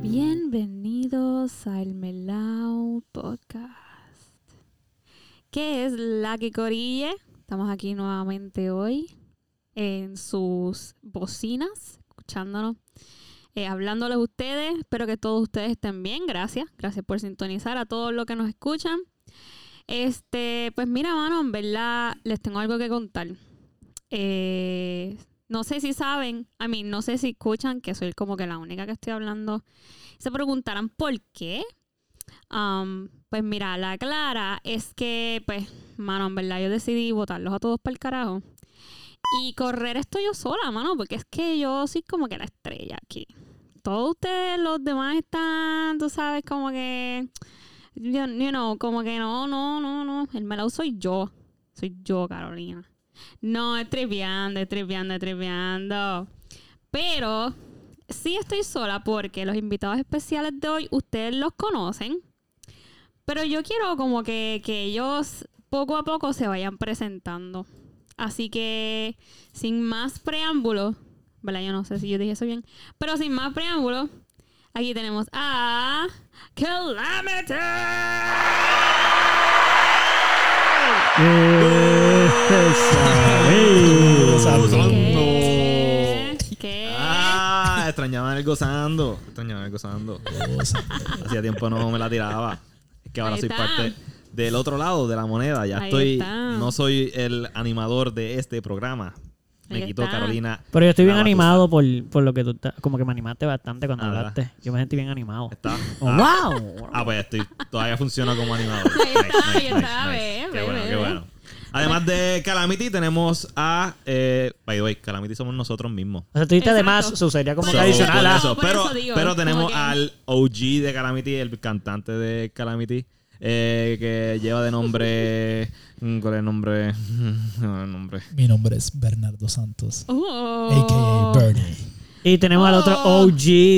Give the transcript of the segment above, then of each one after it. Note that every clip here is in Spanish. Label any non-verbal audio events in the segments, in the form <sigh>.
Bienvenidos al Melau Podcast. ¿Qué es la que corille? Estamos aquí nuevamente hoy en sus bocinas, escuchándonos, eh, hablándoles a ustedes. Espero que todos ustedes estén bien. Gracias. Gracias por sintonizar a todos los que nos escuchan. Este, pues mira, mano, en verdad les tengo algo que contar. Eh, no sé si saben, a mí no sé si escuchan que soy como que la única que estoy hablando. Se preguntarán por qué. Um, pues mira, la clara es que, pues, mano, en verdad yo decidí votarlos a todos para el carajo. Y correr esto yo sola, mano, porque es que yo soy como que la estrella aquí. Todos ustedes, los demás están, tú sabes, como que, you, you know, como que no, no, no, no. El melao soy yo. Soy yo, Carolina. No, es tripeando, es tripeando, es tripeando. Pero sí estoy sola porque los invitados especiales de hoy, ustedes los conocen. Pero yo quiero como que, que ellos poco a poco se vayan presentando. Así que, sin más preámbulos, ¿verdad? Yo no sé si yo dije eso bien. Pero sin más preámbulos, aquí tenemos a Calamity. ¿Qué? ¿Qué? Ah, extrañaba el gozando. Extrañaba el gozando. Hacía tiempo no me la tiraba. Es que ahora soy parte del otro lado de la moneda. Ya Ahí estoy. está. No soy el animador de este programa. Me Ahí quitó está. Carolina. Pero yo estoy bien animado por, por lo que tú estás. Como que me animaste bastante cuando Ah, hablaste. Yo me sentí bien animado. Está. Oh, Ah, ¡Wow! ah, pues estoy. Todavía funciona como. Ahí está, está, ve, Qué bueno, qué bueno. Además de Calamity, tenemos a. Eh, by the way, Calamity somos nosotros mismos. O sea, tú dijiste además, eso sería como que eso- eso. Pero, eso digo, pero tenemos que- al OG de Calamity, el cantante de Calamity, eh, que lleva de nombre. Mm, ¿Cuál es el nombre? <laughs> No, el nombre. Mi nombre es Bernardo Santos, Oh. a.k.a. Bernie. Y tenemos al otro Oh. OG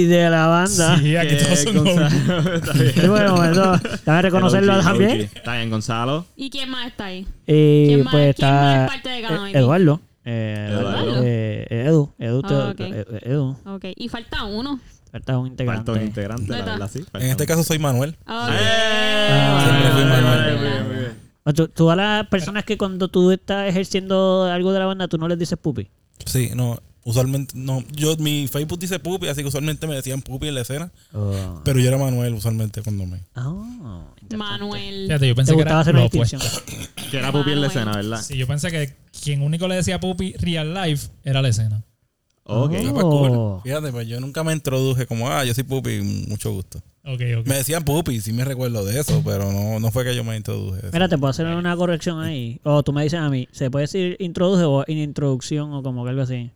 de la banda. Sí, aquí todos son Gonzalo- OG. Está bien. Y bueno, eso, déjame reconocerlo también. Está bien, Gonzalo. ¿Y quién más está ahí? Y ¿Quién más- pues quién más está es parte de eh? Eduardo. Eh, Eduardo. eh, Edu. Edu. te- Ah, ok. eh, Edu. Ok, y falta uno. Falta un integrante. Falta un integrante, la verdad, sí. En este caso soy Manuel. Ok. Ah, Manuel. Muy bien, muy bien. O tú- Todas las personas que cuando tú estás ejerciendo algo de la banda, tú no les dices pupi. Sí, no, usualmente no. Yo mi Facebook dice Pupi, así que usualmente me decían Pupi en la escena, Oh. pero yo era Manuel usualmente cuando me. Interesante. Manuel. Fíjate, yo Te pensé que era hacer una opuesto. Que era Pupi en la escena, ¿verdad? Sí, yo pensé que quien único le decía Pupi real life era la escena. Ok. Oh. Ah, cool. Fíjate, pues yo nunca me introduje como, ah, yo soy Pupi, mucho gusto. Ok, ok. Me decían Pupi, sí me recuerdo de eso, pero no, no fue que yo me introduje. Mira, te puedo hacer una corrección ahí. O tú me dices a mí, ¿se puede decir introduce o introducción o como que algo así?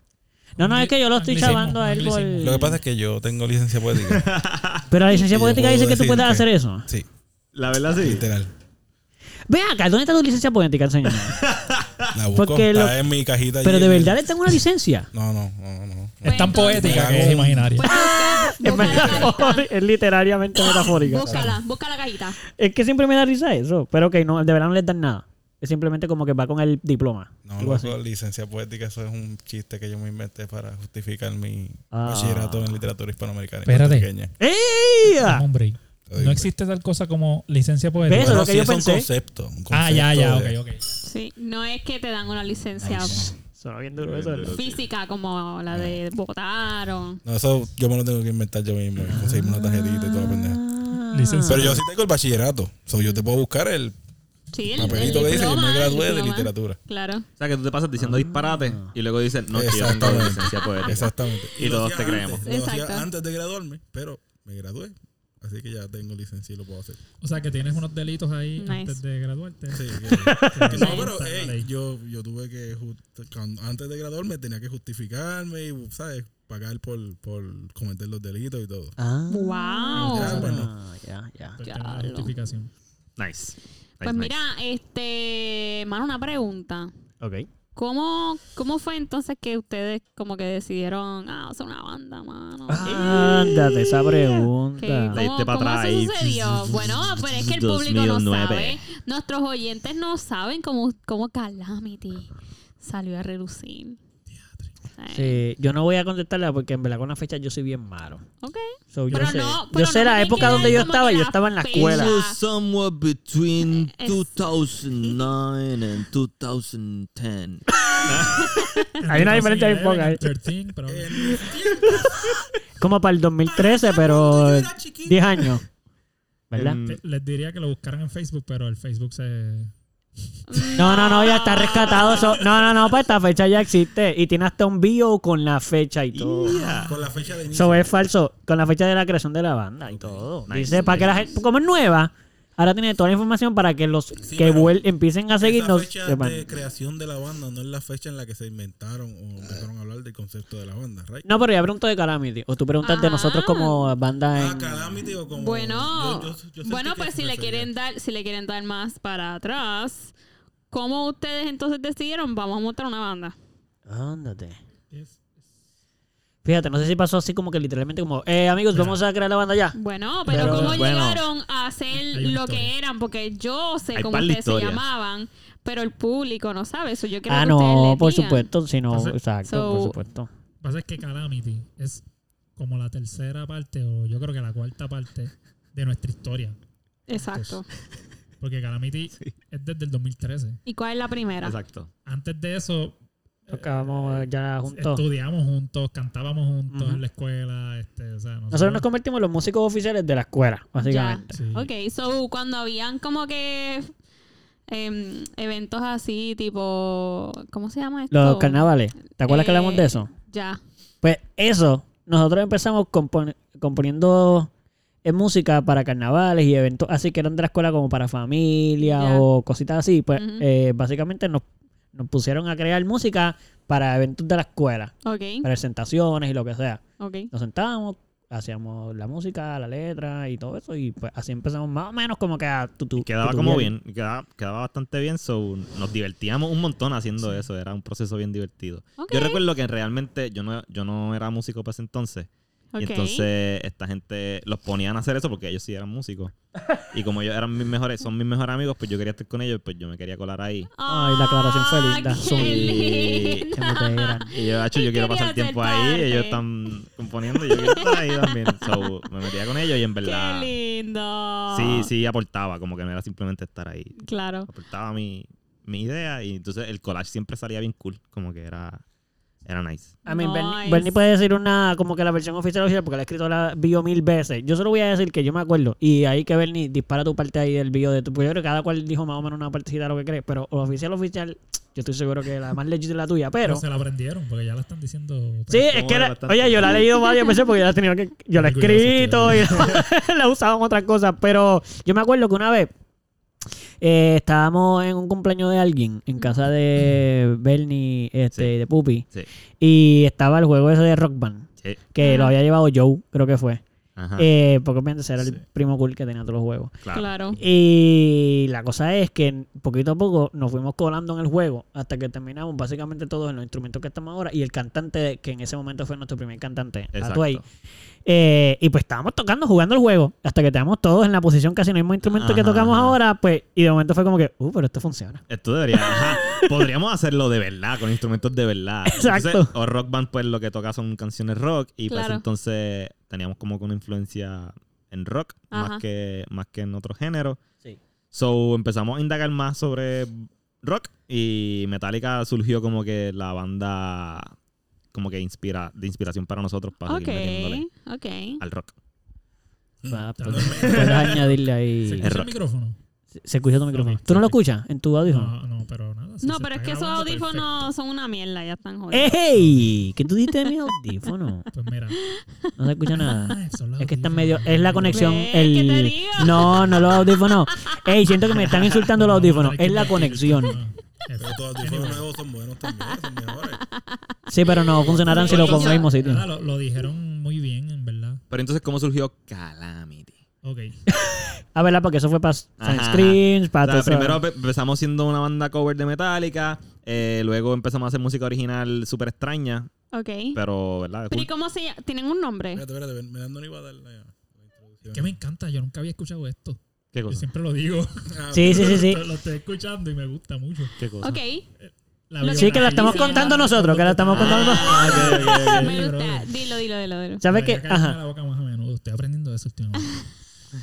No, no, es que yo lo estoy chavando a él por... Lo que pasa es que yo tengo licencia poética. <laughs> Pero la licencia poética dice que tú puedes que- hacer eso. Sí, La verdad, sí. literal. Ve acá, ¿dónde está tu licencia poética, enséñame? <laughs> La busco, Porque está lo- en mi cajita. Pero allí de verdad le tengo una licencia. No, no, no, no. Es tan entonces- poética que es imaginaria. Pues Es, busca la cajita. metafórica, es literariamente metafórica. Búscala, busca la cajita. Es que siempre me da risa eso. Pero que no, de verdad no les dan nada. Es simplemente como que va con el diploma. No, algo así. loco, licencia poética, eso es un chiste que yo me inventé para justificar mi Ah. bachillerato en literatura hispanoamericana. y Espérate. puertorriqueña. ¡Ey! Hombre, Te digo. no existe tal cosa como licencia poética. Eso es lo que sí, yo es un pensé. concepto. un Ah, ya, concepto ya, de- ok, ok. Sí, no es que te dan una licencia Suena bien duro eso, ¿verdad? física como la de votar o... No, eso yo me lo tengo que inventar yo mismo. y Conseguirme una tarjetita y toda la pendeja. Ah. Licencia. Pero yo sí tengo el bachillerato. So, yo te puedo buscar el Sí, el, papelito el que dice que me gradué de literatura. Claro. O sea, que tú te pasas diciendo disparate y luego dices, no, yo tengo licencia poética. Exactamente. Y lo todos te creemos. hacía antes de graduarme, pero me gradué. Así que ya tengo licencia y lo puedo hacer. O sea, que tienes unos delitos ahí Nice. antes de graduarte. Sí, que- <laughs> que no, pero yo, yo tuve que, just- cuando- antes de graduarme, tenía que justificarme y, ¿sabes? Pagar por, por cometer los delitos y todo. Ah. Wow. Ya, bueno. Ya, ya. Pues Ya lo- justificación. Nice. Pues Nice, mira, este, mano, una pregunta. Ok. ¿Cómo, ¿cómo fue entonces que ustedes como que decidieron, ah, hacer una banda, mano? Ándate, esa ¿Qué- pregunta. ¿Cómo, Diste pa' cómo atrás eso sucedió? Bueno, pero es que el público no 2009. sabe. Nuestros oyentes no saben cómo, cómo Calamity salió a relucir. Sí, yo no voy a contestarla porque en verdad con la fecha yo soy bien malo. Ok. So, yo Pero sé, no- yo pero sé no la época donde yo estaba, yo estaba en la escuela. It was somewhere between Es- 2009 and 2010. <laughs> Hay una diferencia bien 2011, poca, eh. 13, pero En mis tiempos, Como para el 2013, pero cuando yo era chiquito. 10 años. ¿Verdad? Les diría que lo buscaran en Facebook, pero el Facebook se... No, no, no, ya está rescatado. No, no, no, para esta fecha ya existe. Y tiene hasta un bio con la fecha y todo. Con la fecha de inicio. Eso es falso. Con la fecha de la creación de la banda y todo. Nice. Dice, para que la gente, como es nueva, ahora tiene toda la información para que los Sí, que empiecen a seguirnos fecha sepan. de creación de la banda no es la fecha en la que se inventaron o empezaron a hablar del concepto de la banda, ¿right? No, pero ya pregunto de Calamity. O tú preguntas de Ah. nosotros como banda Ah, en... Calamity o como... Bueno, yo- yo- yo bueno, pues si le quieren dar, si le quieren dar más para atrás, ¿cómo ustedes entonces decidieron vamos a montar una banda? Ándate. Fíjate, no sé si pasó así como que literalmente como, eh, amigos, vamos a crear la banda ya. Bueno, pero, Pero- ¿cómo Bueno. llegaron a una lo historia. que eran? Porque yo sé Hay cómo ustedes se llamaban, pero el público no sabe eso. Yo quiero Ah, que no, por digan. supuesto, si no, Entonces- exacto, So- por supuesto. pasa es que Calamity es como la tercera parte, o yo creo que la cuarta parte de nuestra historia. Exacto. Porque Calamity es desde el 2013. ¿Y cuál es la primera? Exacto. Antes de eso, Tocábamos ya juntos. estudiamos juntos, cantábamos juntos en la escuela. Este, o sea, nosotros, Nosotros nos convertimos en los músicos oficiales de la escuela, básicamente. Sí. Ok, so cuando habían como que em, eventos así, tipo. ¿Cómo se llama esto? Los carnavales. ¿Te acuerdas que Eh, hablamos de eso? Ya. Pues eso, nosotros empezamos compon- componiendo en música para carnavales y eventos así que eran de la escuela como para familia Ya. o cositas así. Pues eh, básicamente nos, nos pusieron a crear música para eventos de la escuela, presentaciones y lo que sea. ok. Nos sentábamos, hacíamos la música, la letra y todo eso y pues así empezamos más o menos como que a tutu- quedaba como bien, quedaba, quedaba bastante bien, so nos divertíamos un montón haciendo eso, era un proceso bien divertido. Ok. Yo recuerdo que realmente yo no, yo no era músico para ese entonces, y entonces esta gente los ponían a hacer eso porque ellos sí eran músicos. <laughs> Y como ellos eran mis mejores, son mis mejores amigos, pues yo quería estar con ellos, pues yo me quería colar ahí. Ay, la aclaración fue linda. Ah, Son- qué Y- mutera. Y yo, "Acho, yo quiero pasar tiempo ahí, parte. ellos están componiendo y yo quiero estar ahí también. So, me metía con ellos y en verdad Qué lindo. sí, sí aportaba, como que no era simplemente estar ahí. Claro. Aportaba mi, mi idea y entonces el collage siempre salía bien cool, como que era, era nice. A mí, Bernie, Nice. Bernie puede decir una, como que la versión oficial oficial, porque la he escrito la bio mil veces. Yo solo voy a decir que yo me acuerdo. Y ahí que Bernie dispara tu parte ahí del bio de tu. Porque yo creo que cada cual dijo más o menos una partecita de lo que cree. Pero oficial, oficial, yo estoy seguro que la más legit es la tuya. Pero. Pero se la aprendieron porque ya la están diciendo. Sí, es que, la- oye, yo la he leído varias veces porque yo la he tenido que, yo la <laughs> he escrito y <laughs> la he usado en otras cosas, pero yo me acuerdo que una vez eh, estábamos en un cumpleaños de alguien en casa de <clears throat> Bernie, este, Sí. de Pupi, Sí. y estaba el juego ese de Rock Band, Sí. que lo había llevado Joe, creo que fue. Eh, porque obviamente era el primo cool que tenía todos los juegos. claro. Claro. Y la cosa es que poquito a poco nos fuimos colando en el juego hasta que terminamos básicamente todos en los instrumentos que estamos ahora y el cantante, que en ese momento fue nuestro primer cantante. Atuay. Eh, y pues estábamos tocando, jugando el juego, hasta que teníamos todos en la posición casi en el mismo instrumento que Ajá, tocamos ajá. ahora, pues, y de momento fue como que, uh, pero esto funciona. Esto debería. ajá. Podríamos hacerlo de verdad, con instrumentos de verdad. Exacto. Entonces, o Rock Band, pues lo que toca son canciones rock. Y pues entonces teníamos como que una influencia en rock, Ajá. más que, más que en otros géneros. Sí. So empezamos a indagar más sobre rock. Y Metallica surgió como que la banda como que inspira, de inspiración para nosotros para Ok, seguir metiéndole al rock. Pues, <laughs> puedes añadirle ¿Se ahí. escucha el micrófono? Se, se escucha tu micrófono. ¿Tú no lo escuchas en tu audífono? No, no, pero nada. Si No, pero es que esos audífonos son una mierda, ya están jodidos. ¡Ey! ¿Qué tú diste de mi audífono? perfecto. Pues mira. No se escucha nada. Ah, Es que está audífonos. medio. Es la conexión. El... ¿qué te digo? No, no los audífonos. Ey, siento que me están insultando los No, audífonos. Es la conexión. Pero todos los audífonos nuevos son buenos también, son mejores. Sí, pero no funcionarán si lo pongo en el mismo sitio. Ah, lo, lo dijeron muy bien, en verdad. Pero entonces, ¿cómo surgió Calamity? Ok. <laughs> Ah, ¿verdad? Porque eso fue para. Screens, O para sea, todo eso. primero pe- empezamos siendo una banda cover de Metallica. Eh, luego empezamos a hacer música original súper extraña, Ok. pero, ¿verdad? Pero ¿y cómo se llama? ¿Tienen un nombre? Espérate, espérate, Miranda no iba a dar la, la introducción. Que me encanta, yo nunca había escuchado esto. ¿Qué Yo cosa? siempre lo digo. Ah, Sí, sí, sí, sí. Lo, lo estoy escuchando y me gusta mucho. ¿Qué cosa? Ok. La Sí, que la estamos contando nosotros, que la estamos contando Ah, nosotros. <laughs> me gusta. Dilo, dilo, dilo, dilo. ¿Sabes qué? Ajá. la boca más a menudo. Estoy aprendiendo eso últimamente.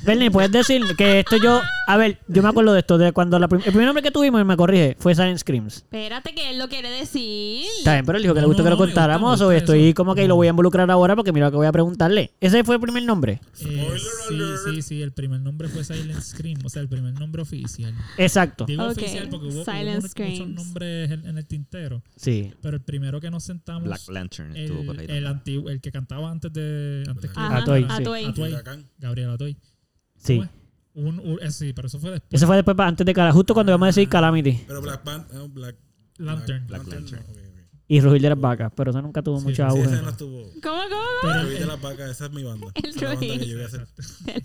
Bernie, ¿puedes decir que esto yo... A ver, yo me acuerdo de esto, de cuando la prim- el primer nombre que tuvimos, y me corrige, fue Silent Screams. Espérate que él lo quiere decir. Está bien, pero él dijo que le No, gustó no, que lo no, me gusta, contáramos, o estoy eso. como que lo voy a involucrar ahora porque mira lo que voy a preguntarle. ¿Ese fue el primer nombre? Eh, sí, sí, sí. El primer nombre fue Silent Scream. O sea, el primer nombre oficial. Exacto. Digo Ok, oficial porque hubo, hubo Silent muchos- Screams. muchos nombres en, en el tintero. Sí. Pero el primero que nos sentamos. Black Lantern estuvo por ahí. el, el antiguo, el que cantaba antes de. Antes que Ajá, Atoy, sí. Atoy. Atoy. Huracán. Gabriel Atoy. Sí. ¿Cómo es? Un, un- eh, sí, pero eso fue después. Ese fue después, antes de Cala, justo cuando íbamos a decir Calamity Pero Black Panther. no, Black. Lantern. Black Lantern. no, ok, ok. y Rugir de las Vacas, pero eso nunca tuvo Sí, mucho Sí, auge. ese no estuvo. ¿Cómo, cómo? Pero Ruiz de el, las vacas, esa es mi banda. El Esa es la banda que Ruiz. yo voy a hacer. De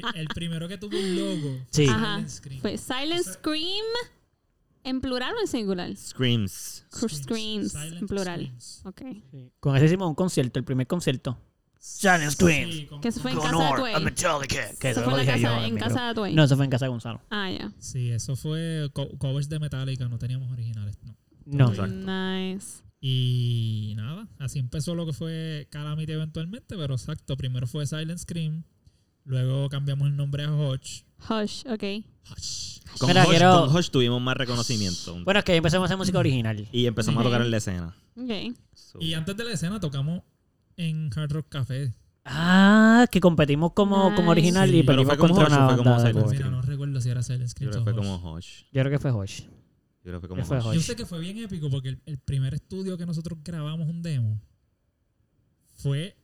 la- <laughs> el primero que tuvo un logo. Sí. fue Ajá. Silent Scream. Fue Silent Scream en plural o en singular? Screams. Screams, Silent en plural. Screams. Ok. Sí. Con ese hicimos un concierto, el primer concierto. Silent Screams. Sí, con- Que eso fue en casa de Metallica. Que Eso fue lo en, yo casa, en en micro. casa de Tway. No, eso fue en casa de Gonzalo. Ah, ya. Sí, eso fue co- covers de Metallica, no teníamos originales. No. No. Exacto. Nice. Y nada, así empezó lo que fue Calamity eventualmente, pero exacto, primero fue Silent Scream, luego cambiamos el nombre a Hodge. Hush, ok. Hush. Con, Mira, Hush, quiero- con Hush tuvimos más reconocimiento. Bueno, es que empezamos a hacer música original. y empezamos a tocar en la escena. Ok. So, Y antes de la escena tocamos en Hard Rock Café. Ah, que competimos como, como Nice. original Sí. y Pero fue como contra una fue como banda de Silent cover. Mira, no recuerdo si era Silent yo Scream creo que fue como. Hush. Yo creo que fue Hush. Yo creo que fue como Fue. Hush. Yo sé que fue bien épico porque el, el primer estudio que nosotros grabamos un demo fue...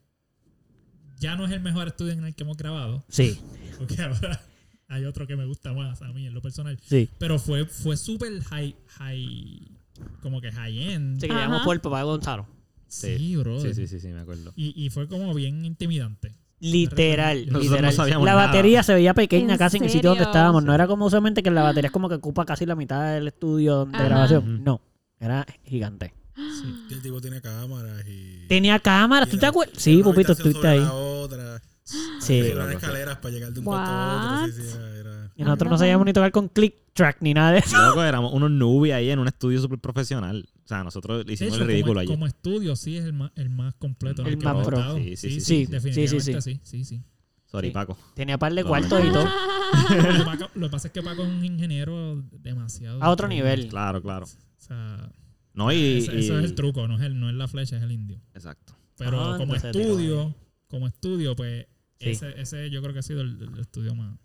Ya no es el mejor estudio en el que hemos grabado, Sí, <laughs> porque ahora hay otro que me gusta más a mí en lo personal. sí. Pero fue, fue súper high, high, como que high end. Sí, que Ajá. llamamos por el papá de Gonzalo. Sí, Sí. bro. Sí, sí, sí, sí, me acuerdo. Y, y fue como bien intimidante. Literal, Nosotros literal. no sabíamos la nada. batería se veía pequeña ¿En casi en el sitio donde serio? estábamos. No era como usualmente que la batería es como que ocupa casi la mitad del estudio de Ajá. grabación. No, era gigante. Sí. El tipo tiene cámaras y. Tenía cámara, ¿tú te acuerdas? Sí, Pupito, estuviste sobre ahí. La otra. Sí. Sí. escaleras para llegar de un cuarto a otro. Sí, sí, era- Y nosotros no sabíamos ni tocar con click track ni nada de eso. Loco, éramos unos newbies ahí en un estudio súper profesional. O sea, nosotros De hicimos hecho, el ridículo como, allí. como estudio, sí es el más, el más completo. El más pro. estado. Sí, sí, sí, sí, definitivamente sí, sí, sí. sí, sí. Sorry, Sí. Paco. Tenía par de cuartos y todo. <laughs> Lo que pasa es que Paco es un ingeniero demasiado. A otro nivel. Claro, claro. O sea, No, y. eso, es el truco, no es, el, no es la flecha, es el indio. Exacto. Pero Ah, como estudio, como estudio, pues Sí. ese, ese yo creo que ha sido el, el estudio más.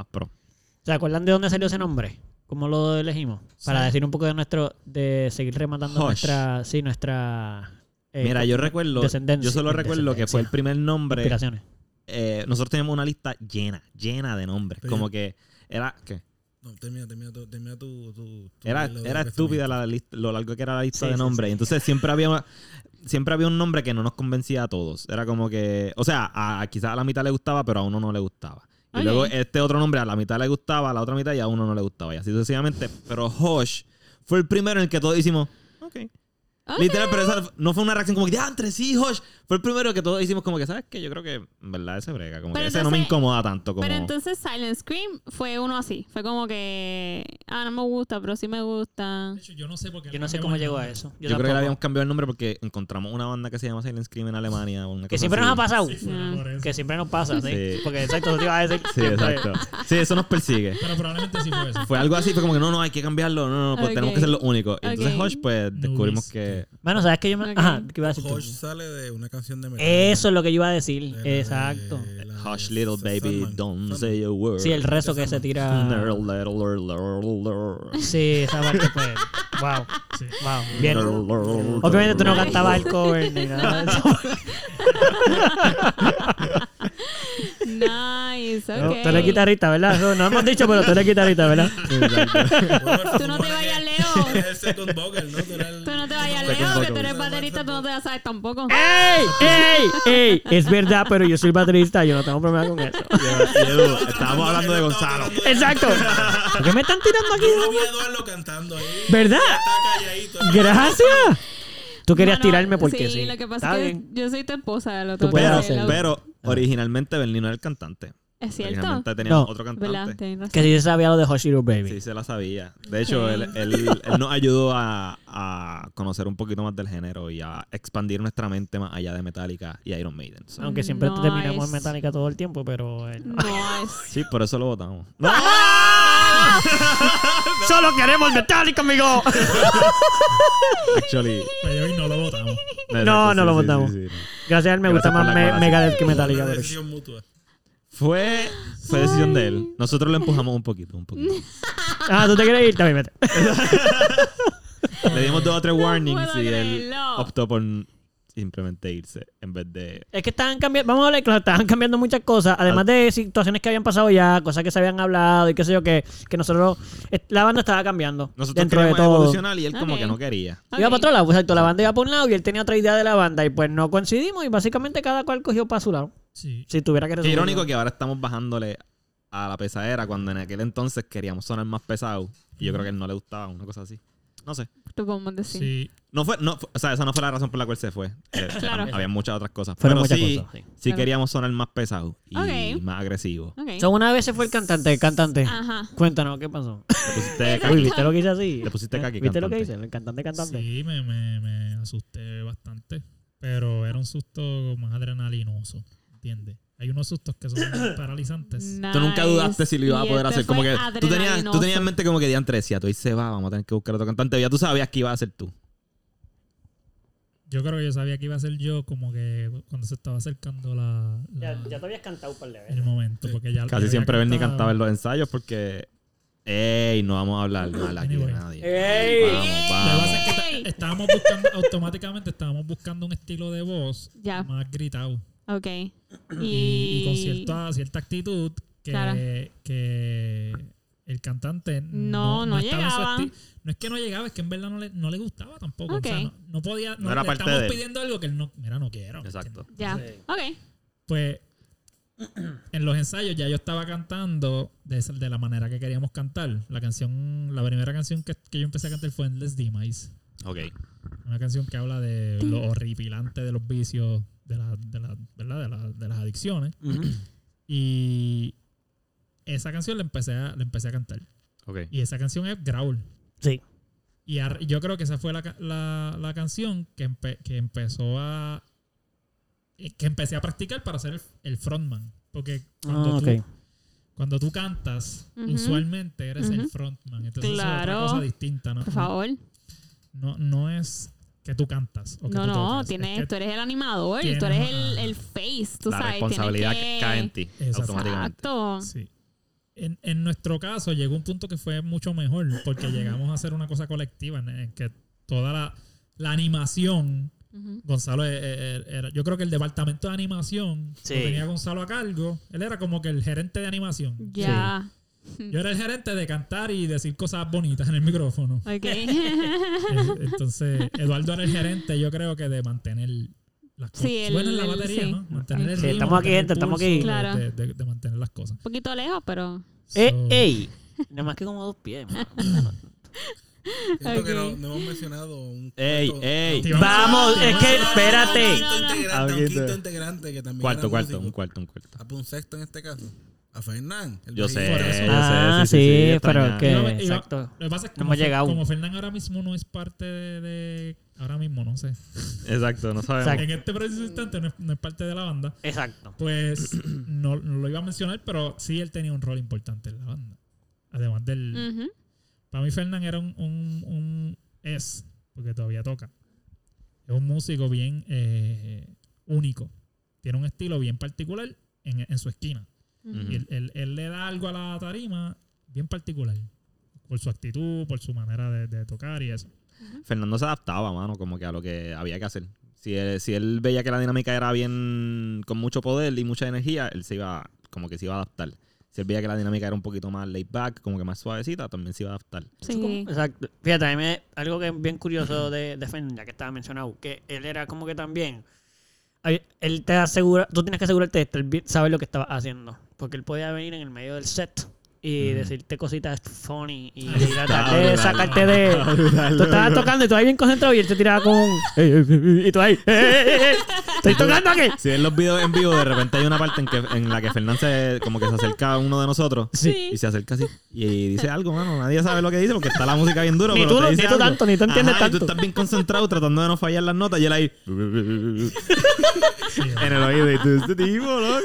Más pro. ¿Se acuerdan de dónde salió ese nombre? ¿Cómo lo elegimos? Para Sí. decir un poco de nuestro, de seguir rematando Hush. nuestra, sí, nuestra... eh, Mira, yo recuerdo. descendencia- Yo solo recuerdo que fue el primer nombre. Inspiraciones. eh, nosotros teníamos una lista llena, llena de nombres. Como que era. ¿Qué? No, termina, termina, tu, termina tu, tu, tu- Era, era estúpida la lista, lo largo que era la lista Sí, de sí, nombres. sí. Entonces siempre había siempre había un nombre que no nos convencía a todos. Era como que, o sea, a, quizás a la mitad le gustaba, pero a uno no le gustaba. Y luego este otro nombre a la mitad le gustaba, a la otra mitad y a uno no le gustaba. Y así sucesivamente. Pero Hosh fue el primero en el que todos hicimos, ok. Ok. Literal, pero esa no fue una reacción como que, entre sí, Hosh. Fue el primero que todos hicimos como que, ¿sabes qué? Yo creo que, en verdad, ese brega. Como Pero que ese no me entonces- incomoda tanto como... Pero entonces Silent Scream fue uno así. Fue como que, ah, no me gusta, pero sí me gusta. De hecho, yo no sé por qué. Yo le no sé cómo llegó a eso. Yo, creo que le habíamos cambiado el nombre porque encontramos una banda que se llama Silent Scream en Alemania. una Que cosa siempre nos ha pasado. Sí, Mm. Que siempre nos pasa, ¿sí? Sí. Porque exacto, te iba a decir. Sí, exacto. Sí, eso nos persigue. Pero probablemente sí fue eso. Fue algo así, fue como que no, no, hay que cambiarlo, no, no, pues tenemos que ser los únicos. Y entonces Ok. Hush, pues descubrimos que. Bueno, ¿sabes qué yo me... Ajá, ¿qué iba a decir tú? Hush sale de una canción de metal. Eso es lo que yo iba a decir. De Exacto. la Hush, little baby, Sandman. don't Sandman. say a word. Sí, el rezo que se tira... Sí, esa parte pues... Wow, Sí. wow. Bien. Obviamente tú no cantabas el cover ni nada de eso. Nice, No, ok. Tú eres guitarrista, ¿verdad? Eso no hemos dicho, pero tú eres guitarrista, ¿verdad? Tú no te vayas, Leo. Es el second vocal, ¿no? Tú eres el- Tú no te porque tú eres baterista, tú no te la sabes tampoco. ¡Ey! ¡Ey! ¡Ey! Es verdad, pero yo soy baterista, yo no tengo problema con eso. Estábamos hablando de Gonzalo. Exacto. ¿Por qué me están tirando aquí? Yo no vi a Eduardo cantando ahí. ¿Verdad? Está calladito. Gracias. Tú querías Bueno, tirarme porque sí. Sí, lo que pasa Está es que bien. yo soy tu esposa. Lo Tú puedes hacerlo. pero originalmente Bernie no era el cantante. Es cierto. Originalmente teníamos No. otro ¿Verdad? cantante. Tienes razón. Que sí se sabía lo de Hoshiru Baby. Sí, se la sabía. De hecho, Ok. él, él, él nos ayudó a, a conocer un poquito más del género y a expandir nuestra mente más allá de Metallica y Iron Maiden. So, Aunque siempre No terminamos es- en Metallica todo el tiempo, pero... él no. No es. <laughs> Sí, por eso lo votamos. <laughs> No, <laughs> ¡Solo queremos Metallica, amigo! actually. Pues hoy no lo votamos. No, no lo votamos. sí, sí. Gracias a él me Gracias gusta por más la Me- aclaración. Megadeth que Metallica. Una pero- decisión mutua. Fue, fue decisión de él. Nosotros lo empujamos un poquito, un poquito. <laughs> Ah, ¿tú te quieres ir? También vete. <laughs> Le dimos dos o tres warnings y él optó por simplemente irse en vez de... Es que estaban cambiando, vamos a hablar claro, estaban cambiando muchas cosas, además de situaciones que habían pasado ya, cosas que se habían hablado y qué sé yo, que, que nosotros, la banda estaba cambiando Nosotros dentro de todo. evolucionar y él como que no quería. Iba para otro lado, pues, exacto, la banda iba por un lado y él tenía otra idea de la banda y pues no coincidimos y básicamente cada cual cogió para su lado. Sí. Si tuviera que Qué resumir. irónico que ahora estamos bajándole a la pesadera cuando en aquel entonces queríamos sonar más pesados y yo creo que a él no le gustaba, una cosa así. No sé. Tú podemos decir. Sí. No fue, no, fue- o sea, esa no fue la razón por la cual se fue. <laughs> Eh, Claro. Había muchas otras cosas. Fueron Pero muchas sí, cosas, sí. sí Claro. queríamos sonar más pesados y más agresivos. Ok. So, una vez se fue el cantante, el cantante. Ajá. Cuéntanos, ¿qué pasó? Le pusiste caqui. ¿viste lo que hice así? Le pusiste caqui, ¿Viste lo que hice? El cantante, cantante. Sí, me, me, me asusté bastante. Pero era un susto más adrenalinoso. ¿Entiendes? Hay unos sustos que son <coughs> paralizantes. Tú nunca dudaste si lo ibas a Y poder este hacer. Como que tú tenías, tú tenías en mente como que diantre, a tú ahí se va, vamos a tener que buscar otro cantante. Ya tú sabías que iba a ser tú. Yo creo que yo sabía que iba a ser yo como que cuando se estaba acercando la, la- Ya, ya te habías cantado par de el momento. Porque ya Casi ya siempre Bernie cantaba en los ensayos porque. ¡Ey! No vamos a hablar mal aquí de nadie. ¡Ey! Vamos, vamos. es que estábamos buscando, automáticamente estábamos buscando un estilo de voz Ya. más gritado. Ok. Y, Y, y con cierta, cierta actitud que, Claro. que el cantante No, no estaba en su llegaba. No es que no llegaba, es que en verdad no le, no le gustaba tampoco. O sea, no, no podía. No, No era le parte estamos de pidiendo algo que él no. Mira, no quiero. Exacto. Ya. Sí. Ok. Pues <clears throat> en los ensayos ya yo estaba cantando de, de la manera que queríamos cantar. La canción, la primera canción que, que yo empecé a cantar fue Endless Demise. Ok. Una canción que habla de lo horripilante de los vicios, de, la, de, la- ¿verdad? de, la- de las adicciones. Y esa canción la empecé a, la empecé a cantar. Ok. Y esa canción es Growl. Sí. Y yo creo que esa fue la, la- la canción que, empe- que empezó a. que empecé a practicar para ser el, el frontman. Porque cuando, Ah, tú, cuando tú cantas, usualmente eres el frontman. Entonces Claro. es otra cosa distinta, ¿no? Por favor. No, no es que tú cantas. O que No, tú no, tocas, es tienes, que- tú eres el animador, tienes- tú eres el, el face, tú La sabes. tienes responsabilidad que... cae en ti Exacto. automáticamente. Exacto. Sí. En, en nuestro caso llegó un punto que fue mucho mejor porque llegamos a hacer una cosa colectiva en, en que toda la, la animación. Gonzalo eh, eh, era, yo creo que el departamento de animación Sí. lo tenía Gonzalo a cargo, él era como que el gerente de animación. Ya. Yo era el gerente de cantar y decir cosas bonitas en el micrófono. Ok. <laughs> Es- Entonces, Eduardo era el gerente, yo creo que de mantener las cosas. Sí, el- Suena en la el- batería, sí. ¿no? Mantener el Sí, ritmo, estamos aquí, gente, estamos aquí. de- Claro. De, de- de mantener las cosas. Un poquito lejos, pero. Eh, So- ey. Nada más que como dos pies. Siento que no, no hemos mencionado un ¡Ey! cuarto- ¡Ey! Te Vamos, es que, espérate. Un quinto integrante, Ah, un quinto. integrante que también Cuarto, cuarto, músico. un cuarto, un cuarto. A un sexto en este caso. A Fernán. el Yo sé, yo Ah, sé, sí, extraña. pero que- exacto. Lo que pasa es que como, llegado. como Fernán ahora mismo no es parte de, de- Ahora mismo, no sé. Exacto, no sabemos. Exacto. En este preciso instante no es, no es parte de la banda. Exacto. Pues no, no lo iba a mencionar, pero sí él tenía un rol importante en la banda. Además del... Ujú. Para mí Fernán era un, un- un- Es, porque todavía toca. Es un músico bien eh, único. Tiene un estilo bien particular en, en su esquina. Y él, él- él le da algo a la tarima bien particular. Por su actitud, por su manera de, de tocar y eso. Fernando se adaptaba, mano, como que a lo que había que hacer. Si él, si él veía que la dinámica era bien con mucho poder y mucha energía, él se iba, como que se iba a adaptar. si él veía que la dinámica era un poquito más laid back, como que más suavecita, también se iba a adaptar. Sí. Exacto. Fíjate, a mí me- algo que es bien curioso de, de Fernan, ya que estaba mencionado, que él era como que también. Él te asegura, tú tienes que asegurarte de saber lo que estabas haciendo. Porque él podía venir en el medio del set y Mm. decirte cositas funny y tratar de sacarte de. Tú estabas tocando y tú ahí bien concentrado y él te tiraba con. Y tú ahí. "Ey, ey, ey, ey, Estoy tocando aquí. Si ven los videos en vivo, de repente hay una parte en, que, en la que Fernán se, como que se acerca a uno de nosotros Sí. y se acerca así y dice algo, mano. Nadie sabe lo que dice porque está la música bien dura. Ni pero tú, te dice ni tú algo. tanto, ni tú entiendes Ajá, y tanto. tú estás bien concentrado tratando de no fallar las notas y él ahí <laughs> en el oído. Y tú, este tipo, loco.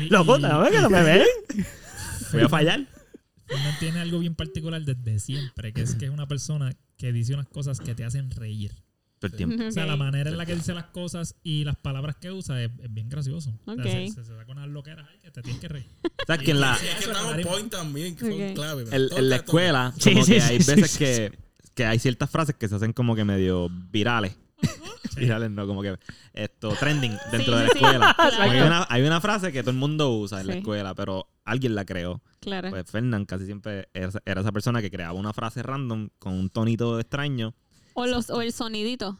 Y- Loco, y- ¿sabes que no me ven? Voy a fallar. Fernan tiene algo bien particular desde siempre, que es que es una persona que dice unas cosas que te hacen reír. Todo el tiempo. O sea, la manera en la que dice las cosas y las palabras que usa es, es bien gracioso. O sea, Ok. se, se, se da con unas loqueras ahí que te tienes que reír. ¿Sabes que en la, Es que estamos point también, que son Ok. clave. en, en la escuela, Sí, como sí, que sí, hay sí, veces sí, que, que hay ciertas frases que se hacen como que medio virales. <laughs> virales no, como que esto, trending dentro Sí, de la sí, sí. escuela. <laughs> Hay, una, hay una frase que todo el mundo usa en la escuela, pero alguien la creó. Claro. Pues Fernán casi siempre era, esa- era esa persona que creaba una frase random con un tonito extraño O, los, o el sonidito.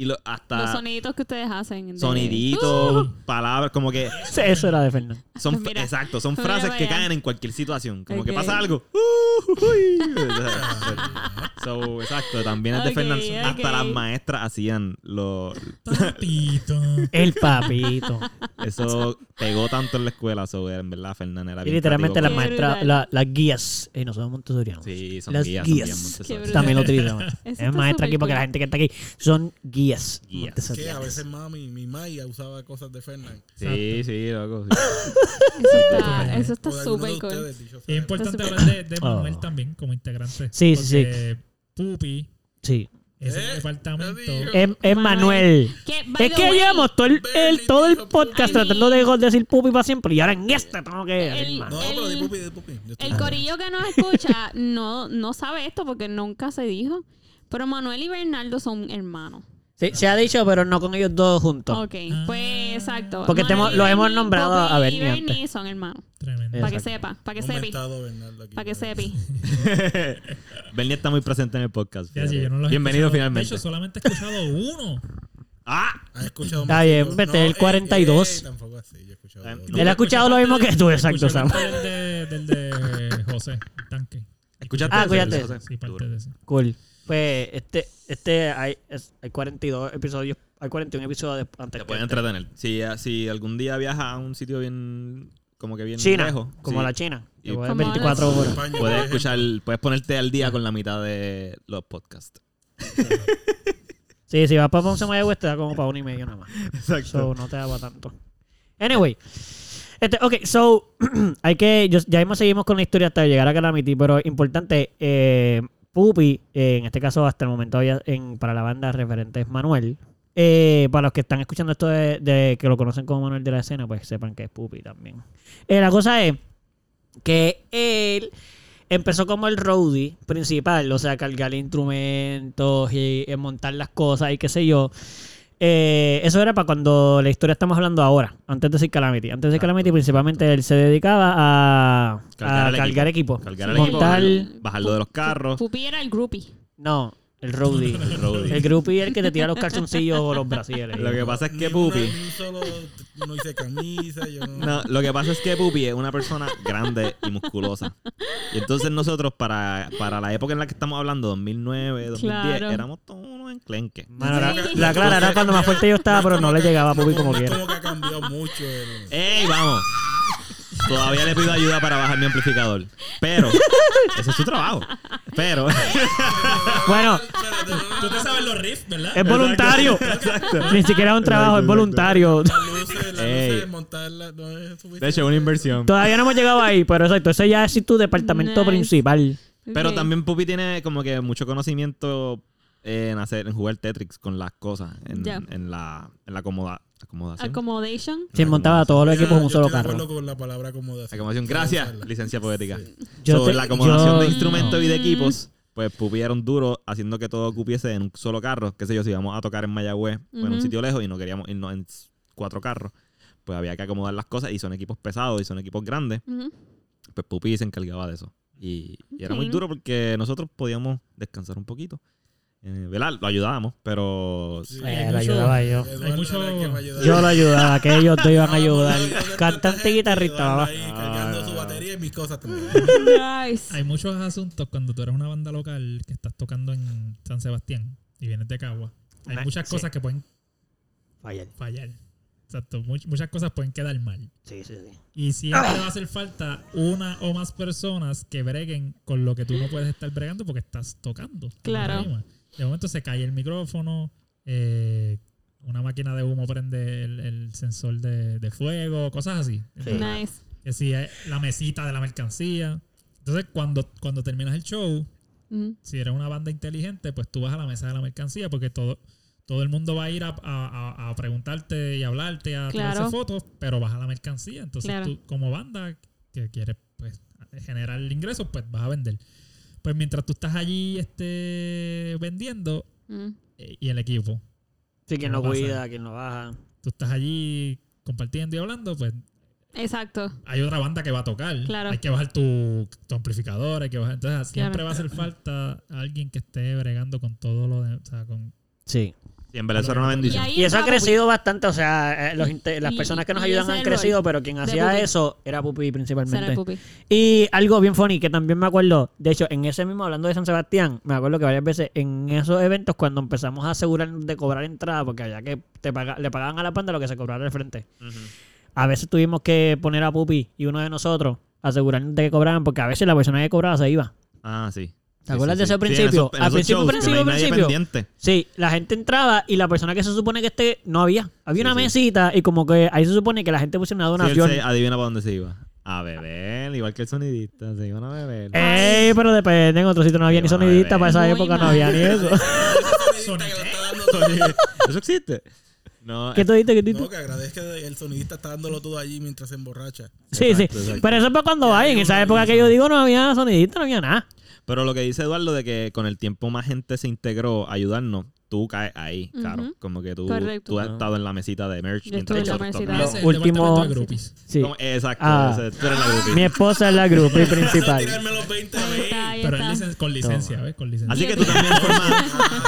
Y lo, Los hasta soniditos que ustedes hacen. de- soniditos, palabras, como que <laughs> Eso era de Fernan. son <laughs> Mira, exacto, son mira frases que caen en cualquier situación, como que Ok. pasa algo. uh, uy. <laughs> so, exacto, también es de Ok, Fernán. ok. Hasta las maestras hacían lo Papito. El papito. eso pegó tanto en la escuela, so, en verdad Fernán era Y bien literalmente las maestras, la- las guías, y nosotros montessorianos. Sí, son Las guías, son guías. brutal. También lo utilizamos. Es está maestra aquí porque la gente que está aquí son guías. Guías. montessorianas. Que a veces mami, mi Maya usaba cosas de Fernan. Sí, sí, loco. sí. <laughs> Eso está eso está O de alguno de súper cool. ustedes, dicho sea Es importante hablar de, de <laughs> Oh. Manuel también como integrante. Sí, sí, sí. porque Pupi, Sí. ese Eh, departamento. Es, es Manuel. Que, by Es the que way, llevamos todo el, el- todo el podcast Ay. tratando de decir pupi para siempre y ahora en este tengo que decir El-. No, El- pero di pupi, di pupi. Yo estoy- El corillo que nos escucha no, no sabe esto porque nunca se dijo. Pero Manuel y Bernardo son hermanos. Sí, se ha dicho, pero no con ellos dos juntos. Ok, pues exacto. Porque te hemos- hemos nombrado a Bernie y Bernie son hermanos. Tremendo. Para que Exacto. sepa, para que sepi. Bernardo aquí. Para que sepi. <laughs> Bernie está muy presente en el podcast. Ya, sí, fíjate. yo no los he Bienvenido escuchado. finalmente. De hecho, solamente he escuchado uno. <laughs> ¡Ah! ¿Has escuchado Está más bien, que yo? vete el eh, 42. eh, tampoco así, yo he escuchado Eh, dos. no. Él ha escuchado lo mismo que tú, exacto, Escuché Sam. parte Del de, del de José, el tanque. ¿Escuchaste? Ah. José? Sí, parte Duro. de eso. Cool. Pues este, este hay, es- hay 42 episodios, hay 41 episodios antes Te que puede este. entretener. Si, si algún día viajas a un sitio bien, como que bien China, lejos, como sí, la China. Y- que puede Como 24 la- horas. España, puedes escuchar, puedes ponerte al día con la mitad de los podcasts. <laughs> Sí, si vas para Ponce Mayagüez te da como para uno y medio nada más. Exacto. So, no te da para tanto. Anyway. Este, ok, so, <clears throat> hay que, yo- ya mismo seguimos con la historia hasta llegar a Calamity, pero importante, eh, Pupi, eh, en este caso hasta el momento había en, para la banda referente es Manuel. Eh, para los que están escuchando esto de, que lo conocen como Manuel de la escena, pues sepan que es Pupi también. Eh, la cosa es que él empezó como el roadie principal, o sea, cargar instrumentos y montar las cosas y qué sé yo. Eh, eso era para cuando la historia estamos hablando ahora, antes de decir Calamity. Antes de Exacto. Calamity, principalmente él se dedicaba a Cargar a cargar equipo. equipo. Cargar el montar. equipo, bajarlo de los carros. Pupi era el groupie. No, el roadie. <laughs> El roadie. el groupie es el que te tira los calzoncillos o los brasieres. Lo que pasa es que Pupi. No hice camisa, yo no. No, lo que pasa es que Pupi es una persona grande y musculosa. Y entonces nosotros, para, para la época en la que estamos hablando, 2009, 2010, Claro. éramos todos unos enclenques. Mano, la, Sí. la clara era cuando más fuerte yo estaba, pero no le llegaba a Pupi como es quiera. como que ha cambiado mucho el... ¡Ey, vamos! Todavía le pido ayuda para bajar mi amplificador. Pero, ese es su trabajo. Pero, Bueno, Tú te sabes los riffs, ¿verdad? es voluntario. Ni siquiera es un trabajo, es voluntario. Las luces, las luces, montarlas, no es suficiente. de hecho, una inversión. Todavía no hemos llegado ahí, pero exacto, ese ya es tu departamento Nice. principal. Pero Ok. también Pupi tiene como que mucho conocimiento en hacer, en jugar Tetris con las cosas, en, Ya. en la, en la acomoda- acomodación. Accommodation. Se montaba todos los equipos en un solo carro. acuerdo con la palabra acomodación. Acomodación. Gracias, licencia poética. Yo Sobre te- la acomodación yo- de instrumentos y de Mm. equipos, pues Pupi era un duro haciendo que todo cupiese en un solo carro. Qué sé yo, si íbamos a tocar en Mayagüez o en un Ujú. sitio lejos y no queríamos irnos en s- cuatro carros, pues había que acomodar las cosas y son equipos pesados y son equipos grandes. Ujú. pues Pupi se encargaba de eso. Y, y era muy Ok. duro porque nosotros podíamos descansar un poquito. Eh, ¿Verdad? Lo ayudábamos, pero... Sí. Eh, lo ayudaba yo. Hay mucho-. Yo lo ayudaba, que ellos te iban a ayudar. Cantante y guitarrista, ahí cargando su Ah. batería y mis cosas también. Nice. Hay muchos asuntos cuando tú eres una banda local que estás tocando en San Sebastián y vienes de Cagua. Hay muchas sí. cosas que pueden Fallar. fallar. Exacto, much- muchas cosas pueden quedar mal. Sí, sí, sí. Y siempre va a hacer falta una o más personas que breguen con lo que tú no puedes estar bregando porque estás tocando. Claro. De momento se cae el micrófono, eh, una máquina de humo prende el, el sensor de, de fuego, cosas así. Sí. Nice. Que si es la mesita de la mercancía. Entonces, cuando, cuando terminas el show, Mm. si eres una banda inteligente, pues tú vas a la mesa de la mercancía porque todo, todo el mundo va a ir a, a- preguntarte y hablarte, a Claro. tirarse fotos, pero vas a la mercancía. Entonces Claro. tú, como banda que quieres pues, generar ingresos, pues vas a vender. Pues mientras tú estás allí este, vendiendo Mm. eh, y el equipo, Sí, quien ¿Qué lo cuida, quien lo baja. tú estás allí compartiendo y hablando, pues Exacto. hay otra banda que va a tocar. Claro. Hay que bajar tu, tu amplificador, hay que bajar. Entonces, siempre Claro. va a hacer falta alguien que esté bregando con todo lo de. O sea, con. Sí. Sí, en verdad eso era una Y bendición. ahí Y eso ha crecido bastante, o sea, eh, los inte- las Y- personas que nos y ayudan ese han el crecido, rol pero quien de hacía Pupi. eso era Pupi Será el principalmente. pupi. Y algo bien funny que también me acuerdo, de hecho, en ese mismo, hablando de San Sebastián, me acuerdo que varias veces en esos eventos, cuando empezamos a asegurar de cobrar entrada, porque había que te paga- le pagaban a la banda lo que se cobrara al frente, a veces tuvimos que poner a Pupi y uno de nosotros asegurarnos de que cobraran, porque a veces la persona que cobraba se iba. Ah, sí. ¿Te Sí, acuerdas sí, de sí. ese Sí, principio? en esos- en Al principio, shows, que principio, no principio. pendiente. Sí, la gente entraba y la persona que se supone que esté no había. Había Sí, una sí. mesita y como que ahí se supone que la gente puso una Sí, él donación. se adivina para dónde se iba. A beber, igual que el sonidista, se iban a beber. Ey, pero depende, en otro sitio no había ni sonidista, para esa Muy época no había ni eso. ¿Eso existe? No, <laughs> ¿Qué tú dices? ¿Qué tú dices? No, que agradezca que el sonidista está dándolo todo allí mientras se emborracha. Sí, Exacto, sí. exacto. Pero eso es para cuando hay. En esa época que yo digo no había sonidista, no había nada. Pero lo que dice Eduardo de que con el tiempo más gente se integró a ayudarnos, tú caes ahí, claro. Como que tú, Correcto. tú has estado en la mesita de merch Yo mientras estuve en la mesita. Sí. Como- exacto, Ah. ese- tú eres la groupie. Mi esposa es la groupie <laughs> principal. tirarme los 20 a Ahí mí. está, ahí Pero está. con licencia, ¿ves? Con licencia. Así que tú también <laughs> formas,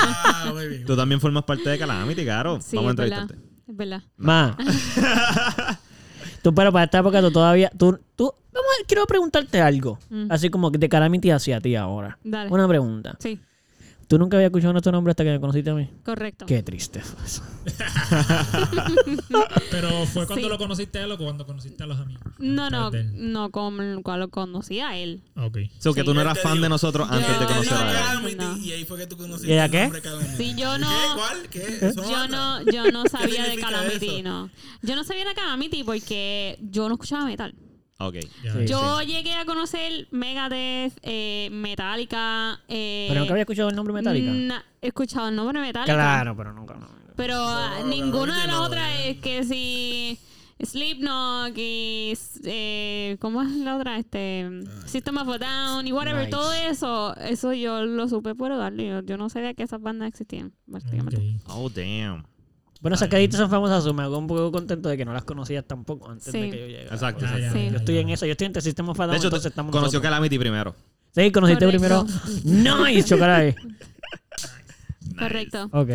Ah, tú también formas parte de Calamity, claro. Sí, Vamos a es verdad. entrevistarte. Es verdad. Ma. <laughs> tú, pero para esta época tú todavía. Tú, tú, vamos a quiero preguntarte algo. Mm. Así como de Calamity hacia ti ahora. Dale. Una pregunta. Sí, ¿Tú nunca habías escuchado nuestro nombre hasta que me conociste a mí? correcto. Qué triste fue <laughs> eso. <laughs> Pero fue cuando Sí. lo conociste a él o cuando conociste a los amigos. No, no, no, como cuando lo conocí a él. Ok. So, que Sí. tú no eras fan de nosotros antes de conocer a él. No. Y ahí fue que tú conociste ¿Y el qué? Sí, <laughs> yo no- ¿Qué? ¿Cuál? ¿Qué? Yo no, yo no sabía de Calamity, eso? no. Yo no sabía de Calamity porque yo no escuchaba metal. Ok. Sí. Yo llegué a conocer Megadeth, eh, Metallica. Eh, ¿Pero nunca había escuchado el nombre Metallica? na- he escuchado el nombre Metallica. Claro, pero nunca. no. Pero ah, No, ninguna de las no, otras es que si Slipknot y eh, ¿cómo es la otra? Este System of a Down y whatever, Nice. todo eso, eso yo lo supe por darle. Yo, yo no sabía que esas bandas existían. Oh, damn. Bueno, esas cadditas son famosas, me hago un poco contento de que no las conocías tampoco antes de que yo llegara. Exacto, exacto. Sí. Yo estoy en eso, yo estoy en el sistema Fadón, De hecho, entonces estamos conoció nosotros. Calamity primero. Sí, conociste Correcto. primero. <laughs> Nice, chocaray. Correcto. Ok.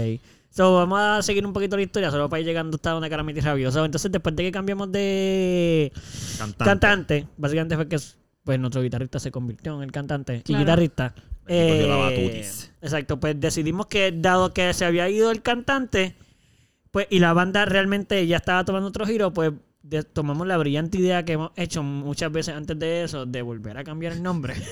So, vamos a seguir un poquito la historia, solo para ir llegando hasta donde Calamity rabioso. Entonces, después de que cambiamos de Cantante. cantante, básicamente fue que pues nuestro guitarrista se convirtió en el cantante y Claro. guitarrista. Dios, la Eh, exacto, pues decidimos que dado que se había ido el cantante, pues y la banda realmente ya estaba tomando otro giro, pues de- tomamos la brillante idea que hemos hecho muchas veces antes de eso, de volver a cambiar el nombre. <laughs>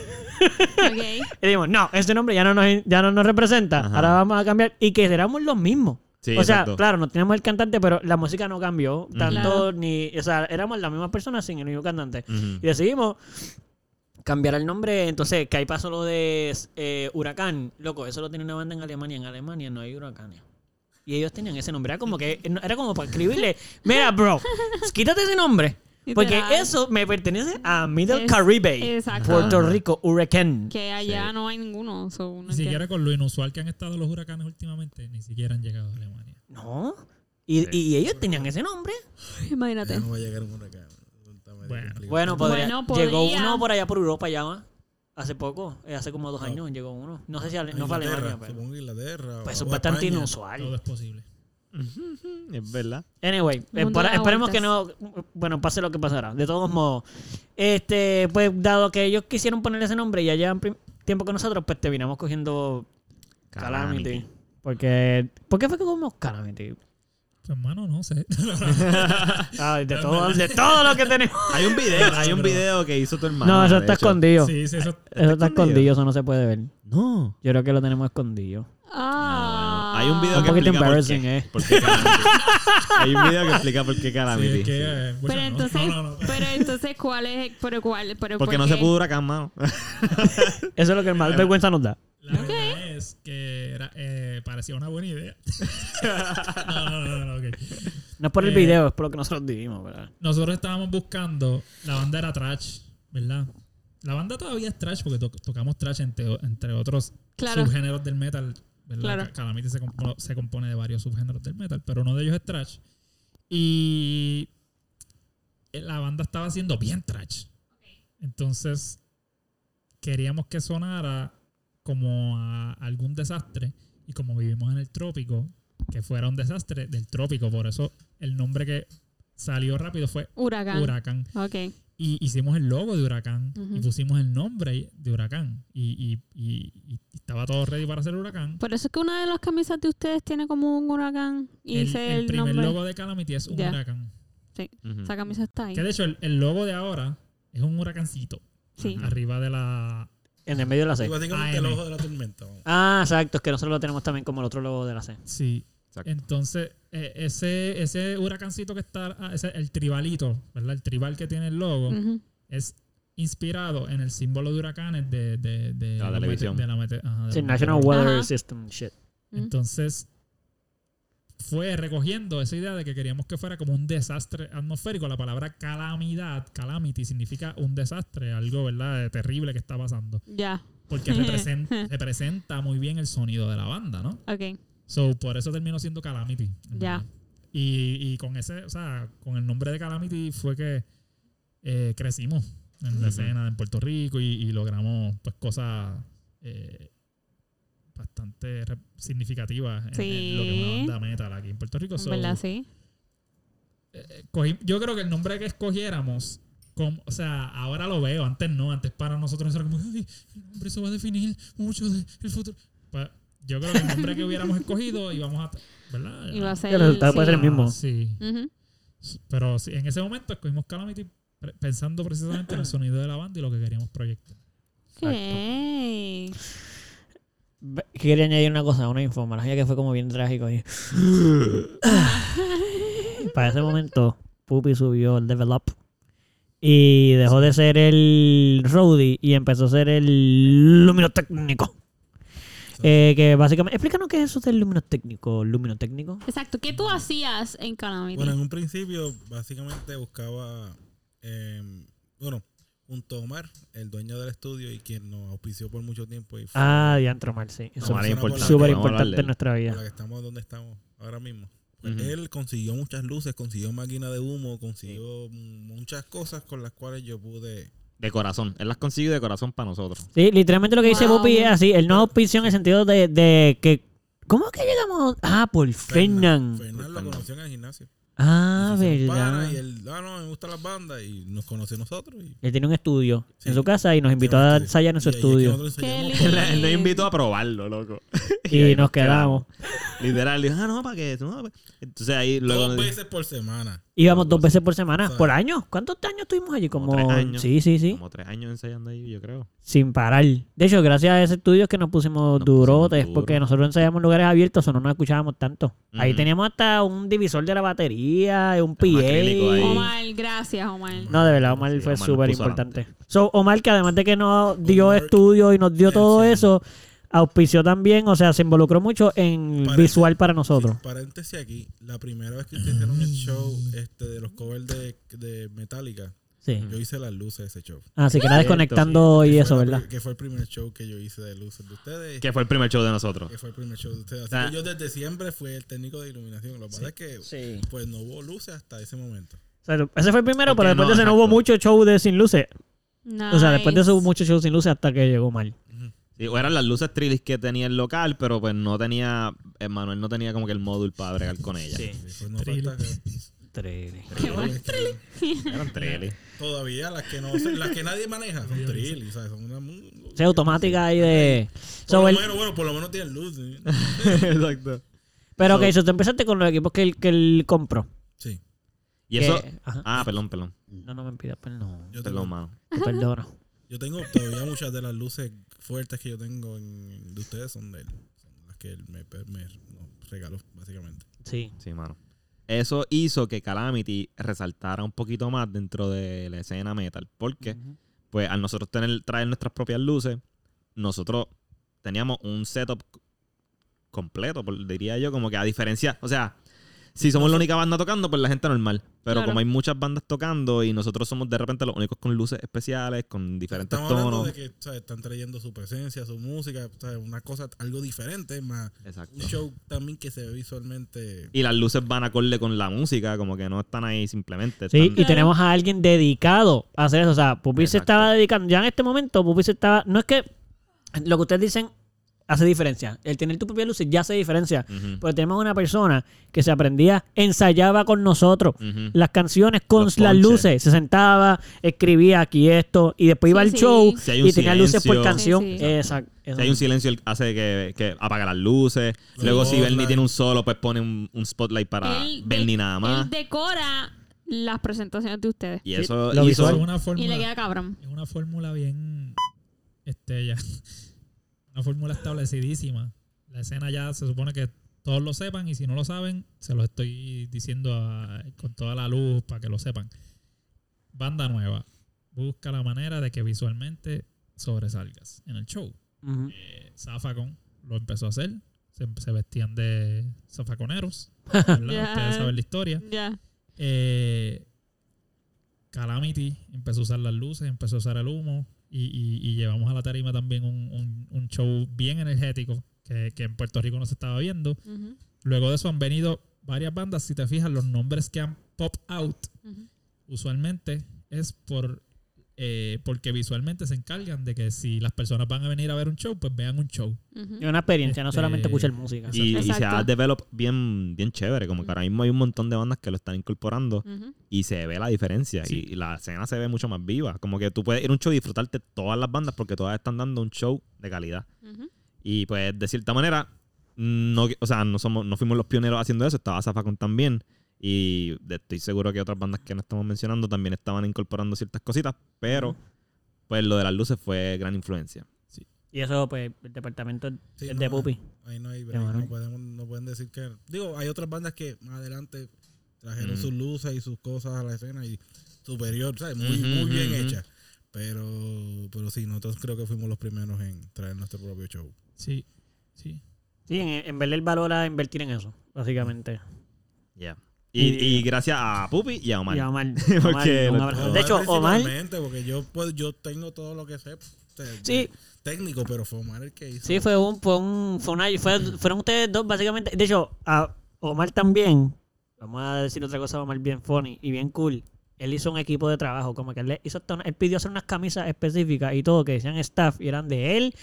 Ok. y dijimos, no, este nombre ya no nos, ya no nos representa, Ajá. ahora vamos a cambiar y que éramos los mismos. Sí, o sea, exacto. claro, no teníamos el cantante, pero la música no cambió tanto, ni, o sea, éramos las mismas personas sin el mismo cantante. Y decidimos cambiar el nombre. Entonces, que ahí pasó lo de eh, Huracán. Loco, eso lo tiene una banda en Alemania. En Alemania no hay huracanes. Y ellos tenían ese nombre. Era como que era como para escribirle, mira, bro, quítate ese nombre. Porque Literal. eso me pertenece a Middle Es- Caribe, exacto. Puerto. Rico, Huracán. Que allá no hay ninguno. so, no Ni entiendo. siquiera con lo inusual que han estado los huracanes últimamente, ni siquiera han llegado a Alemania. No. Y, y ellos tenían ese nombre. Ya Imagínate. no va a llegar un huracán. Está Bueno. podría- Bueno, llegó uno por allá por Europa ya, ¿va? Hace poco, eh, hace como dos No. años llegó uno. No sé si ale- A no fue Alemania, pero... Supongo que Inglaterra. Pues o eso es bastante España. inusual. Todo es posible. Es verdad. Anyway, espera- esperemos que no, bueno, pase lo que pasará. De todos modos, este, pues dado que ellos quisieron ponerle ese nombre y ya llevan tiempo con nosotros, pues terminamos cogiendo Calamity. Porque, ¿por qué fue que comimos Calamity? Hermano, no sé. <laughs> Ah, de todo, de todo lo que tenemos. Hay un video, hay un video que hizo tu hermano. No, eso está escondido. sí, sí, eso. Eso está escondido? escondido, eso no se puede ver. No. Yo creo que lo tenemos escondido. Ah. Hay un video Un que poquito explica por embarrassing, qué. eh. por qué Calamity. Hay un video que explica por qué Sí, Calamity. es que, eh, bueno, Pero no, entonces, no, no, no. pero entonces, ¿cuál es? Pero cuál, pero Porque ¿por no se pudo huracán, mano. Eso es lo que más <laughs> vergüenza nos da. La verdad es que era, eh, parecía una buena idea. <laughs> no, no, no, no, ok. No es por el Eh, video, es por lo que nosotros vivimos, ¿verdad? Nosotros estábamos buscando, la banda era trash, ¿verdad? La banda todavía es trash porque to- tocamos trash entre, entre otros Claro. subgéneros del metal, ¿verdad? Claro. Ca- Calamity se, se compone de varios subgéneros del metal, pero uno de ellos es trash. Y eh, la banda estaba haciendo bien trash. Entonces, queríamos que sonara como a algún desastre. Y como vivimos en el trópico, que fuera un desastre del trópico. Por eso el nombre que salió rápido fue Huracán. Huracán. Ok. Y hicimos el logo de Huracán. Y pusimos el nombre de Huracán. Y, y- y- y estaba todo ready para hacer Huracán. Por eso es que una de las camisas de ustedes tiene como un huracán y el, dice el el, primer nombre. logo de Calamity es un huracán. Ujú. Esa camisa está ahí. Que de hecho el, el logo de ahora es un huracancito. Sí. Arriba de la... En el medio de la C. básicamente el AM. ojo de la tormenta. vamos. Ah, exacto, es que nosotros lo tenemos también como el otro logo de la C. Sí. Exacto. Entonces, eh, ese, ese huracancito que está, ah, ese, el tribalito, ¿verdad? El tribal que tiene el logo, Ujú. es inspirado en el símbolo de huracanes de, de, de La los televisión. mete- de la mete- ajá, de Sí, los National meteorólogos. Weather Ajá. System shit. Entonces, fue recogiendo esa idea de que queríamos que fuera como un desastre atmosférico. La palabra calamidad, calamity, significa un desastre, algo, ¿verdad?, terrible que está pasando. Ya. Porque <laughs> representa, representa muy bien el sonido de la banda, ¿no? Ok. So, por eso terminó siendo Calamity. Ya. verdad. Y, y con ese, o sea, con el nombre de Calamity fue que eh, crecimos en la escena en Puerto Rico y, y logramos pues cosas eh, bastante significativas en, en lo que es una banda metal aquí en Puerto Rico. So, verdad, sí. eh, cogí- yo creo que el nombre que escogiéramos, como, o sea, ahora lo veo, antes no, antes para nosotros era como, "Ay, el nombre eso va a definir mucho del futuro. Pues, yo creo que el nombre que hubiéramos escogido íbamos a, ¿verdad? Y va a ser. el resultado puede ser el mismo. Ah, Sí, pero sí, en ese momento escogimos Calamity pensando precisamente en el sonido de la banda y lo que queríamos proyectar. Ok. Ve- Quería añadir una cosa, una información que fue como bien trágico ahí. <laughs> Para ese momento, Puppy subió el Level Up y dejó de ser el roadie y empezó a ser el luminotécnico. Eh, que básicamente, explícanos qué es eso del luminotécnico. Luminotécnico. Exacto. ¿Qué tú hacías en Calamity? Bueno, en un principio, básicamente buscaba. eh, bueno, junto a Omar, el dueño del estudio y quien nos auspició por mucho tiempo. Y fue Ah, diantro mal, sí. Eso Omar es importante. súper importante en nuestra por vida. la que estamos donde estamos ahora mismo. Pues. Él consiguió muchas luces, consiguió máquina de humo, consiguió muchas cosas con las cuales yo pude. De corazón. Él las consigue de corazón para nosotros. Sí, literalmente lo que dice Wow. Puppy es así. Él nos auspició en el sentido de, de que... ¿Cómo es que llegamos? Ah, por Fernan. Fernan lo conoció en el gimnasio. Ah, verdad. Y él, ah, no, me gustan las bandas. Y nos conoció a nosotros. Y, Él tiene un estudio Sí. en su casa y nos invitó a ensayar en su y ahí es que estudio. Qué Él, él nos invitó a probarlo, loco. <laughs> Y, nos quedamos. Literal, dijo, ah, no, para no. pa-". Entonces ahí luego. Dos veces por semana. Íbamos dos veces por semana. ¿Por año? ¿Cuántos años estuvimos allí? Como Como... tres años. Sí, sí, sí. Como tres años ensayando ahí, yo creo. Sin parar. De hecho, gracias a ese estudio es que nos pusimos Nos durotes. pusimos Porque nosotros ensayamos en lugares abiertos o no nos escuchábamos tanto. Ahí teníamos hasta un divisor de la batería, un PA. Omar, gracias, Omar. No, de verdad, Omar Sí, fue súper importante. So, Omar, que además de que nos dio Omar- estudio y nos dio Sí, todo sí. eso, auspició también, o sea, se involucró mucho en visual para nosotros. Sí, paréntesis aquí. La primera vez que ustedes hicieron el show este, de los covers de, de Metallica, Sí. yo hice las luces de ese show. Así que nada, Cierto, desconectando Que y eso, ¿verdad? Que fue el primer show que yo hice de luces de ustedes. Que fue el primer show de nosotros. Que fue el primer show de ustedes. Así Ah. que yo desde siempre fui el técnico de iluminación. Lo que pasa es que Sí. pues no hubo luces hasta ese momento. O sea, ese fue el primero, pero después no, de ese no hubo mucho show de sin luces. O sea, después de eso hubo Nice. mucho show sin luces hasta que llegó mal. Sí, o eran las luces trillis que tenía el local, pero pues no tenía, Manuel no tenía como que el módulo para bregar con ella. Sí. Después no falta que- Eran trillis. Todavía las que no las que nadie maneja son trill, ¿sabes? Son una O sea, automática ahí de... Por So, lo el- menos, bueno, por lo menos tienen luz. ¿sí? <laughs> Exacto. Pero So- ok, so, tú empezaste con los equipos que él, que él compró. Sí. Y Que- eso... ajá. Ah, perdón, perdón. No, no me pidas perdón. Yo Perdón, tengo, mano. Te perdono. yo tengo todavía muchas de las luces fuertes que yo tengo en- de ustedes son de él. Son las que él me, me no, regaló, básicamente. Sí. Sí, mano. Eso hizo que Calamity resaltara un poquito más dentro de la escena metal. Porque, pues, al nosotros tener, traer nuestras propias luces, nosotros teníamos un setup completo, diría yo, como que a diferencia, o sea, si somos la única banda tocando, pues la gente normal. Pero Claro. como hay muchas bandas tocando y nosotros somos de repente los únicos con luces especiales, con diferentes Estamos hablando tonos. de que ¿sabes? están trayendo su presencia, su música, una cosa, algo diferente, más Exacto. un show también que se ve visualmente. Y las luces van acorde con la música, como que no están ahí simplemente. Sí, están- y tenemos a alguien dedicado a hacer eso. O sea, Pupi se Exacto. estaba dedicando. Ya en este momento, Pupi se estaba. No es que lo que ustedes dicen hace diferencia. El tener tu propia luz ya hace diferencia. Porque tenemos una persona que se aprendía, ensayaba con nosotros las canciones con Los las ponches. luces. Se sentaba, escribía aquí esto, y después iba Sí, al sí. show Si y tenía luces por canción. Sí, sí. Exacto. Si hay un silencio, hace que, que apaga las luces. Luego, si. Bernie tiene un solo, pues pone un, un spotlight para Él Bernie nada más. Él decora las presentaciones de ustedes. Y eso lo hizo. visual. Es una Y le fórmula, queda cabrón. es una fórmula bien, este, ya, una fórmula establecidísima. La escena ya se supone que todos lo sepan y si no lo saben, se lo estoy diciendo a- con toda la luz para que lo sepan. Banda nueva, busca la manera de que visualmente sobresalgas en el show. Ujú. Eh, Zafacon lo empezó a hacer. Se, se vestían de zafaconeros. <laughs> Ya. Ustedes saben la historia. Eh, Calamity empezó a usar las luces, empezó a usar el humo. Y, y- y llevamos a la tarima también un, un- un show bien energético que, que en Puerto Rico no se estaba viendo. Luego de eso han venido varias bandas. Si te fijas, los nombres que han pop out usualmente es por eh, porque visualmente se encargan de que si las personas van a venir a ver un show, pues vean un show. Y una experiencia, no Este- solamente escuchar música. Y, y se ha developed bien, bien chévere. Como que ahora mismo hay un montón de bandas que lo están incorporando y se ve la diferencia. Sí. Y, y la escena se ve mucho más viva. Como que tú puedes ir a un show y disfrutarte todas las bandas porque todas están dando un show de calidad. Y pues, de cierta manera, no, o sea, no, somos, no fuimos los pioneros haciendo eso. Estaba Zafacon también. Y estoy seguro que otras bandas que no estamos mencionando también estaban incorporando ciertas cositas. Pero, pues, lo de las luces fue gran influencia. Y eso, pues, el departamento Sí, es no, de Pupi. Ahí no hay break, no, podemos, no pueden decir que. Digo, hay otras bandas que más adelante trajeron Mm. sus luces y sus cosas a la escena y superior, ¿sabes? Muy, muy bien hecha. Pero, pero sí, nosotros creo que fuimos los primeros en traer nuestro propio show. Sí, sí. Sí, en, en verle el valor a invertir en eso, básicamente. Yeah. Y, Y- y gracias a Pupi y a Omar. Y a Omar. <laughs> Porque Omar. Omar de hecho, Omar, Porque yo, pues, yo tengo todo lo que sé. sea, Sí. Técnico, pero fue Omar el que hizo. sí, fue un, fue un, fue una, fue- fueron ustedes dos, básicamente. De hecho, a Omar también, vamos a decir otra cosa, Omar bien funny y bien cool. Él hizo un equipo de trabajo, como que él, le hizo él pidió hacer unas camisas específicas y todo, que decían staff, y eran de él,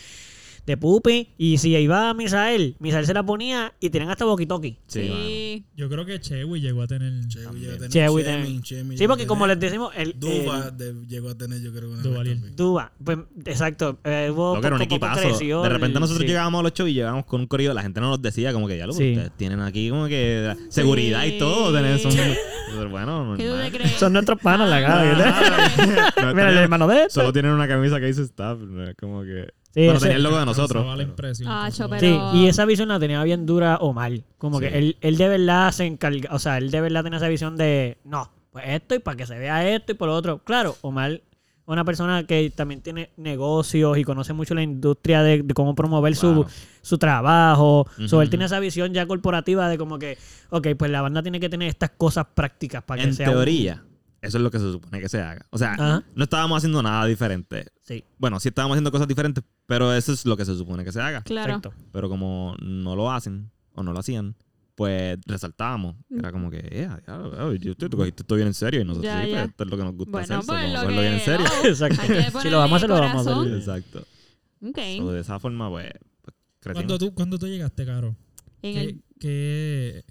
de Pupi, y si iba a Misael, Misael se la ponía y tenían hasta walkie-talkie. Sí. Yo creo que Chewy llegó a tener. Chewy También. llegó a tener Chewy Sí, porque como les decimos, el, Duba el- de- llegó a tener, yo creo que una Duba. Duba, pues, exacto. eh, hubo Lo que era un equipazo. creció De repente el- nosotros sí. llegábamos a los shows y llegábamos con un corrido. La gente no nos decía como que ya lo Sí. ustedes tienen aquí como que seguridad y todo. Tener, son, <laughs> bueno. Son nuestros panas, la cara. <laughs> Mira, el hermano de Solo tienen una camisa que dice staff. Como que. Sí, bueno, ese- tenía el logo de nosotros. Causaba la pero- impresión, Ah, Sí, pero- y esa visión la tenía bien dura Omar. Como Sí. que él, él de verdad se encarga, o sea, él de verdad tenía esa visión de, no, pues esto y para que se vea esto y por lo otro. Claro, Omar una persona que también tiene negocios y conoce mucho la industria de, de cómo promover Claro. su, su trabajo. Ujú, So, él tiene esa visión ya corporativa de como que, ok, pues la banda tiene que tener estas cosas prácticas para que En sea un- teoría, eso es lo que se supone que se haga. O sea, Ajá. no estábamos haciendo nada diferente. Sí, Bueno, sí estábamos haciendo cosas diferentes, pero eso es lo que se supone que se haga. Claro. exacto. Pero como no lo hacen o no lo hacían, pues resaltábamos. Era como que, ya, ya, yo te, tú cogiste esto bien en serio y nosotros Ya, sí, ya. pues, esto es lo que nos gusta Bueno, hacer, pues lo bien en que... serio. oh, <laughs> Exacto. Si lo vamos a hacer, lo vamos a hacer. Exacto. Ok. So, de esa forma, pues, pues, crecimos. Cuando tú, cuando tú llegaste, Caro, En el- que-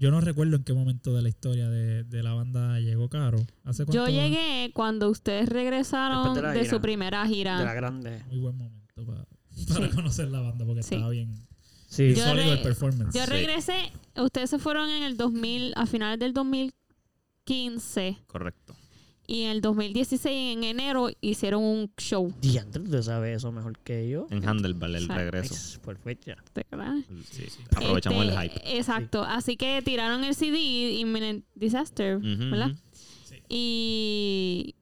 yo no recuerdo en qué momento de la historia de, de la banda llegó Caro. ¿Hace Yo llegué cuando ustedes regresaron Después de gira. su primera De la gira. grande. Muy buen momento para, para Sí. conocer la banda porque Sí. estaba bien, Sí. bien Yo sólido re- el performance. Yo Sí. regresé, ustedes se fueron en el 2000, a finales del 2015 Correcto. Y en el 2016 en enero hicieron un show. Diantre, tú sabes eso mejor que yo. En Handlebar, el Exacto. regreso. Perfecto. ¿verdad? Sí, aprovechamos Este, el hype. Exacto. Así que tiraron el CD Imminent Disaster, ¿verdad? ujú. Y,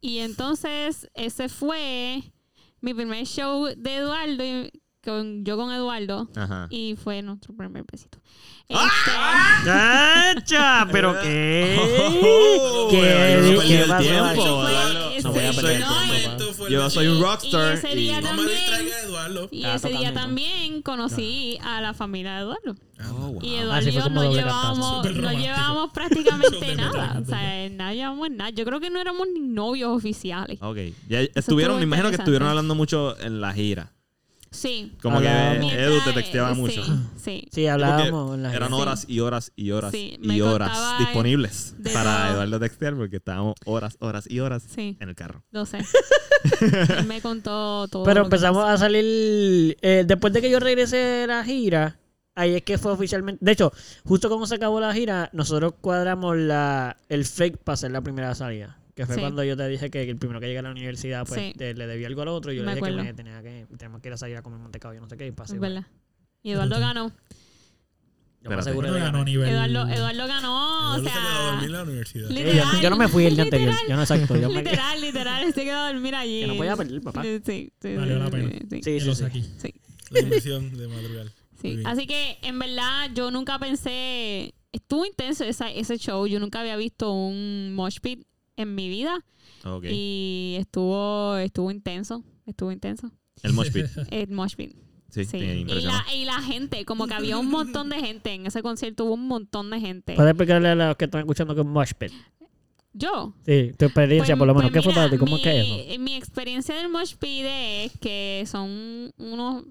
y entonces ese fue mi primer show de Eduardo, y- con, yo con Eduardo, Ajá. y fue nuestro primer besito. ¡Ah! Este, ¡Chacha! ¿Pero <laughs> qué? Oh, ¿Qué, no ¿Qué pasó tiempo. ahí? eso fue- Eduardo. ese- No voy a perder no, el tiempo, Yo soy un rockstar. y ese día y- No me también- Eduardo. Y ese día también conocí a la familia de Eduardo. Oh, wow. Y Ah, Eduardo sí, y yo no llevábamos, no llevábamos <laughs> prácticamente nada. O sea, no llevábamos nada. Yo creo que no éramos ni novios oficiales. Ok. Ya estuvieron, me imagino que estuvieron hablando mucho en la gira. Sí. Como que. Edu te texteaba eh, mucho. Sí, sí. Sí, hablábamos Eran horas y horas y horas Sí, y horas disponibles de para. Eduardo textear porque estábamos horas, horas y horas Sí, en el carro. lo sé. <laughs> Él me contó todo. Pero empezamos a salir. eh, después de que yo regresé de la gira, ahí es que fue oficialmente. De hecho, justo cuando se acabó la gira, nosotros cuadramos la, el fake para hacer la primera salida. Que fue Sí. cuando yo te dije que el primero que llegué a la universidad, pues Sí. te- le debía algo al otro. Y yo Me le dije acuerdo. que me tenía que, teníamos que ir a salir a comer mantecado, yo no sé qué. Y pasé, Es verdad. Y Eduardo ganó. Yo me No ganó nivel. Eduardo, Eduardo ganó. O Eduardo se quedó a dormir en sea, la universidad. li- Sí, yo, no me fui el día anterior. literal. Yo no exacto. Yo me literal, literal. Se quedó a dormir allí. Que no podía perder, papá. Sí, sí, sí, Valió la pena. sí, Sí, sí, sí. aquí. sí. La inversión de madrugar. Sí, así que en verdad yo nunca pensé, estuvo intenso esa- ese show, yo nunca había visto un mosh pit en mi vida y estuvo estuvo intenso, estuvo intenso El mosh pit. <laughs> el mosh pit. Sí, Sí. Y la, y la gente, como que había un montón de gente en ese concierto, hubo un montón de gente. ¿Puedes explicarle a los que están escuchando que es Mosh Pit? Yo. Sí, tu experiencia, Pues- por lo menos. pues ¿Qué fue mira, para ti? ¿Cómo mi, es que es eso? Mi experiencia del mosh pit es que son unos...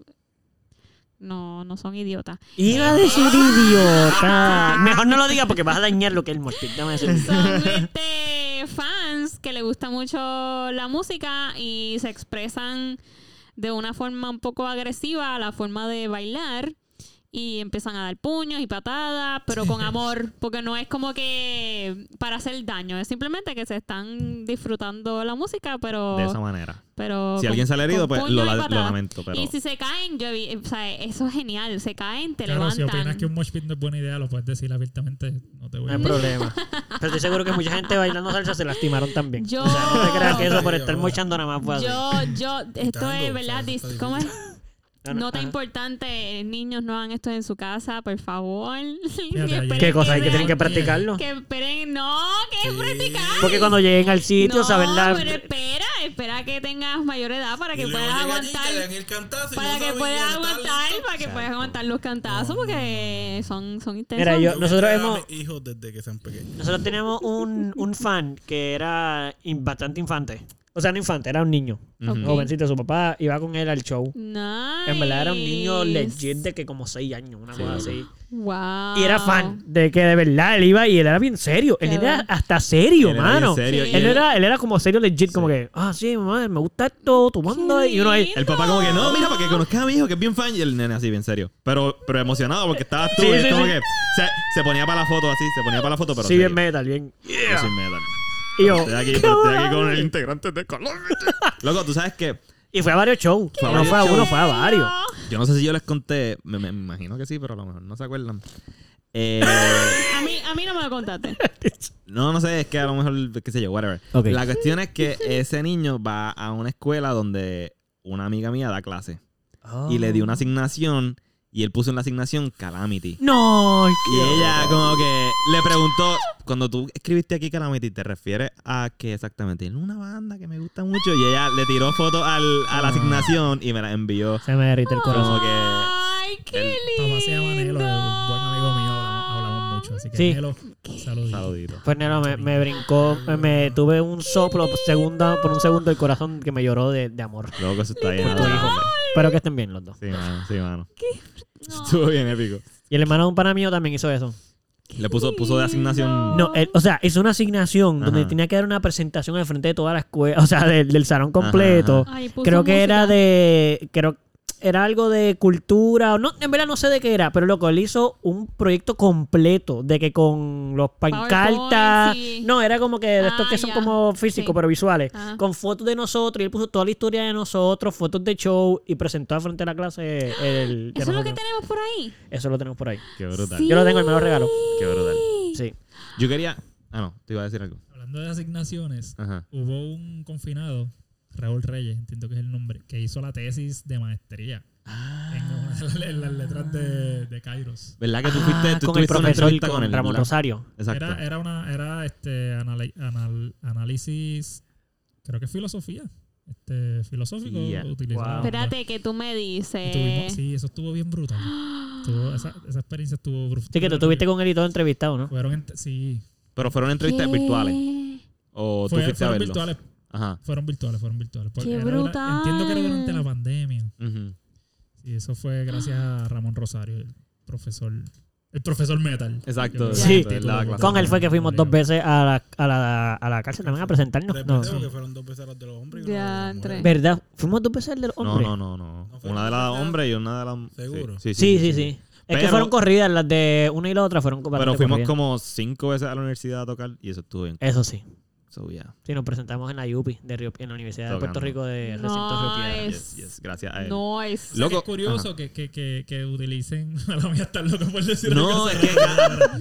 No, no son idiotas. Iba a decir idiota. <laughs> Mejor no lo diga porque vas a dañar lo que es el Mosh Pit. Dame son este, fans que les gusta mucho la música y se expresan de una forma un poco agresiva a la forma de bailar y empiezan a dar puños y patadas, pero con amor, porque no es como que para hacer daño, es simplemente que se están disfrutando la música, pero De esa manera. pero Si con- alguien sale herido, pues lo, lo lamento, pero... Y si se caen, yo vi, o sea, eso es genial, se caen, te Claro, si levantan. opinas que un mosh pit no es buena idea, lo puedes decir abiertamente. No te voy No a hay problema. <laughs> Pero estoy seguro que mucha gente bailando salsa se lastimaron también. Yo- O sea, no te creas que eso por estar mochando nada más fue así. Yo, yo, esto Tango, es verdad, ¿cómo es? No, no, Nota ajá. importante, eh, niños no hagan esto en su casa, por favor. <laughs> ¿Qué cosa? Hay que tienen que practicarlo. Que esperen, no, que Sí. practicar. Porque cuando lleguen al sitio, no, saben la. pero espera, espera que tengas mayor edad para que puedas aguantar. Para que puedas aguantar, para que puedas aguantar los cantazos, No, porque son, son intensos. Mira, yo- Yo nosotros hemos- mis hijos desde que sean pequeños. Nosotros teníamos un, un fan que era bastante infante. O sea, no infante, era un niño. Ujú. Ok. Jovencito, su papá iba con él al show. Nice. En verdad era un niño legit de que como 6 años, una cosa así. Wow. Y era fan de que de verdad él iba y él era bien serio. Él era hasta serio, Él era bien mano. serio, Sí. Él era, él era como serio legit, como que, ah, sí, mamá, me gusta esto, tomando. Qué Y uno ahí, El papá como que, no, mira, para que conozcas a mi hijo, que es bien fan. Y el nene así, bien serio. Pero, pero emocionado porque estaba tú. Sí, y como sí. que se, se ponía para la foto así, se ponía para la foto, pero sí, serio. bien metal, bien. Yo soy metal. Y yo, Estoy aquí, pero estoy aquí con el integrante de Colombia. <laughs> Loco, tú sabes que y fue a varios shows. Fue a no varios fue a uno, shows. fue a varios. yo no sé si yo les conté, me, me imagino que sí, pero a lo mejor no se acuerdan. Eh, <laughs> A mí, a mí no me lo contaste. <laughs> no, no sé, es que a lo mejor, qué sé yo, whatever. Ok. La cuestión es que ese niño va a una escuela donde una amiga mía da clase y le dio una asignación y él puso en la asignación Calamity. No, Y ella como que le preguntó, cuando tú escribiste aquí Calamity, ¿te refieres a qué exactamente? En una banda que me gusta mucho. Y ella le tiró fotos al, a la asignación y me la envió. Se me derrite el corazón. Como que... Ay, qué lindo. Se llama Nelo, buen amigo Así que Sí. Nelo. Saludito. Pues Nero, me, me brincó, me, me tuve un soplo segunda, por un segundo el corazón que me lloró de, de amor. Luego que eso está bien. Por tu hijo. Espero que estén bien los dos. Sí, mano. Sí, mano. <laughs> No. Estuvo bien épico. Y el hermano de un pana mío también hizo eso. Le puso, puso de asignación. No, él- o sea, hizo una asignación donde Ajá. tenía que dar una presentación al frente de toda la escuela, <laughs> o sea, del, del salón completo. Ay, puso Creo que era de. Creo era algo de cultura. o No, en verdad no sé de qué era, pero loco, él hizo un proyecto completo de que con los pancartas. sí. No, era como que de estos Ah, que son como físicos, Sí. pero visuales. Ajá. Con fotos de nosotros. Y él puso toda la historia de nosotros, fotos de show y presentó al frente de la clase <gasps> el. Eso es lo que tenemos por ahí. Eso lo tenemos por ahí. Qué brutal. Sí. Yo lo tengo, él me lo regaló. Qué brutal. Sí. Yo quería. Ah, no, te iba a decir algo. Hablando de asignaciones, Ajá. hubo un confinado, Raúl Reyes, entiendo que es el nombre, que hizo la tesis de maestría en, una de las- en las letras de, de Kairos. ¿Verdad que tú fuiste, Ah, tú con el profesor, con, con él? Ramón. Rosario. Exacto. Era, era una, era este anal- análisis, creo que filosofía, este filosófico Yeah. utilizado. Wow. Espérate, que tú me dices. tuvimos- sí, eso estuvo bien brutal. Estuvo- <gasps> esa, esa experiencia estuvo brutal. Sí, que tú estuviste con él y todo entrevistado, ¿no? Fueron, ent- sí, Pero fueron entrevistas ¿Qué? virtuales. O tú fue- fuiste a fueron verlo. virtuales. Ajá. Fueron virtuales, fueron virtuales. Porque ¡Qué era dura- brutal! entiendo que era durante la pandemia. Y eso fue gracias a Ramón Rosario, el profesor, el profesor Metal. Exacto. Sí. Con él fue que fuimos dos veces a la, a la, a la cárcel también a presentarnos. Tres No. veces, porque fueron dos veces las de los hombres y una de las Diantre. mujeres. ¿Verdad? Fuimos dos veces al de los No, hombres. no, no, no. ¿No Una de la las hombres y una de las. ¿Seguro? Sí, Sí, sí, sí. Es que fueron corridas, las de una y la otra fueron Pero fuimos corridas. como cinco veces a la universidad a tocar y eso estuvo bien. Eso sí. So, yeah. Sí, nos presentamos en la UPI, de Río, en la Universidad de Puerto. Rico de Recinto Río Piedra. Nice. Yes, yes. Gracias a él. No es. Loco. curioso que, que, que, que utilicen <laughs> a la mía estar loco por decir No, es que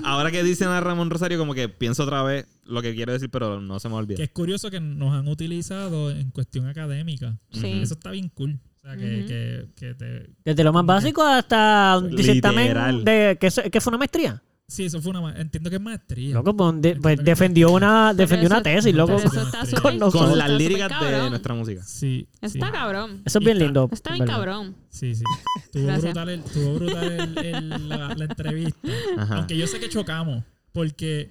ahora que dicen a Ramón Rosario, como que pienso otra vez lo que quiero decir, pero no se me olvida. Que es curioso que nos han utilizado en cuestión académica. Sí. Eso está bien cool. O sea, que, que, que te... Desde lo más básico hasta un de que, que fue una maestría. Sí, eso fue una... ma- Entiendo que es maestría. Loco, pues, de- pues, defendió una, defendió eso- una tesis, loco. Eso está Con nosotros. Con las líricas de nuestra música. Sí. sí. Está cabrón. Eso es bien está- lindo. Está bien ¿verdad? cabrón. Sí, sí. Estuvo Gracias. brutal, el, estuvo brutal el- el- la, la entrevista. Ajá. Aunque yo sé que chocamos. Porque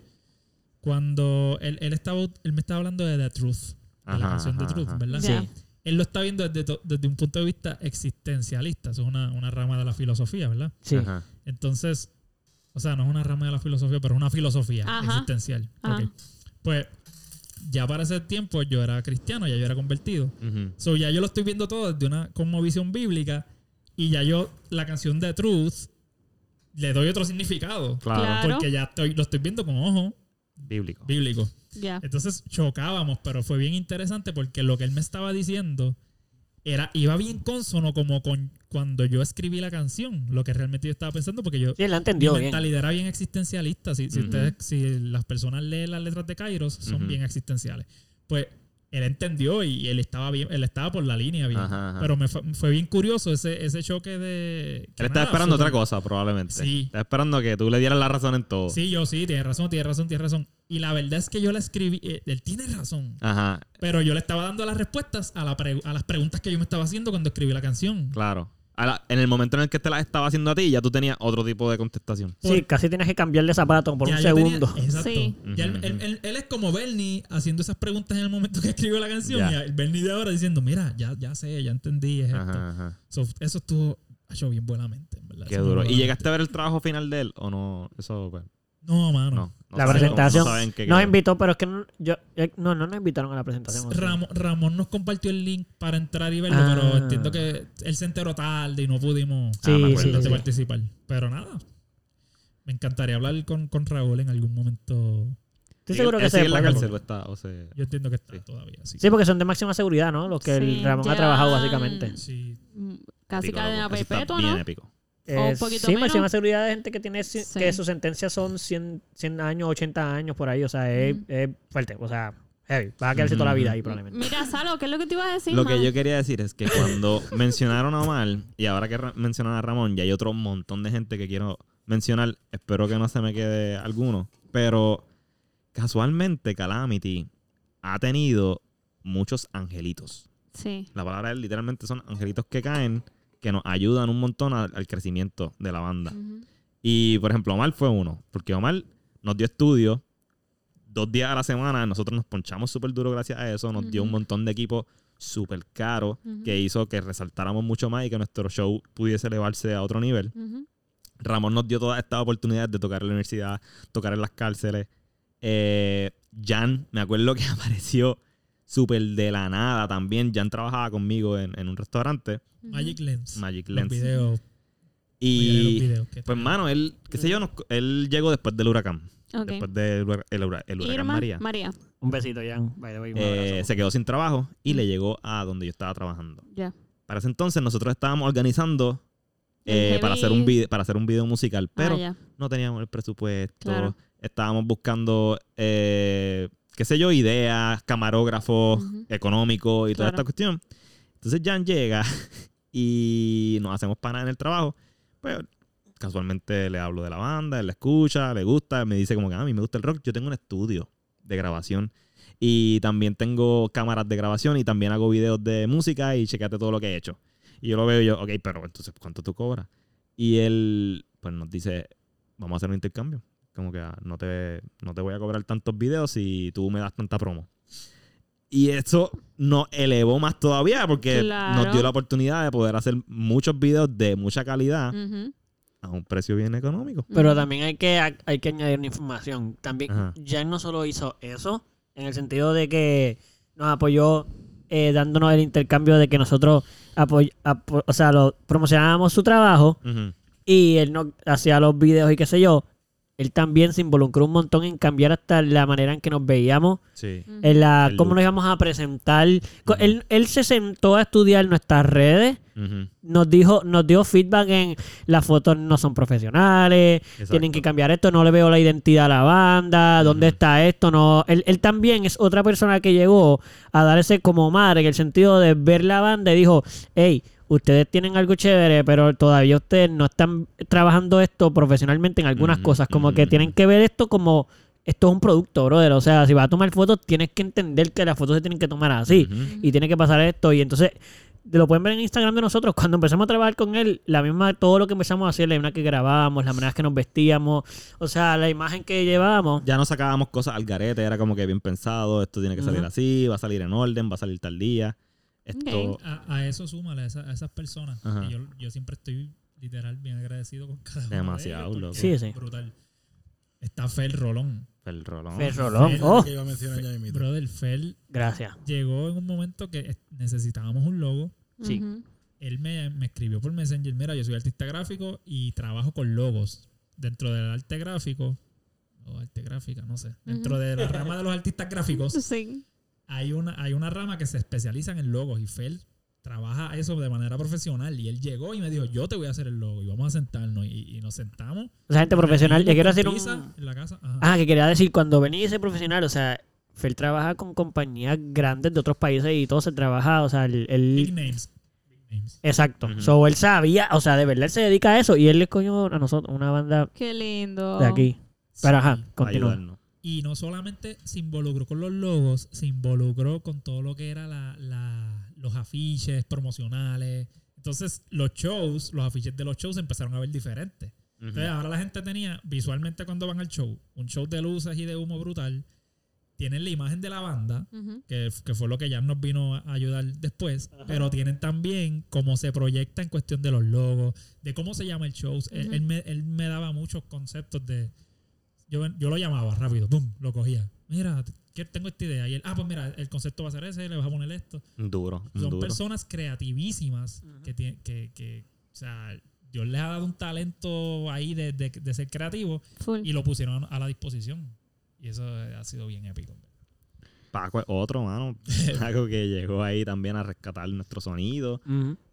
cuando él, él, estaba, él me estaba hablando de The Truth. De la Ajá, canción The Truth, ajá. ¿verdad? Ya. Él lo está viendo desde, desde un punto de vista existencialista. Eso es una, una rama de la filosofía, ¿verdad? Sí. Ajá. Entonces, o sea, no es una rama de la filosofía, pero es una filosofía Ajá. existencial. Ajá. Ok. Pues ya para ese tiempo yo era cristiano, ya yo era convertido. Ujú. So, ya yo lo estoy viendo todo desde una visión bíblica y ya yo la canción de Truth le doy otro significado. Claro. Claro. Porque ya estoy, lo estoy viendo con ojo Bíblico. bíblico. Ya. Entonces chocábamos, pero fue bien interesante porque lo que él me estaba diciendo era iba bien consono como con cuando yo escribí la canción, lo que realmente yo estaba pensando, porque yo Sí, la mi entendió bien. mentalidad era bien existencialista. Si, si ustedes, si las personas leen las letras de Kairos, son bien existenciales. Pues él entendió y él estaba bien, él estaba por la línea bien. Ajá, ajá. Pero me fue, fue bien curioso ese, ese choque de. Él estaba esperando otra cosa, probablemente. Sí. Estaba esperando que tú le dieras la razón en todo. Sí, yo sí, tienes razón, tienes razón, tienes razón. Y la verdad es que yo la escribí, eh, él tiene razón. Ajá, Pero yo le estaba dando las respuestas a, la pre- a las preguntas que yo me estaba haciendo cuando escribí la canción. claro. A la- en el momento en el que te la estaba haciendo a ti, ya tú tenías otro tipo de contestación. Sí, casi tienes que cambiar de zapato por Ya un tenía- segundo. exacto. Sí. Ya él, Ujú, él- ujú. él- él es como Bernie haciendo esas preguntas en el momento que escribió la canción. Ya. Y el Bernie de ahora diciendo, mira, ya, ya sé, ya entendí, es esto. Ajá, ajá. So, eso estuvo hecho bien buenamente, en verdad. Qué Eso duro. ¿Y llegaste a ver el trabajo final de él o no? Eso, pues, No, mano. no. No La presentación. no saben qué Nos quedó. invitó, pero es que no, yo, eh, no, no nos invitaron a la presentación. Ramón, Ramón nos compartió el link para entrar y verlo, Ah. pero entiendo que él se enteró tarde y no pudimos Sí, Ah, sí, sí. participar. Pero nada. Me encantaría hablar con, con Raúl en algún momento. Estoy seguro que ¿Él se en la cárcel está? O se... Yo entiendo que está Sí. todavía. Sí. Sí, porque son de máxima seguridad, ¿no? Los que el Ramón ha trabajado básicamente. Sí. Casi cadena perpetua, bien ¿no? épico. O un Eh, poquito sí, máxima seguridad de gente que tiene Sí. que sus sentencias son 100, 100 años, 80 años por ahí. O sea, es, es fuerte. O sea, heavy. Va a quedarse toda la vida ahí probablemente. Mira, Salo, ¿qué es lo que te iba a decir? Lo que yo quería decir es que cuando <laughs> mencionaron a Omar y ahora que mencionaron a Ramón, ya hay otro montón de gente que quiero mencionar. Espero que no se me quede alguno. Pero casualmente Calamity ha tenido muchos angelitos. Sí. La palabra él literalmente son angelitos que caen que nos ayudan un montón al, al crecimiento de la banda. Y por ejemplo, Omar fue uno. Porque Omar nos dio estudio. Dos días a la semana, nosotros nos ponchamos súper duro gracias a eso. Nos dio un montón de equipo súper caro que hizo que resaltáramos mucho más y que nuestro show pudiese elevarse a otro nivel. Ramón nos dio todas estas oportunidades de tocar en la universidad, tocar en las cárceles. Eh, Jan, me acuerdo que <laughs> apareció súper de la nada también. Jan trabajaba conmigo en, en un restaurante. Magic Lens. Magic Los Lens. videos. oye, los Y videos pues, mano, él, qué sé yo, nos- él llegó después del huracán. Después del el, hura- el huracán Irma, María. María. Un besito, Jan. Eh, se quedó sin trabajo y Mm. le llegó a donde yo estaba trabajando. Ya. Para ese entonces nosotros estábamos organizando eh, para, hacer un video, para hacer un video musical, pero Ah, ya. no teníamos el presupuesto. Claro. Estábamos buscando, eh, qué sé yo, ideas, camarógrafos económicos y toda Claro. esta cuestión. Entonces Jan llega <laughs> y nos hacemos pana en el trabajo. Pues casualmente le hablo de la banda, él la escucha, le gusta, me dice como que "Ah, a mí me gusta el rock. Yo tengo un estudio de grabación y también tengo cámaras de grabación y también hago videos de música y checate todo lo que he hecho. Y yo lo veo y yo, ok, pero entonces, ¿cuánto tú cobras? Y él, pues nos dice, vamos a hacer un intercambio. Como que ah, no te, no te voy a cobrar tantos videos si tú me das tanta promo. Y eso nos elevó más todavía porque Claro. nos dio la oportunidad de poder hacer muchos videos de mucha calidad a un precio bien económico. Pero también hay que, hay que añadir una información. También, Ajá. Jan no solo hizo eso, en el sentido de que nos apoyó eh, dándonos el intercambio de que nosotros apoy- apo- o sea, lo, promocionábamos su trabajo y él no hacía los videos y qué sé yo. Él también se involucró un montón en cambiar hasta la manera en que nos veíamos, Sí. En la El cómo look. nos íbamos a presentar. Él, él se sentó a estudiar nuestras redes, nos dijo, nos dio feedback en las fotos no son profesionales, tienen que cambiar esto, no le veo la identidad a la banda, dónde está esto, no. Él, él también es otra persona que llegó a dar ese como madre, en el sentido de ver la banda y dijo, hey, ustedes tienen algo chévere, pero todavía ustedes no están trabajando esto profesionalmente en algunas cosas, como que tienen que ver esto como esto es un producto, brother. O sea, si vas a tomar fotos, tienes que entender que las fotos se tienen que tomar así. Y tiene que pasar esto. Y entonces, lo pueden ver en Instagram de nosotros. Cuando empezamos a trabajar con él, la misma, todo lo que empezamos a hacer, la manera que grabábamos, la manera que nos vestíamos, o sea, la imagen que llevábamos. ya no sacábamos cosas al garete, era como que bien pensado, esto tiene que salir así, va a salir en orden, va a salir tal día. Esto. A, a eso súmale a, esa- a esas personas. Yo, yo siempre estoy literal bien agradecido con cada uno Demasiado, de loco. Sí, sí. Brutal. Está Fel Rolón. el rolón. Fer Rolón. Oh, que iba a mencionar ya mismito. Brother, Fel gracias. llegó en un momento que es- necesitábamos un logo. Sí. Él me, me escribió por Messenger, mira, yo soy artista gráfico y trabajo con logos. Dentro del arte gráfico, o arte gráfica, no sé. Dentro de la rama de los artistas gráficos, <laughs> Sí. Hay una, hay una rama que se especializa en logos y Fel trabaja eso de manera profesional y él llegó y me dijo, yo te voy a hacer el logo y vamos a sentarnos y, y nos sentamos. O sea, gente profesional. Le quiero con un. Pizza En la casa. Ajá. Ah, que quería decir, cuando venía ese profesional, o sea, Fer trabaja con compañías grandes de otros países y todo se trabaja, o sea, el. el- Big names. Big names. exacto. Ujú. So, él sabía, o sea, de verdad él se dedica a eso y él le coño a nosotros, una banda Qué lindo. de aquí. Pero ajá, Sí. para continúa. Y no solamente se involucró con los logos, se involucró con todo lo que era la, la- los afiches promocionales. Entonces, los shows, los afiches de los shows se empezaron a ver diferentes. Entonces, ahora la gente tenía, visualmente cuando van al show, un show de luces y de humo brutal. Tienen la imagen de la banda, que, que fue lo que ya nos vino a ayudar después, pero tienen también cómo se proyecta en cuestión de los logos, de cómo se llama el show. Él- Ujú. él, me, él me daba muchos conceptos de... Yo, yo lo llamaba rápido, ¡pum! Lo cogía. Mira, que tengo esta idea. Y él, ah, pues mira, el concepto va a ser ese, le vas a poner esto. Duro, Son duro. personas creativísimas que, tienen que, que, o sea, Dios les ha dado un talento ahí de, de- de ser creativo Full. y lo pusieron a la disposición. Y eso ha sido bien épico. Paco es otro, mano. <laughs> Paco que llegó ahí también a rescatar nuestro sonido,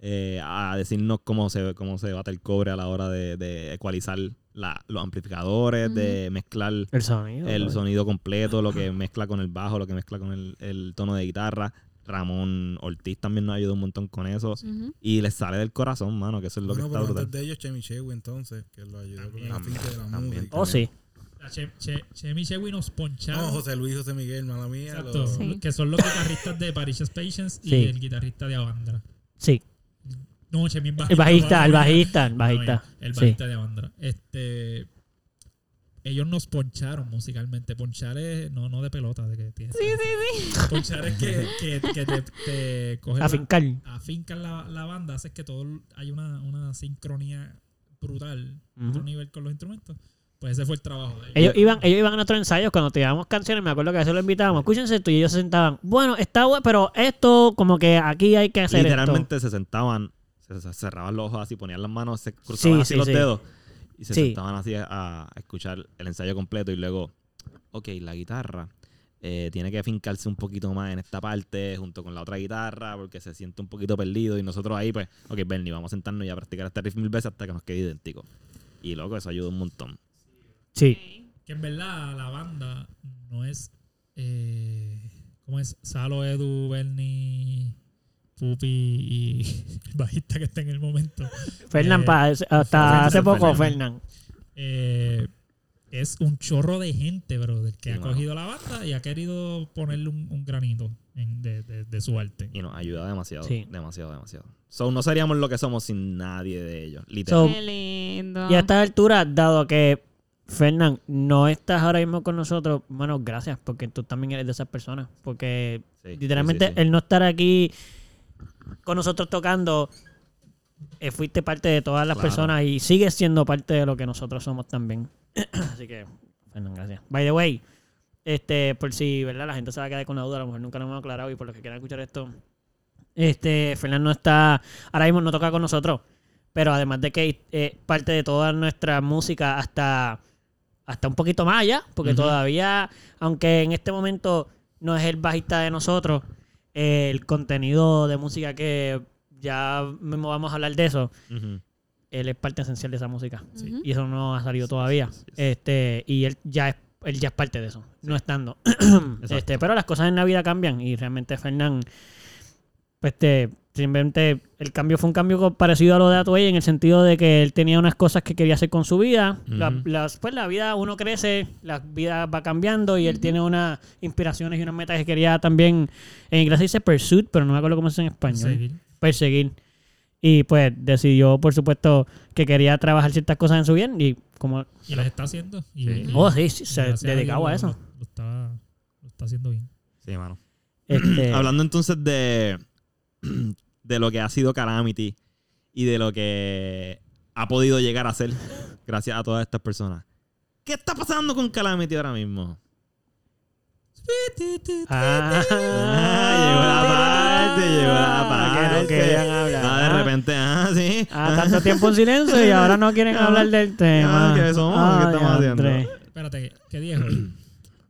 eh, a decirnos cómo se, cómo se bate el cobre a la hora de, de ecualizar la- los amplificadores, de mezclar El sonido. el sonido completo, lo que mezcla con el bajo, lo que mezcla con el, el tono de guitarra. Ramón Ortiz también nos ayudó un montón con eso. Ujú. Y les sale del corazón, mano, que eso es lo Bueno, que está brutal. antes de ellos, Chemi Chewi, entonces, que lo ayudó con el También, de la también. música. Oh, sí. Che, che, Chemi Chewi nos poncharon. No, José Luis, José Miguel, mala mía. Exacto. los- Sí. Que son los guitarristas de Parish's Patience y Sí. el guitarrista de Avandra. Sí. No, Chemi es El bajista, el mala mía. bajista, el bajista. El Sí. bajista de Avandra. Este. ellos nos poncharon musicalmente. Ponchar es no, no de pelota, de que tienes. Sí, sí, sí. Ponchar es que, que, que te, te coges la- Afincar. afincan la, la banda, haces que todo hay una, una sincronía brutal, Ujú. otro nivel con los instrumentos. Pues ese fue el trabajo de ellos. Ellos iban, ellos iban a nuestros ensayos cuando tirábamos canciones, me acuerdo que a veces lo invitábamos, escúchense esto, y ellos se sentaban, bueno, está bueno, pero esto, como que aquí hay que hacer Literalmente se sentaban, se, cerraban los ojos así, ponían las manos, se cruzaban Sí, así sí, los sí. dedos y se Sí. sentaban así a, a escuchar el ensayo completo y luego, ok, la guitarra eh, tiene que fincarse un poquito más en esta parte junto con la otra guitarra porque se siente un poquito perdido y nosotros ahí pues, ok, Bernie, vamos a sentarnos y a practicar este riff mil veces hasta que nos quede idéntico. Y loco, eso ayuda un montón. Sí, Que en verdad la banda no es. Eh, ¿Cómo es? Salo, Edu, Bernie, Pupi y el bajista que está en el momento. Fernán, Eh, hasta hace poco, Fernán. Eh, es un chorro de gente, brother, que ha mano. cogido la banda y ha querido ponerle un, un granito en- de, de- de su arte. Y nos ayuda demasiado, Sí. demasiado, demasiado. So, no seríamos lo que somos sin nadie de ellos, literal. So, Qué lindo. Y a esta altura, dado que Fernán no estás ahora mismo con nosotros, bueno, gracias, porque tú también eres de esas personas. Porque Sí, literalmente sí, sí, sí. el no estar aquí con nosotros tocando, eh, fuiste parte de todas las Claro. personas y sigues siendo parte de lo que nosotros somos también. <clears throat> Así que, Fernán, gracias. By the way, este, por si, ¿verdad? La gente se va a quedar con la duda, a lo mejor nunca lo hemos aclarado y por los que quieran escuchar esto, este, Fernán no está, ahora mismo no toca con nosotros, pero además de que es parte de toda nuestra música hasta, hasta un poquito más allá, porque todavía, aunque en este momento no es el bajista de nosotros, eh, el contenido de música que ya mismo vamos a hablar de eso, él es parte esencial de esa música. Y eso no ha salido todavía. sí, sí. Este, y él ya es, él ya es parte de eso, no estando. <clears throat> Este, pero las cosas en la vida cambian y realmente Fernán, pues este, simplemente el cambio fue un cambio parecido a lo de Atuey en el sentido de que él tenía unas cosas que quería hacer con su vida. La- Ujú. las, pues la vida, uno crece, la vida va cambiando y él tiene unas inspiraciones y unas metas que quería también, en inglés se dice pursuit, pero no me acuerdo cómo es en español Seguir. perseguir. Y pues decidió, por supuesto, que quería trabajar ciertas cosas en su bien y como... Y las está haciendo. Y, Sí. y Oh, sí, sí, se dedicaba a Dios eso. Lo, lo está, lo está haciendo bien. Sí, mano. Este, <clears throat> Hablando entonces de, de lo que ha sido Calamity y de lo que ha podido llegar a ser <laughs> gracias a todas estas personas. ¿Qué está pasando con Calamity ahora mismo? Ah, llegó la parte, llegó la parte. Que no querían hablar. Ah, de repente, ah, sí. Ah, tanto tiempo en silencio y ahora no quieren <laughs> Ah, hablar del tema. ah, ¿qué somos? ¿Qué estamos haciendo? Espérate, ¿qué día es hoy?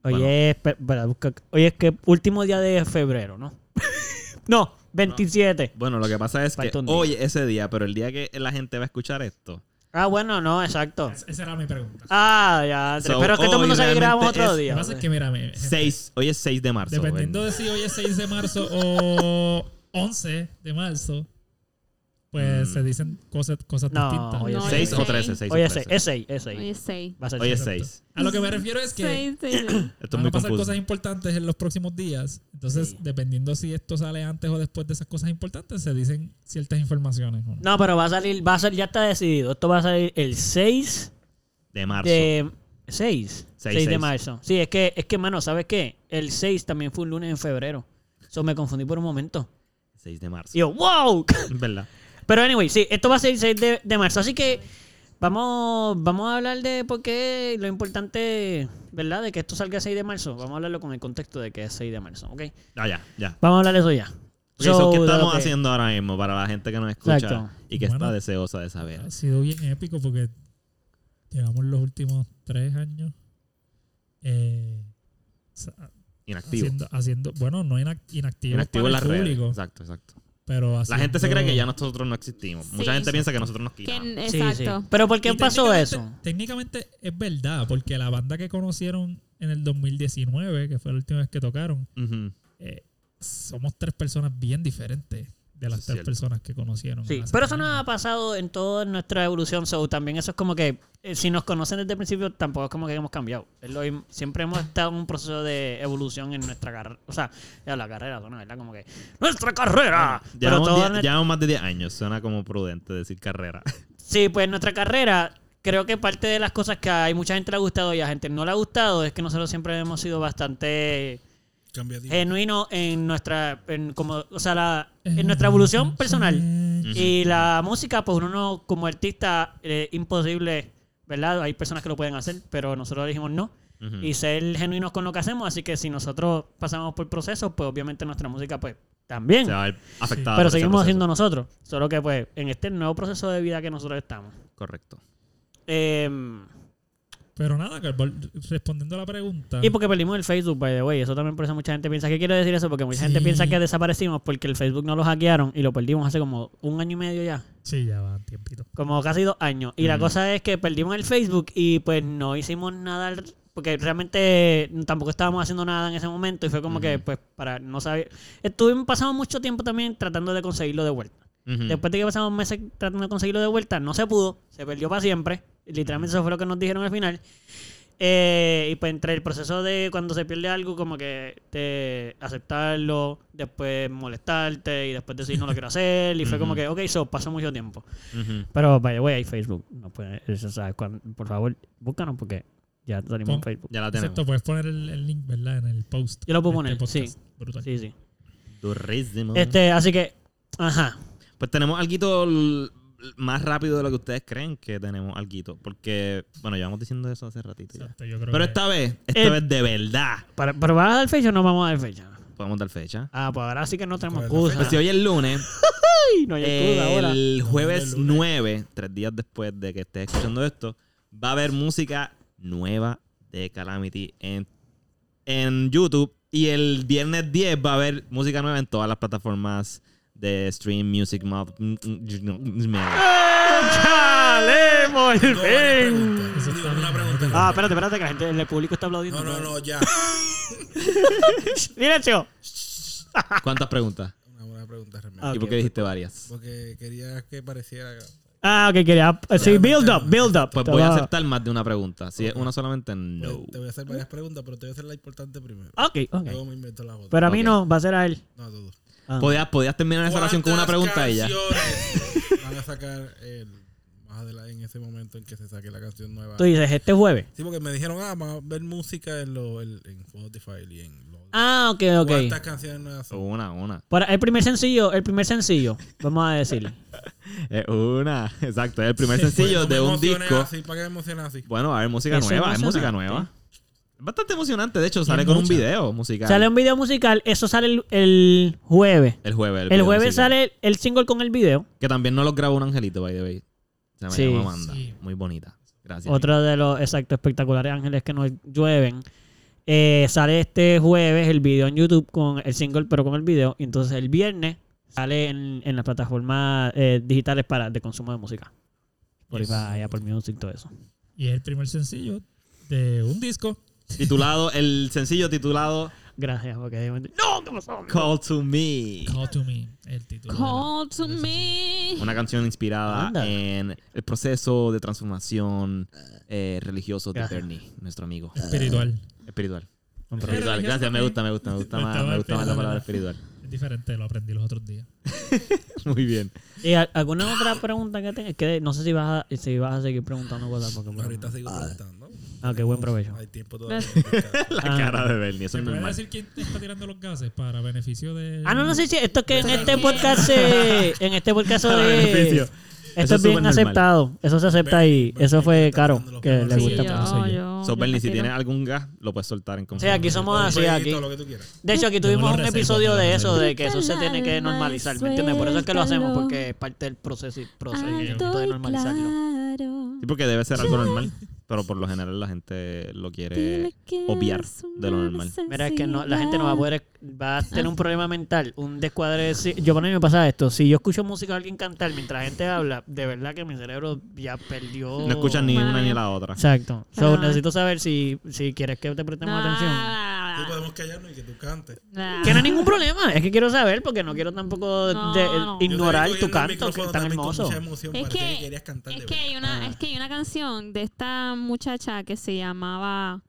Oye, Bueno. espera, busca- oye, es que último día de febrero, ¿no? <laughs> no, 27. Bueno, lo que pasa es que Falta un día. hoy ese día, pero el día que la gente va a escuchar esto. Ah, bueno, no, exacto. Es- Esa era mi pregunta. Ah, ya. So, pero es que todo el mundo hoy sabe que grabamos realmente otro es- Lo día. que pasa es que, mira, mi- gente, 6, hoy es 6 de marzo. dependiendo de si hoy es 6 de marzo o 11 de marzo, pues Mm. se dicen cosas, cosas No, distintas. hoy es No, 6 o seis. 13, 6 Oye, o ese, 13. es 6, es 6. Hoy es seis. Va a ser Hoy es Exacto. 6. A lo que me refiero es que Seis, seis. <clears throat> Esto es van a pasar confuso. cosas importantes en los próximos días. Entonces, Sí. dependiendo si esto sale antes o después de esas cosas importantes, se dicen ciertas informaciones. ¿o no? No, pero va a salir, va a ser, ya está decidido. Esto va a salir el 6 De marzo. de 6. 6, de seis. marzo. Sí, es que, es que, mano, ¿sabes qué? El 6 también fue un lunes en febrero. Eso me confundí por un momento. 6 de marzo. Y yo, wow. <laughs> ¿Verdad? Pero anyway, sí, esto va a ser el 6 de, de marzo. Así que vamos, vamos a hablar de por qué lo importante, ¿verdad? De que esto salga el 6 de marzo. Vamos a hablarlo con el contexto de que es 6 de marzo, ¿ok? Ah, ya, ya. Vamos a hablar de eso ya. Ok, so, So, ¿Qué estamos que- haciendo ahora mismo para la gente que nos escucha Exacto. y que Bueno. está deseosa de saber? Ha sido bien épico porque llevamos los últimos tres años eh, Inactivo. haciendo, haciendo, bueno, no inac- inactivos Inactivo en para las el redes. público, Exacto, exacto. Pero La gente se cree que ya nosotros no existimos. Mucha Sí. gente piensa que nosotros nos quitamos. Exacto. sí. Pero ¿por qué Y pasó técnicamente- eso? Técnicamente es verdad, porque la banda que conocieron en el 2019, que fue la última vez que tocaron, eh, somos tres personas bien diferentes de las es tres cierto. personas que conocieron. Sí, pero eso no ha pasado en toda nuestra evolución. So, también eso es como que eh, si nos conocen desde el principio, tampoco es como que hemos cambiado. Es lo im- siempre hemos estado en un proceso de evolución en nuestra carrera. O sea, ya la carrera, ¿no? ¿verdad? Como que ¡Nuestra carrera! Pero Llevamos, die- llevamos más de 10 años. Suena como prudente decir carrera. <laughs> Sí, pues nuestra carrera, creo que parte de las cosas que hay mucha gente le ha gustado y a gente no le ha gustado es que nosotros siempre hemos sido bastante genuinos en nuestra, en como, o sea, la- en nuestra evolución personal. Y la música, pues uno no, como artista, es imposible, ¿verdad? Hay personas que lo pueden hacer, pero nosotros dijimos no. Y ser genuinos con lo que hacemos, así que si nosotros pasamos por procesos, pues obviamente nuestra música, pues también. Se va a ver afectada pero seguimos haciendo nosotros. Solo que, pues, en este nuevo proceso de vida que nosotros estamos. Correcto. Em, Pero nada, que respondiendo a la pregunta. y porque perdimos el Facebook, by the way. Eso también por eso mucha gente piensa. ¿Qué quiero decir eso? Porque mucha gente piensa que desaparecimos porque el Facebook no lo hackearon y lo perdimos hace como un año y medio ya. Sí, ya va tiempito. Como casi dos años. Y la Ujú. cosa es que perdimos el Facebook y pues no hicimos nada. Porque realmente tampoco estábamos haciendo nada en ese momento. Y fue como que, pues, para no saber. Estuvimos pasamos mucho tiempo también tratando de conseguirlo de vuelta. Después de que pasamos meses tratando de conseguirlo de vuelta, no se pudo. Se perdió para siempre. Literalmente eso fue lo que nos dijeron al final. Eh, y pues entre el proceso de cuando se pierde algo, como que de aceptarlo, después molestarte y después decir no lo quiero hacer. Y fue como que, ok, eso pasó mucho tiempo. Ujú. Pero, vaya, güey, hay Facebook. No puede, eso, ¿sabes? Cuando- por favor, búscanos porque ya salimos en Facebook. Ya la tenemos. Excepto, puedes poner el, el link, ¿verdad? En el post. Yo lo puedo de poner, este sí. podcast. Brutal. Sí, sí. Durísimo. Este, así que, ajá. Pues tenemos algo más rápido de lo que ustedes creen que tenemos algo. Porque, bueno, llevamos diciendo eso hace ratito ya. Exacto, yo creo Pero que- esta vez, esta Eh, vez de verdad, Para, ¿Pero vas a dar fecha o no vamos a dar fecha? podemos dar fecha. Ah, pues ahora sí que no tenemos ¿Cuál es la excusa. Pues si hoy es lunes, <laughs> no hay excusa ahora. el jueves el lunes. 9, tres días después de que estés escuchando esto, va a haber música nueva de Calamity en, en YouTube. Y el viernes 10 va a haber música nueva en todas las plataformas de stream, music, mob. ¡Chale, por Tengo varias fin! preguntas. Eso Digo, está una bien. pregunta. Ah, espérate, espérate, que la gente, el público está aplaudiendo. no, no, no, ya. <laughs> ¡Silencio! ¿Cuántas preguntas? Una buena pregunta realmente. Ah, ¿Y por qué dijiste varias? Porque quería que pareciera. Ah, ok, quería. Sí, build up, build up. Pues voy a aceptar más de una pregunta. Si es una solamente, no. Pues, te voy a hacer varias preguntas, pero te voy a hacer la importante primero. Ok, ok. Luego me invento la otra. Pero a mí no, va a ser a él. No, a todos. Ah. ¿Podías, podías terminar esa oración con una pregunta y ya. canciones <laughs> van a sacar el, más adelante en ese momento en que se saque la canción nueva? Tú dices, este jueves. Sí, porque me dijeron, ah, vamos a ver música en, lo, en, en Spotify y en lo, Ah, ok, ok. ¿Cuántas canciones nuevas son? Una, una. Para el primer sencillo, el primer sencillo, vamos a decir. <laughs> Es una. Exacto, es el primer Pues sencillo no me de un disco. Así, ¿Para qué me emociones así? Bueno, a ver, música nueva, es música nueva. Bastante emocionante, de hecho, sale con un video musical. Sale un video musical, eso sale el, el jueves. el jueves. El jueves musical. sale el single con el video. Que también no lo grabó un angelito, by the way. Se me Sí. llama Amanda. Sí. Muy bonita. Gracias. Otro de los exacto espectaculares ángeles que nos llueven. Eh, sale este jueves el video en YouTube con el single, pero con el video. Y entonces el viernes sale en, en las plataformas eh, digitales para de consumo de música. Spotify, Apple Music, todo eso. Y es el primer sencillo de un disco. Titulado, el sencillo titulado Gracias, porque ¡No! ¿Qué pasó? Call to Me. Call to Me, el título. Call to me. Una canción inspirada Anda. en el proceso de transformación eh, religioso de Gracias. Bernie, nuestro amigo. Espiritual. Espiritual. Espiritual. Gracias, me gusta, me gusta, me gusta más, me gusta más la palabra espiritual. Es diferente, lo aprendí los otros días. <laughs> Muy bien. ¿Y a- alguna otra pregunta que tengas? Que no sé si vas a, si vas a seguir preguntando cosas. Porque, Ahorita sigo preguntando. Ah, qué buen provecho. Hay tiempo <laughs> todavía. La Ah. cara de Bernie, eso ¿Se es normal. decir quién está tirando los gases para beneficio de. Ah, no, no sé si esto que en este podcast se, en este podcast de, beneficio. esto Eso es es bien súper normal. aceptado. Eso se acepta y Bernie, eso fue caro que le Sí, gusta. yo- mucho. soy yo, So, yo Bernie, si tienes algún gas, lo puedes soltar en Sí, aquí somos así aquí. De hecho, aquí Yo me tuvimos un episodio me de eso, de que eso se tiene que normalizar, ¿me entiendes? Por eso es que lo hacemos, porque es parte del proceso, procedimiento de normalizarlo. Sí, porque debe ser algo normal. Pero por lo general la gente lo quiere obviar de lo normal. Mira, es que no, la gente no va a poder, va a tener Ah. un problema mental, un descuadre. de- si- Yo por mí me pasa esto, si yo escucho música de alguien cantar mientras la gente habla, de verdad que mi cerebro ya perdió. No escuchan ni una ni la otra. Exacto. So, Ah. necesito saber si, si quieres que te prestemos atención. Podemos callarnos y que tú cantes. Que no hay ningún problema, es que quiero saber porque no quiero tampoco No, de- no. ignorar tu canto, que es tan hermoso. Es que- querías cantar Es que, hay una, Ah. es que hay una canción de esta muchacha que se llamaba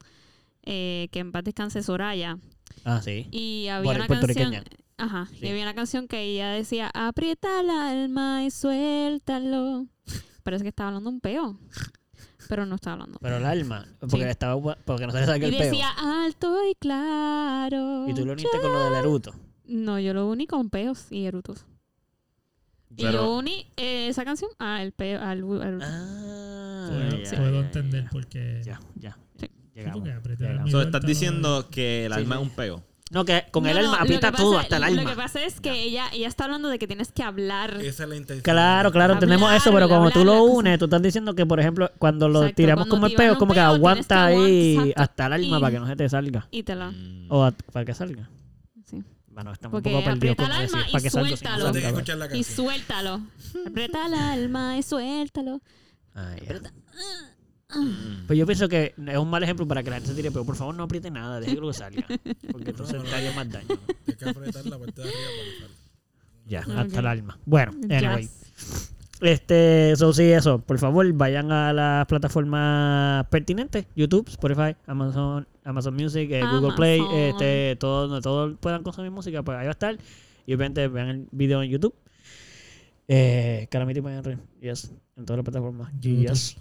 eh, Que en paz descanse Soraya. Ah, sí. Y había una canción. Ajá. Sí. Y había una canción que ella decía: Aprieta el alma y suéltalo. Parece que estaba hablando un peo. Pero no estaba hablando. Pero el alma, porque Sí. estaba porque no se le salga Y el peo. decía alto y claro. Y tú lo uniste con lo del eruto. No, yo lo uní con peos y erutos. y Pero- yo uní eh, esa canción al peo, al, al- Ah, Puedo, ya, puedo ya, entender por qué. Ya, ya. Sí. Llegamos, porque llegamos. So, estás diciendo que el Sí, alma sí. es un peo. No, que con No, el no, lo aprieta todo, pasa- hasta el Lo alma. que pasa es que ella, ella está hablando de que tienes que hablar. Esa es la intención. Claro, claro, Hablar, entendemos eso, pero como tú lo unes, tú estás diciendo que, por ejemplo, cuando lo Exacto, tiramos cuando como el peo, como que aguanta ahí hasta el alma y- para que no se te salga. Y te la. Mm. O a- para que salga. Sí. Bueno, estamos Porque un poco perdidos aprieta con y para que suéltalo. Y suéltalo. <laughs> Aprieta el alma y suéltalo. Ay, ya. Mm. Pues yo pienso que es un mal ejemplo para que la gente se tire, pero por favor no apriete nada, deje que lo salga. <laughs> Porque entonces No, no, te haría más daño. Tienes que apretar la parte de arriba para que salga. Ya, hasta el alma. Bueno, anyway. Este, eso sí, eso. Por favor, vayan a las plataformas pertinentes: YouTube, Spotify, Amazon, Amazon Music, eh, Google Play, este, todo, donde todos puedan consumir música, pues ahí va a estar. Y obviamente vean el video en YouTube. Eh, Calamity yes, en todas las plataformas. YouTube. Yes.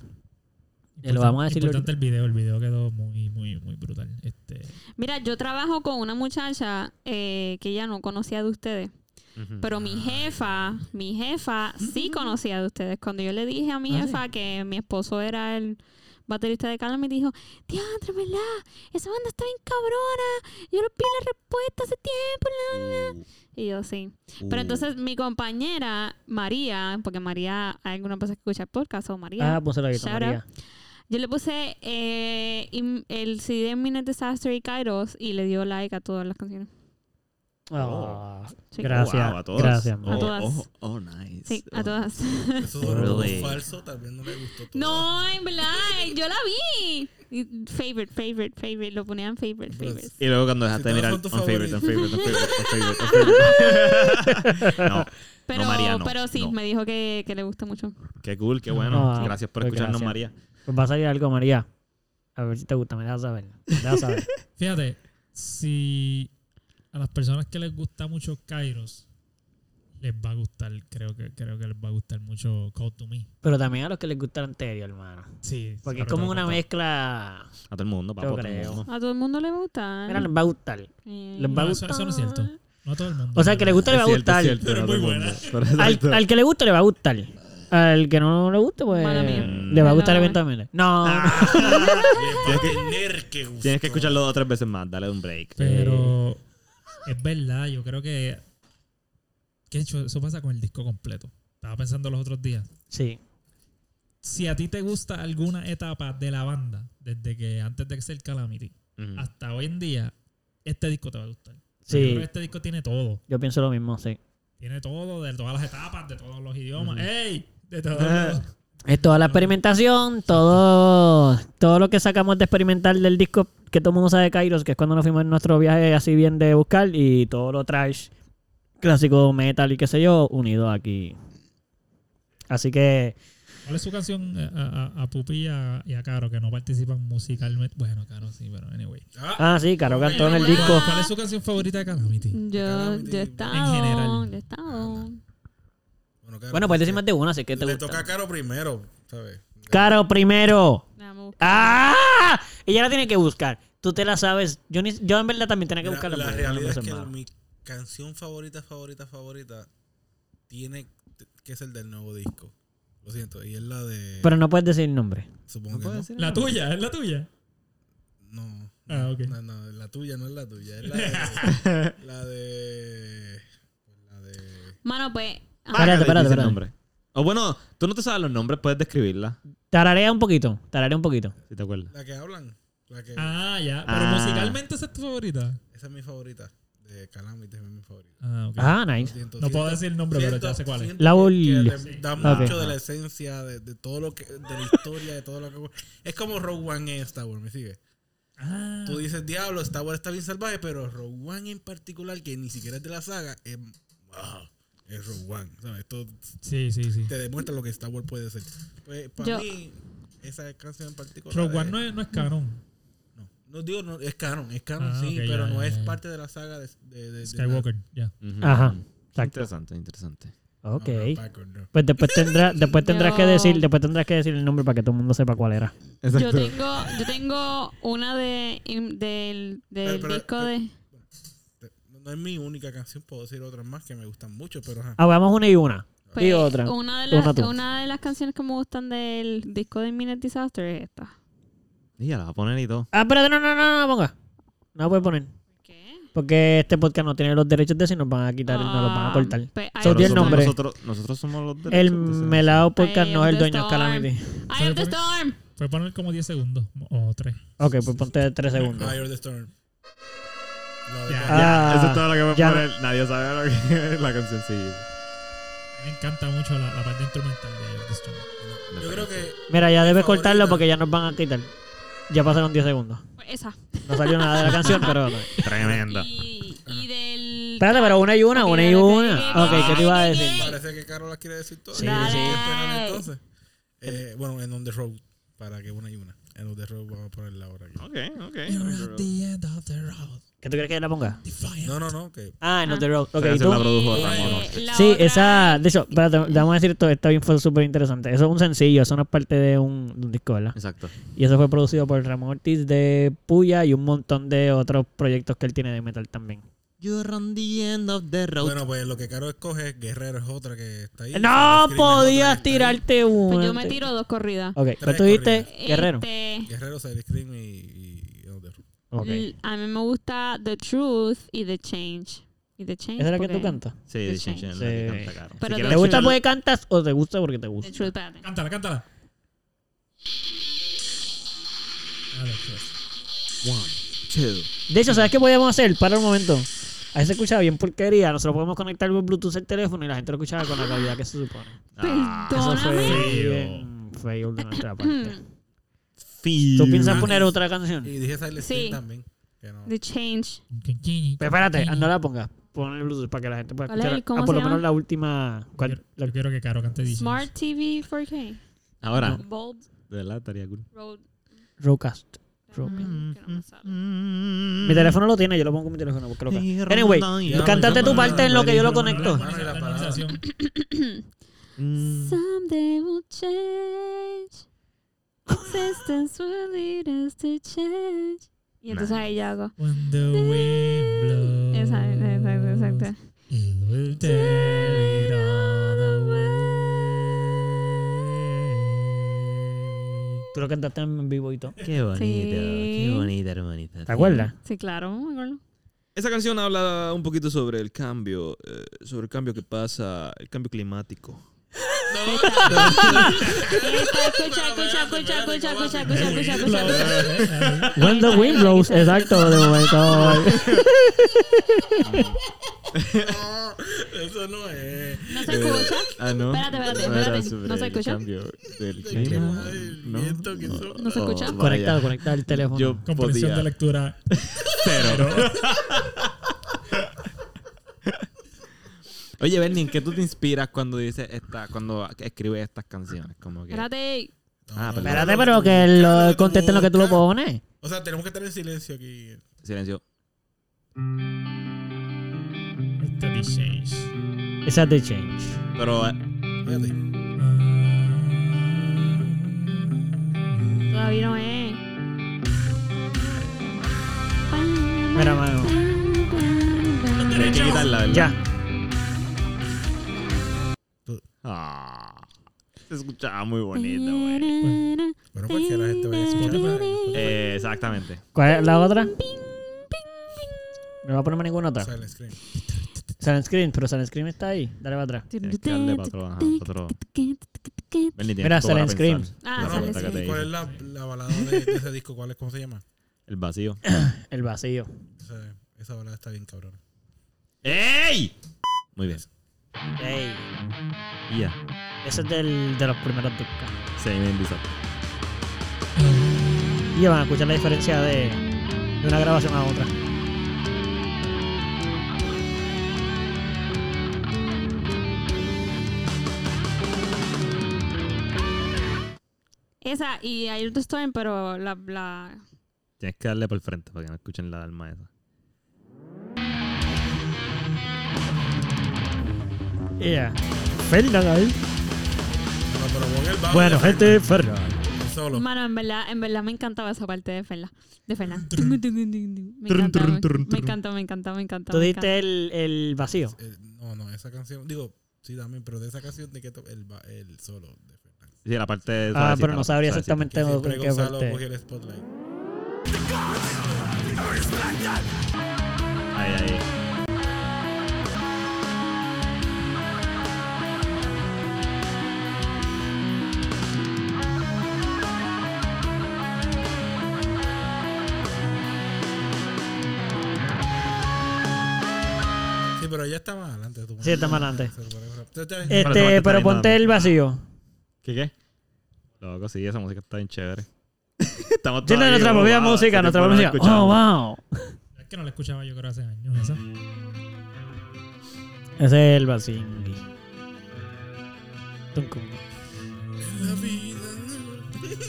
Lo vamos a decir Importante el video, el video quedó muy, muy, muy brutal. Este, Mira, yo trabajo con una muchacha eh, que ella no conocía de ustedes. Pero mi jefa, mi jefa sí conocía de ustedes. Cuando yo le dije a mi Ah, jefa que mi esposo era el baterista de Calamity, dijo, Diandre, ¿verdad? Esa banda está bien cabrona. Yo le pide la respuesta hace tiempo. la". Y yo, sí. Pero Uh. entonces mi compañera, María, porque María, hay alguna persona que escucha el podcast, o María. Ah, puse la María. Yo le puse eh, im- el CD de Minute Disaster y Kairos y le dio like a todas las canciones. Ah, Sí. Gracias, Wow, a todas. gracias. A Oh, todas. oh, oh, nice. Sí, a Oh. todas. Eso es Really? falso, también no le gustó todo. No, en verdad, yo la vi. Favorite, favorite, favorite. Lo ponían favorite, favorite. Y luego cuando dejaste de Si mirar on son tus favorite, on favorite, on favorite, on favorite, on favorite. <laughs> No, Pero, María, no, pero sí, no. me dijo que, que le gusta mucho. qué cool, qué bueno. Ah, Gracias por pues escucharnos, gracias. María. Pues va a salir algo, María. A ver si te gusta, me dejas saber. Me dejas saber. <laughs> fíjate, si a las personas que les gusta mucho Kairos, les va a gustar, creo que, creo que les va a gustar mucho Call to Me. Pero también a los que les gusta el anterior, hermano. Sí. Porque es como una mezcla. A todo el mundo, papo, Yo creo. A todo el mundo le va a gustar. Mira, les va a gustar. Eh, les va a No, eso, eso no es cierto. No a todo el mundo. O sea, que le gusta le va a gustar. es cierto, Pero muy buena. Al, al que le guste le va a gustar. Al que no le guste, pues. Mala mía. Le va a gustar Pero- eventualmente. No. <laughs> Le va a tener que gustar. Tienes que escucharlo dos o tres veces más, dale un break. Pero es verdad, yo creo que. Que hecho, eso pasa con el disco completo. Estaba pensando los otros días. Sí. Si a ti te gusta alguna etapa de la banda, desde que antes de ser Calamity Ujú. hasta hoy en día, este disco te va a gustar. Yo Sí. creo que este disco tiene todo. Yo pienso lo mismo, sí. Tiene todo, de todas las etapas, de todos los idiomas. ¡Ey! De todos Ah. Es toda la experimentación, todo, todo lo que sacamos de experimental del disco que todo el mundo sabe de Kairos, que es cuando nos fuimos en nuestro viaje así bien de buscar, y todo lo trash, clásico metal y qué sé yo, unido aquí. Así que, ¿Cuál es su canción eh, a, a, a Pupi y a, y a Caro que no participan musicalmente? Bueno, Caro sí, pero anyway. ah, sí, Caro cantó en el disco. ¿Cuál es su canción favorita de Calamity? Yo, Calamity, yo he en estado. general. Yo he estado. Bueno, Caro, Bueno, puedes decir más de una, así que te Le gusta. toca a Caro primero, ¿sabes? Caro primero. ¡Ah! Ella la tiene que buscar. Tú te la sabes. Yo, ni- yo en verdad también tenía que Mira, buscarla. la yo no me realidad sé es que mi canción favorita, favorita, favorita tiene que ser del nuevo disco. Lo siento, y es la de. Pero no puedes decir el nombre. supongo ¿No que puedes no. decir La tuya, es la tuya. No. Ah, ok. No, no, la tuya no es la tuya. Es la <laughs> de. la de. La de. Mano, pues. Ah, Espérate, espérate, espérate. O bueno, tú no te sabes los nombres, puedes describirla, Tararea un poquito. Tararea un poquito. si te acuerdas. La que hablan. La que. Ah, ya. Pero Ah. musicalmente esa es tu favorita. Esa es mi favorita. De Calamity es mi favorita. Ah, ok. Ah, nice. siento, No puedo siento- decir el nombre, pero ya sé cuál es. siento que- le. Da Ok. mucho de la esencia de, de todo lo que. De la historia, de todo lo que. Es como Rogue One en Star Wars, ¿me sigue? Ah, Tú dices, diablo, Star Wars está bien salvaje, pero Rogue One en particular, que ni siquiera es de la saga, es. Wow, es Rogue One. ¿sabes? Esto sí, sí, sí. te demuestra lo que Star Wars puede ser. Pues para Yo- mí, esa canción en particular. Rogue One es- no es, no es canon. no, no digo, no, es canon, es canon, Ah, sí, ok, pero ya, no ya, es ya. parte de la saga de, de, de- de Skywalker, ya. Ujú. Ajá. Exacto. Interesante, interesante. Ok. No, no, backward, no. Pues después tendrás, <laughs> después tendrás que decir, después tendrás que decir el nombre para que todo el mundo sepa cuál era. Yo tengo, yo tengo una de del, del Pero- pero- disco pero- de. No es mi única canción, puedo decir otras más que me gustan mucho, pero ajá. Ah, vamos una y una. pues, y otra. Una de, las, una de las canciones que me gustan del disco de Minute Disaster es esta. Y ya la va a poner y todo. Ah, espérate, no, no, no, no, ponga. No la puedes poner. ¿Qué? Porque este podcast no tiene los derechos de eso y nos van a quitar, nos los van a cortar. Pues, So, Eye of el nombre. Nosotros, nosotros somos los El derechos de ese- melado podcast Eye no of es el dueño, Storm. Calamity. Eye of the Storm. Fue poner como 10 segundos o 3. Ok, pues ponte tres segundos. Higher the Storm. De Ya. Ah, Eso es todo lo que voy a ya. poner. Nadie sabe lo que <laughs> es la canción. Sí. Me encanta mucho la, la parte instrumental de The Storm. no. Yo creo que Mira, ya debes favorita. cortarlo porque ya nos van a quitar. Ya pasaron 10 segundos. Pues esa. No salió nada de la canción, pero... <laughs> Tremenda. Y, y del. Espérate, pero una y una, una y una. Ok, ¿qué te iba a decir? parece que Carol las quiere decir todas. Sí, Dale. sí. Entonces. Eh, bueno, en On the Road, para que una y una. En On the Road vamos a ponerla ahora aquí. Ok, ok. You're at the end of the road. ¿Qué tú quieres que la ponga? No, no, no, que Ah, en Ah. The Road. Ok, ¿y tú? la produjo Eh, Ramón. la Sí, otra- esa... De hecho, espérate, vamos a decir esto. Esta bien fue súper interesante. Eso es un sencillo. Eso no es parte de un, de un disco, ¿verdad? Exacto. Y eso fue producido por Ramón Ortiz de Puya y un montón de otros proyectos que él tiene de metal también. You're on the end of the road. Bueno, pues lo que Caro escoge, Guerrero es otra que está ahí. ¡No es podías tirarte una! Pues yo me tiro dos corridas. Ok, pero Tres tú dijiste. Guerrero. Este, Guerrero, Side Scream y, y On the Road. Ok. l- A mí me gusta The Truth y The Change. Y The Change. ¿Esa es la que tú cantas? Sí, The Change. la que Sí. canta Caro. Pero Si de ¿Te gusta porque cantas o te gusta porque te The gusta? Truth, espérate. Cántala, cántala. A ver, pues. One, two. De hecho, ¿sabes qué podíamos hacer? Para un momento. Ahí se escuchaba bien porquería. Nosotros podemos conectar por Bluetooth el teléfono y la gente lo escuchaba con la calidad que se supone. Ah, Eso fue Perdóname. bien fail de nuestra parte. <clears throat> feel. ¿Tú piensas poner otra canción? Y dije Silent Sí. También. Que no. The Change. Pero espérate, ah, no la pongas. Pon el Bluetooth para que la gente pueda ¿Cuál es? escuchar. ¿Cómo Ah, por se lo menos llama? la última. Yo ¿Cuál? quiero- La- Yo quiero que Caro cante DJ. Smart TV 4K. Ahora, Bold de verdad estaría cool. Road. Roadcast. Road. Que no me sale. Mi teléfono lo tiene, yo lo pongo en mi teléfono. Porque lo ca- Anyway, cántate tu parte en lo que yo lo conecto. Mano, y la palabra. <coughs> Mm. Someday will change. Existence will lead us to change. Y entonces ahí yo hago. When the wind blows. Exacto, exacto, exacto. It will tear it all away. Tú lo cantaste en vivo y todo. Qué bonito, Sí. qué bonita, hermanita. ¿Te acuerdas? Sí, claro, me acuerdo. Esa canción habla un poquito sobre el cambio, eh, sobre el cambio que pasa, el cambio climático. Escucha, escucha, escucha, escucha, escucha, escucha, escucha, escucha. When the wind blows, exacto, de momento. No, eso no es. ¿No se escucha? Espérate, espérate, espérate. ¿No se escucha? cambio del clima. No, se escucha. Conectado, conectado el teléfono. Comprensión de lectura. Cero. Oye, Bernie, ¿en qué tú te inspiras cuando dices esta, cuando escribes estas canciones? Como que. Espérate. Ah, no. Espérate, no, pero que lo contesten lo que tú lo pones. O sea, tenemos que estar en silencio aquí. Silencio. The change. The Change. Pero eh, Fíjate. Todavía no es. Mira, mano. hay que quitarla, ¿verdad? Ya. Escuchaba muy bonito, güey. Bueno, pues que la gente vaya a escuchar. Eh, exactamente. ¿Cuál es la otra? No va a ponerme ninguna otra. Silent Scream. Silent Screen, pero Silent Screen está ahí. Dale para atrás. Tienes que darle para tienes Mira, Silent Scream. Ah, Silent te ¿Cuál es la, la balada de, de ese disco? ¿Cuál es? ¿Cómo se llama? El vacío. <coughs> El vacío. Esa, esa balada está bien cabrona. ¡Ey! Muy bien. Ey. Y ya. Ese es del, de los primeros discos. Se me indiza. Y ya van a escuchar la diferencia de, de una grabación a otra. Esa y Hear the Storm, pero la, la Tienes que darle por el frente para que no escuchen la alma esa. Yeah. Fernan ahí. Bueno, de gente. Solo. Mano, en verdad, en verdad me encantaba esa parte de Fernan. De Fernan. Me encantaba, me, trun, me trun. encanta, me encanta, me encanta. Tú diste el, el vacío. Eh, no, no, esa canción. Digo, sí, también, pero de esa canción de que to- el, el solo de Fernan. Sí, la parte Ah, suavecita, pero no sabría exactamente Que qué parte. cogió el spotlight. Ahí, ahí. Está más adelante. tú Sí, está más adelante. <laughs> Este, pero ponte el vacío. ¿Qué qué? Loco, sí, esa música está bien chévere. <laughs> Estamos Tiene todavía nuestra propia wow, música, nuestra propia música. Oh, wow. Es que no la escuchaba yo creo hace años esa. Ese es el vacío.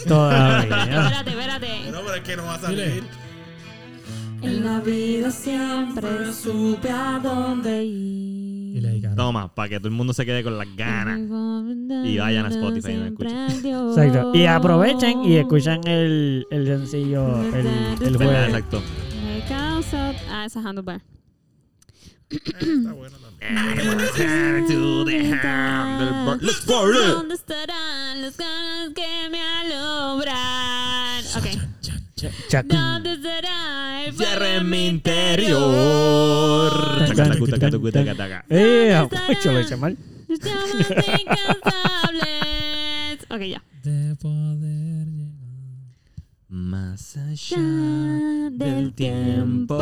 Todavía. Espérate, espérate. No, pero es que no va a Dile. salir. En la vida siempre supe a dónde ir. Y le dedicaron. Toma, para que todo el mundo se quede con las ganas. Y vayan a Spotify y me escuchen. Exacto. Y aprovechen y escuchan el, el sencillo el, el jueves. Exacto. Ah, esa handlebar. Está bueno también. Let's party. ¿Dónde estarán las ganas que me alumbran? Ok. Chacu. ¿Dónde estará el fuego Cierre en mi interior. Eh, mucho <laughs> lo hice mal. Incansables. Ok, ya. De poder. Más allá del tiempo.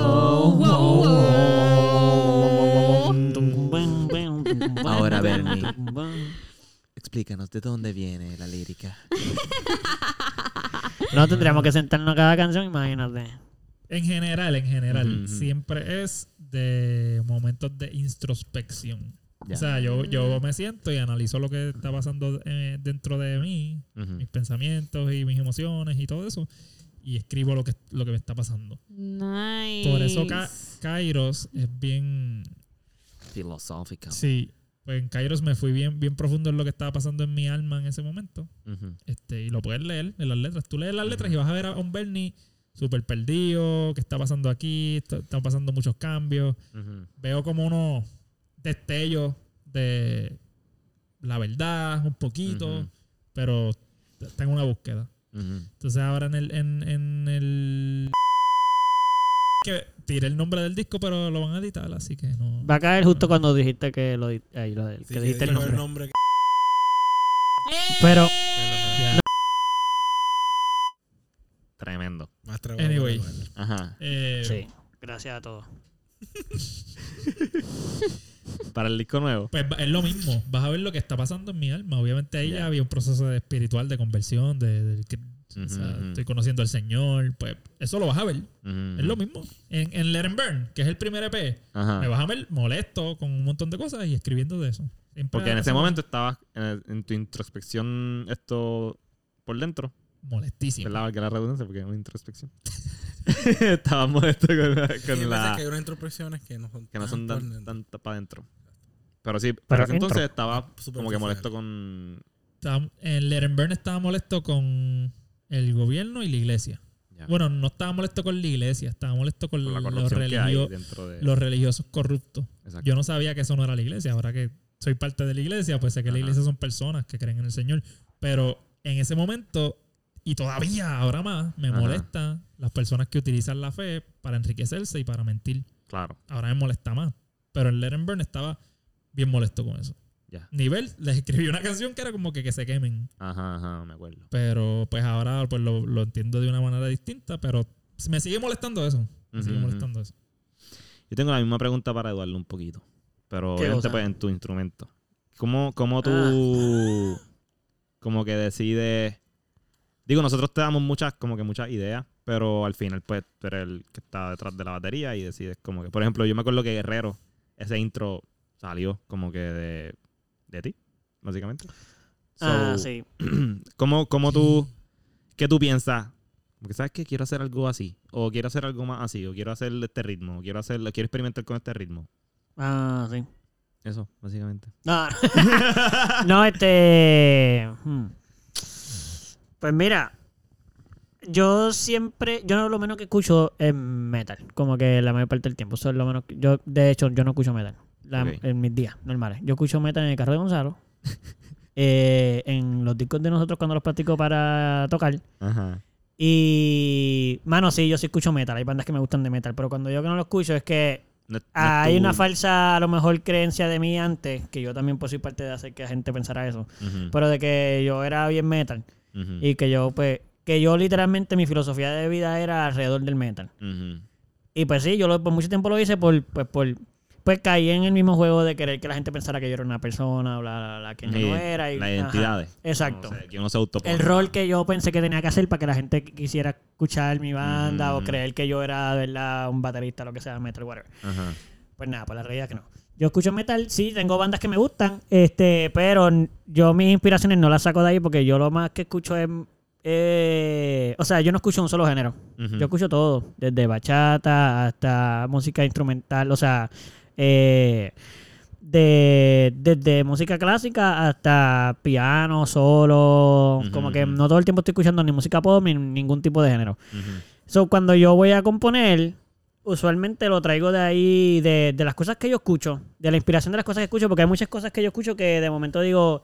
Ahora, Bernie. <laughs> Explícanos de dónde viene la lírica. <laughs> No tendríamos que sentarnos a cada canción, imagínate. En general, en general, siempre es de momentos de introspección. Ya. O sea, yo, yo me siento y analizo lo que está pasando eh, dentro de mí, mis pensamientos y mis emociones y todo eso, y escribo lo que, lo que me está pasando. Nice. Por eso Ka- Kairos es bien... Filosófica. Sí, pues en Kairos me fui bien, bien profundo en lo que estaba pasando en mi alma en ese momento. Este, y lo puedes leer en las letras. Tú lees las letras y vas a ver a un Bernie súper perdido, qué está pasando aquí, está- están pasando muchos cambios. Veo como unos destellos de la verdad, un poquito, pero está en una búsqueda. Entonces ahora en el... En, en el que tiré el nombre del disco, pero lo van a editar, así que no... Va a caer justo cuando dijiste que lo, di- ahí, lo Sí, que dijiste el nombre. nombre. que- Pero-. Tremendo. Más trabajo. Anyway. Ajá. Eh, Sí. Gracias a todos. <laughs> Para el disco nuevo. Pues es lo mismo. Vas a ver lo que está pasando en mi alma. Obviamente ahí Ya. ya había un proceso de espiritual de conversión, de, de o sea, estoy conociendo al Señor. Pues eso lo vas a ver. Es lo mismo. En, en Let 'em Burn, que es el primer EP, Ajá. me vas a ver molesto con un montón de cosas y escribiendo de eso. Siempre Porque en ese momento estabas en, tu introspección esto por dentro. Molestísimo. ¿Verdad? Que la redundancia, porque es una introspección. <laughs> Estabas molesto con, Sí, con veces la... que hay unas introspecciones que no son Que no son tan tan, para adentro. Pero sí, Pero para ese entonces intro. estaba como que molesto con... Estaba- en Let Burn estaba molesto con el gobierno y la iglesia. ya, Bueno, no estaba molesto con la iglesia, estaba molesto con, los, religio- de... los religiosos corruptos. Exacto. Yo no sabía que eso no era la iglesia. Ahora que soy parte de la iglesia, pues sé que la iglesia son personas que creen en el Señor. Pero en ese momento, y todavía ahora más, me Ajá. molesta las personas que utilizan la fe para enriquecerse y para mentir. Claro. Ahora me molesta más. Pero en Let 'em Burn estaba bien molesto con eso. Ya. Nivel, les escribí una canción que era como que, que se quemen. Ajá, ajá, me acuerdo. Pero pues ahora pues lo, lo entiendo de una manera distinta. Pero me sigue molestando eso. Me sigue molestando eso. Yo tengo la misma pregunta para Eduardo un poquito. Pero pues en tu instrumento. ¿Cómo, cómo tú Ah. como que decides... Digo, nosotros te damos muchas, como que muchas ideas, pero al final pues tú eres el que está detrás de la batería y decides como que... Por ejemplo, yo me acuerdo que Guerrero, ese intro salió como que de, de ti, básicamente. Ah, So, sí. <clears throat> ¿Cómo, cómo tú, qué tú piensas? Porque sabes que quiero hacer algo así, o quiero hacer algo más así, o quiero hacer este ritmo, o quiero hacer, quiero experimentar con este ritmo. Ah, sí. Eso, básicamente. No, <laughs> no, este. hmm. Pues mira, yo siempre, yo lo menos que escucho es metal, como que la mayor parte del tiempo. Eso es lo menos que- yo, de hecho, yo no escucho metal la- en mis días normales. Yo escucho metal en el carro de Gonzalo, <laughs> eh, en los discos de nosotros cuando los practico para tocar. Ajá. Y, mano, sí, yo sí escucho metal. Hay bandas que me gustan de metal, pero cuando yo que no lo escucho es que No no hay una falsa, a lo mejor, creencia de mí antes, que yo también pues soy parte de hacer que la gente pensara eso, pero de que yo era bien metal y que yo, pues, que yo literalmente mi filosofía de vida era alrededor del metal. Y pues sí, yo lo- por mucho tiempo lo hice por, pues, por, pues caí en el mismo juego de querer que la gente pensara que yo era una persona, bla, bla, bla, que yo no era. Y, Las ajá. identidades. Exacto. No que uno se. El rol que yo pensé que tenía que hacer para que la gente quisiera escuchar mi banda o Ujú. creer que yo era, verdad, un baterista, lo que sea, metal, whatever. Ajá. Pues nada, pues la realidad es que no. Yo escucho metal, sí, tengo bandas que me gustan, este, pero yo mis inspiraciones no las saco de ahí porque yo lo más que escucho es... eh, o sea, yo no escucho un solo género. Yo escucho todo, desde bachata hasta música instrumental, o sea, eh, de, desde música clásica hasta piano, solo, como que no todo el tiempo estoy escuchando ni música pop ni ningún tipo de género. Ujú. So, cuando yo voy a componer, usualmente lo traigo de ahí, de, de las cosas que yo escucho, de la inspiración de las cosas que escucho, porque hay muchas cosas que yo escucho que de momento digo,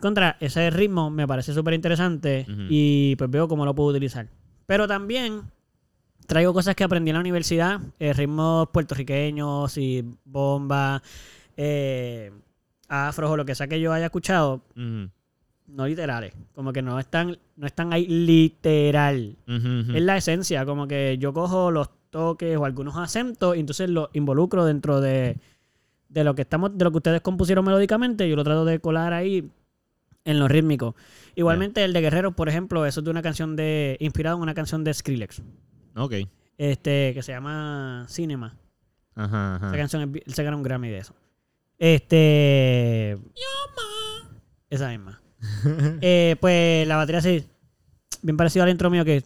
contra, ese ritmo me parece súper interesante y pues veo cómo lo puedo utilizar. Pero también traigo cosas que aprendí en la universidad, eh, ritmos puertorriqueños y bombas, eh, afros o lo que sea que yo haya escuchado, no literales, como que no están, no están ahí literal. Es la esencia, como que yo cojo los toques o algunos acentos y entonces los involucro dentro de, de lo que estamos, de lo que ustedes compusieron melódicamente, yo lo trato de colar ahí en lo rítmico. Igualmente el de Guerrero, por ejemplo, eso es de una canción de, inspirado en una canción de Skrillex, Ok. este, que se llama Cinema. Ajá, Esa ajá. canción, es bi- él se ganó un Grammy de eso. Este. Esa misma. <laughs> Eh, pues la batería así. Bien parecido al intro mío que.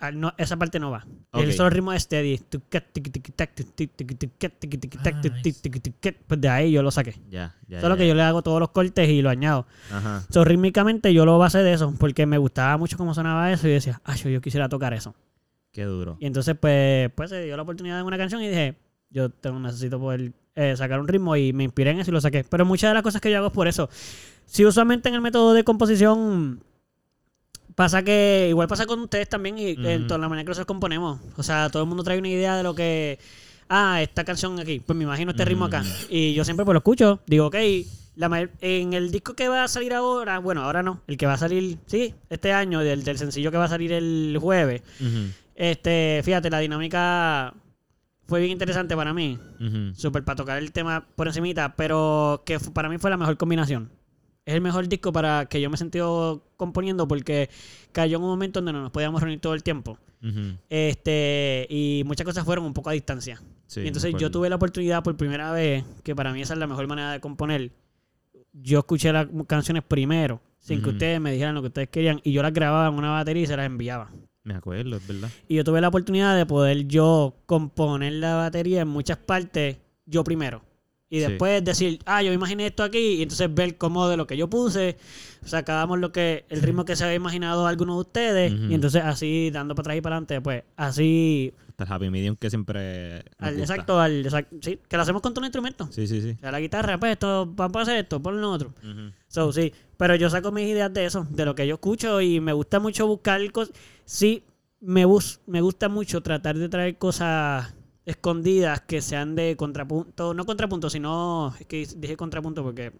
Ah, No, esa parte no va. El Ok. solo ritmo es steady. Pues de ahí yo lo saqué. Ya, ya. Solo ya, que yo le hago todos los cortes y lo añado. Ajá. So, rítmicamente yo lo basé de eso. Porque me gustaba mucho cómo sonaba eso. Y decía, ah, yo quisiera tocar eso. Qué duro. Y entonces, pues, pues se dio la oportunidad en una canción y dije, yo tengo, necesito poder eh, sacar un ritmo y me inspiré en eso y lo saqué. Pero muchas de las cosas que yo hago es por eso. Si usualmente en el método de composición pasa que, igual pasa con ustedes también y en toda la manera que nosotros componemos. O sea, todo el mundo trae una idea de lo que, ah, esta canción aquí, pues me imagino este ritmo acá. Y yo siempre pues lo escucho, digo, ok, la en el disco que va a salir ahora, bueno, ahora no, el que va a salir, sí, este año, del, del sencillo que va a salir el jueves. Este, fíjate, la dinámica fue bien interesante para mí. ujú. Súper para tocar el tema por encimita, pero que para mí fue la mejor combinación. Es el mejor disco para que yo me he sentido componiendo porque cayó en un momento donde no nos podíamos reunir todo el tiempo. Este, y muchas cosas fueron un poco a distancia. Sí, y entonces yo tuve la oportunidad por primera vez, que para mí esa es la mejor manera de componer. Yo escuché las canciones primero, sin que ustedes me dijeran lo que ustedes querían, y yo las grababa en una batería y se las enviaba. Me acuerdo, es verdad. Y yo tuve la oportunidad de poder yo componer la batería en muchas partes yo primero. Y Sí. después decir, ah, yo imaginé esto aquí. Y entonces ver cómo de lo que yo puse, sacábamos lo que, el ritmo que se había imaginado alguno de ustedes. Y entonces así, dando para atrás y para adelante, pues así, Hasta el happy medium que siempre. al, gusta. exacto, al, exact- sí, que lo hacemos con todos los instrumentos. Sí, sí, sí. O sea, la guitarra, pues esto, vamos a hacer esto, ponlo otro. Ujú. So, sí, pero yo saco mis ideas de eso, de lo que yo escucho y me gusta mucho buscar cosas. Sí, me, bus me gusta mucho tratar de traer cosas escondidas que sean de contrapunto, no contrapunto, sino, es que dije contrapunto porque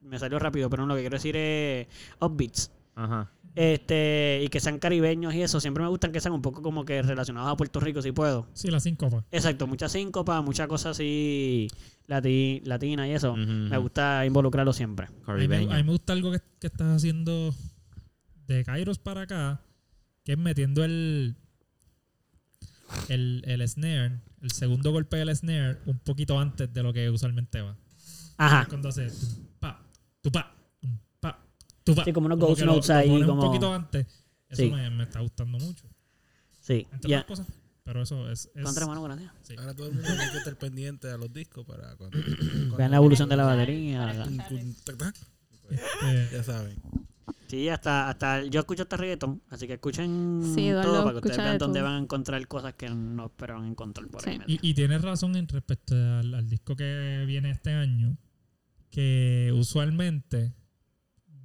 me salió rápido, pero no, lo que quiero decir es upbeats. Ajá. Este, y que sean caribeños y eso, siempre me gustan que sean un poco como que relacionados a Puerto Rico si puedo. Sí, la síncopa. Exacto, mucha síncopa, muchas cosas así lati latina y eso. Me gusta involucrarlo siempre. A mí, me, Caribeño. a mí me gusta algo que, que estás haciendo de Kairos para acá, que es metiendo el, el, el snare, el segundo golpe del snare, un poquito antes de lo que usualmente va. Ajá. Cuando hace pa, tu pa, pa, tu pa. Sí, como unos ghost que lo- notes lo ahí, como- Un poquito antes. Eso Sí. me, me está gustando mucho. Sí. Entre Ya. otras cosas. Pero eso es... es Contra mano, gracias. sí. Ahora todo el mundo tiene que estar pendiente a los discos para cuando. cuando- Vean la evolución de la batería. Tac. Eh, Ya saben. Sí, hasta, hasta yo escucho hasta reggaetón, así que escuchen Sí, todo para que ustedes vean de dónde van a encontrar cosas que no esperaban encontrar por ahí. Sí. y, y tienes razón en respecto al, al disco que viene este año, que usualmente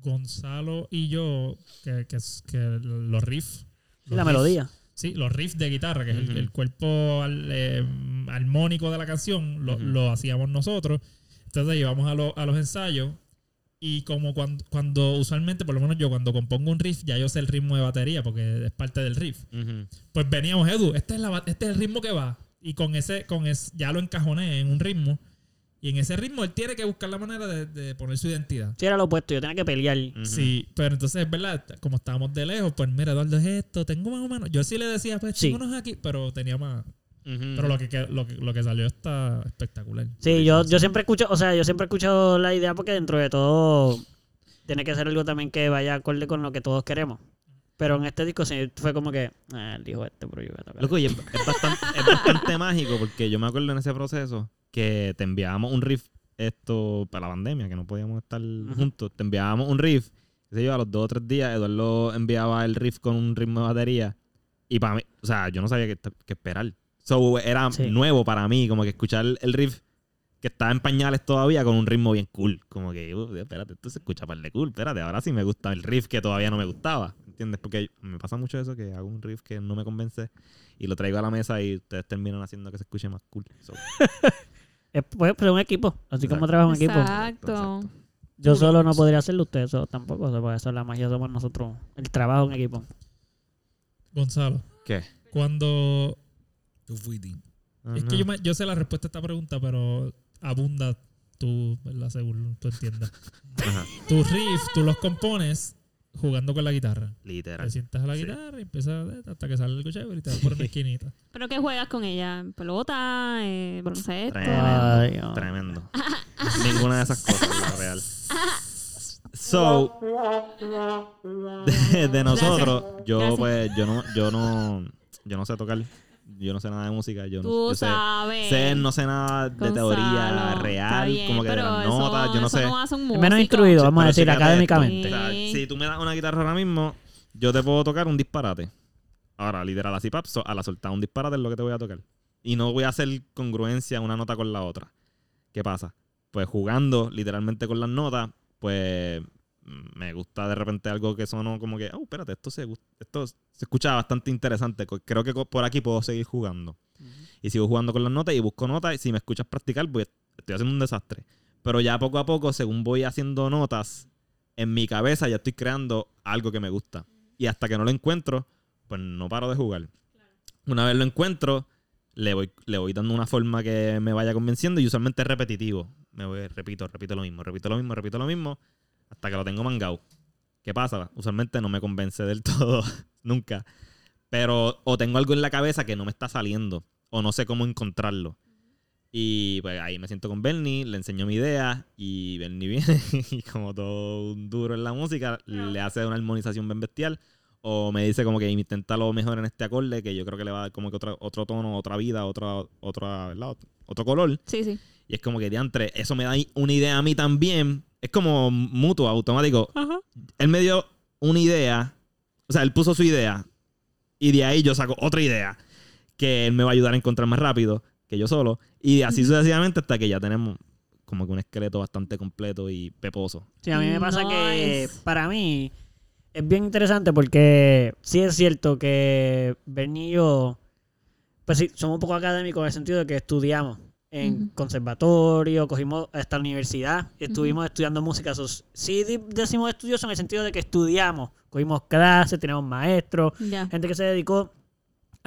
Gonzalo y yo, que, que, los riffs... La melodía. Sí, los riffs de guitarra, que es el, cuerpo al- eh, armónico de la canción, lo, lo hacíamos nosotros. Entonces llevamos a, lo- a los ensayos y como cuando, cuando usualmente, por lo menos yo cuando compongo un riff, ya yo sé el ritmo de batería porque es parte del riff. Pues veníamos, Edu, este es, la, este es el ritmo que va. Y con ese, con ese, ya lo encajoné en un ritmo. Y en ese ritmo él tiene que buscar la manera de, de poner su identidad. Sí, era lo opuesto, yo tenía que pelear. Sí, pero entonces es verdad, como estábamos de lejos, pues mira, Eduardo es esto, tengo más o menos. Yo sí le decía, pues Sí. aquí, pero tenía más. Pero lo que, lo, que, lo que salió está espectacular. Sí, yo, yo siempre escucho, o sea, yo siempre he escuchado la idea porque dentro de todo tiene que ser algo también que vaya acorde con lo que todos queremos. Pero en este disco sí fue como que, ah, dijo este, pero yo voy a tocar. Loco, y es, es bastante, es <laughs> bastante mágico porque yo me acuerdo en ese proceso que te enviábamos un riff esto para la pandemia, que no podíamos estar juntos. Te enviábamos un riff, sé yo, a los dos o tres días, Eduardo enviaba el riff con un ritmo de batería. Y para mí, o sea, yo no sabía qué, qué esperar. So, era Sí. nuevo para mí, como que escuchar el riff que estaba en pañales todavía con un ritmo bien cool. Como que, uh, espérate, esto se escucha par de cool. Espérate, ahora sí me gusta el riff que todavía no me gustaba. ¿Entiendes? Porque me pasa mucho eso, que hago un riff que no me convence y lo traigo a la mesa y ustedes terminan haciendo que se escuche más cool. So, <laughs> Es pues, un equipo, así como trabaja un equipo. Exacto. Exacto. Yo solo no podría hacerlo, ustedes eso tampoco. Pues eso es la magia, somos nosotros. El trabajo en equipo. Gonzalo, ¿Qué? cuando. Tú fuiste. Es que yo, me- yo sé la respuesta a esta pregunta, pero abunda tú, ¿verdad? Según tú entiendas. Ajá, Tus riffs, tú los compones jugando con la guitarra. literal. Te sientas a la Sí. guitarra y empiezas hasta que sale el cuchillo y te vas por una <laughs> esquinita. ¿Pero qué juegas con ella? ¿Pelota? Eh, ¿Baloncesto? Tremendo. Tremendo. <laughs> Ninguna de esas cosas, la real. So, <laughs> de, de nosotros, yo Gracias. pues, yo no, yo no, yo no sé tocar. Yo no sé nada de música. Yo no Tú yo sé, sabes. sé, no sé nada de Gonzalo, teoría real, bien, como que de las eso- notas, yo no sé. Es menos instruido, vamos a decir, académicamente. esto. O sea, si tú me das una guitarra ahora mismo, yo te puedo tocar un disparate. Ahora, literal, así, pap, so- a la soltar un disparate es lo que te voy a tocar. Y no voy a hacer congruencia una nota con la otra. ¿Qué pasa? Pues jugando literalmente con las notas, pues me gusta de repente algo que sonó como que, oh, espérate, esto se, esto se escucha bastante interesante. Creo que por aquí puedo seguir jugando. Y sigo jugando con las notas y busco notas. Y si me escuchas practicar, voy, estoy haciendo un desastre. Pero ya poco a poco, según voy haciendo notas, en mi cabeza ya estoy creando algo que me gusta. Y hasta que no lo encuentro, pues no paro de jugar. Una vez lo encuentro, le voy, le voy dando una forma que me vaya convenciendo y usualmente es repetitivo. Me voy, repito, repito lo mismo, repito lo mismo, repito lo mismo, hasta que lo tengo mangado. ¿Qué pasa? Usualmente no me convence del <laughs> todo, nunca. Pero o tengo algo en la cabeza que no me está saliendo, o no sé cómo encontrarlo. Y pues ahí me siento con Bernie, le enseño mi idea y Bernie <laughs> viene y como todo un duro en la música, le hace una armonización bien bestial o me dice como que intenta lo mejor en este acorde que yo creo que le va a dar como que otro, otro tono, otra vida, otra, otra, ¿verdad? otro color. Sí, sí. Y es como que diantre, eso me da una idea a mí también. Es como mutuo, automático. Él me dio una idea, o sea, él puso su idea y de ahí yo saco otra idea que él me va a ayudar a encontrar más rápido que yo solo. Y así sucesivamente hasta que ya tenemos como que un esqueleto bastante completo y peposo. Sí, a mí me pasa que para mí es bien interesante porque sí es cierto que Bernie y yo, pues sí, somos un poco académicos en el sentido de que estudiamos en conservatorio, cogimos esta universidad y estuvimos estudiando música. So, sí decimos estudiosos en el sentido de que estudiamos, cogimos clases, tenemos maestros, gente que se dedicó